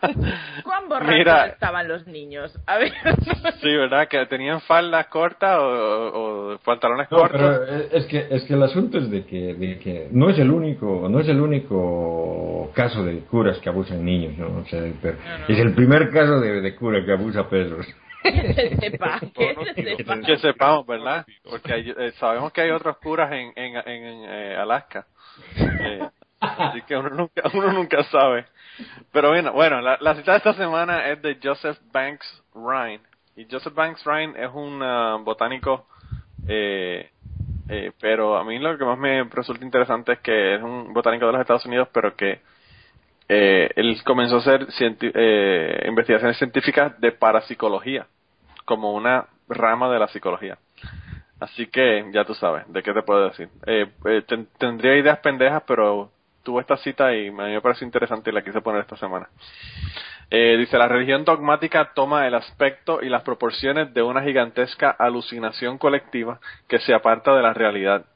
¿Cuán borrachos Mira. estaban los niños? A ver. sí, ¿verdad? Que tenían faldas cortas o, pantalones No, cortos. pero es es que es que el asunto es de que, de que no es el único no es el único caso de curas que abusan niños, ¿no? O sea, pero No, no. es el primer caso de, de cura que abusa perros. Que se sepa, que se sepa. que sepamos, ¿verdad? Porque hay- eh, sabemos que hay otros curas en, en, en, eh, Alaska. Eh, así que uno nunca, uno nunca sabe. Pero bueno, bueno la, la cita de esta semana es de Joseph Banks Rhine. Y Joseph Banks Rhine es un ah, botánico, eh, eh, pero a mí lo que más me resulta interesante es que es un botánico de los Estados Unidos, pero que eh, él comenzó a hacer cienti- eh, investigaciones científicas de parapsicología, como una rama de la psicología. Así que ya tú sabes, ¿de qué te puedo decir? Eh, eh, ten- tendría ideas pendejas, pero tuve esta cita y a mí me pareció interesante y la quise poner esta semana. Eh, dice, la religión dogmática toma el aspecto y las proporciones de una gigantesca alucinación colectiva que se aparta de la realidad.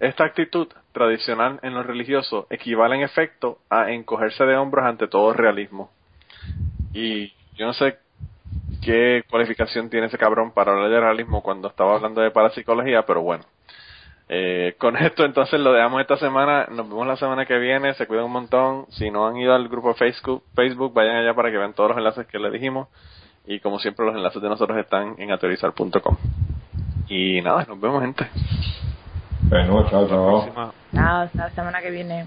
Esta actitud tradicional en lo religioso equivale en efecto a encogerse de hombros ante todo realismo. Y yo no sé qué cualificación tiene ese cabrón para hablar de realismo cuando estaba hablando de parapsicología, pero bueno. Eh, con esto entonces lo dejamos esta semana, nos vemos la semana que viene, se cuidan un montón, si no han ido al grupo de Facebook, Facebook vayan allá para que vean todos los enlaces que les dijimos y como siempre los enlaces de nosotros están en ateorizar.com. Y nada, nos vemos gente. Bueno, chao, La chao. próxima. Chao, hasta la semana que viene.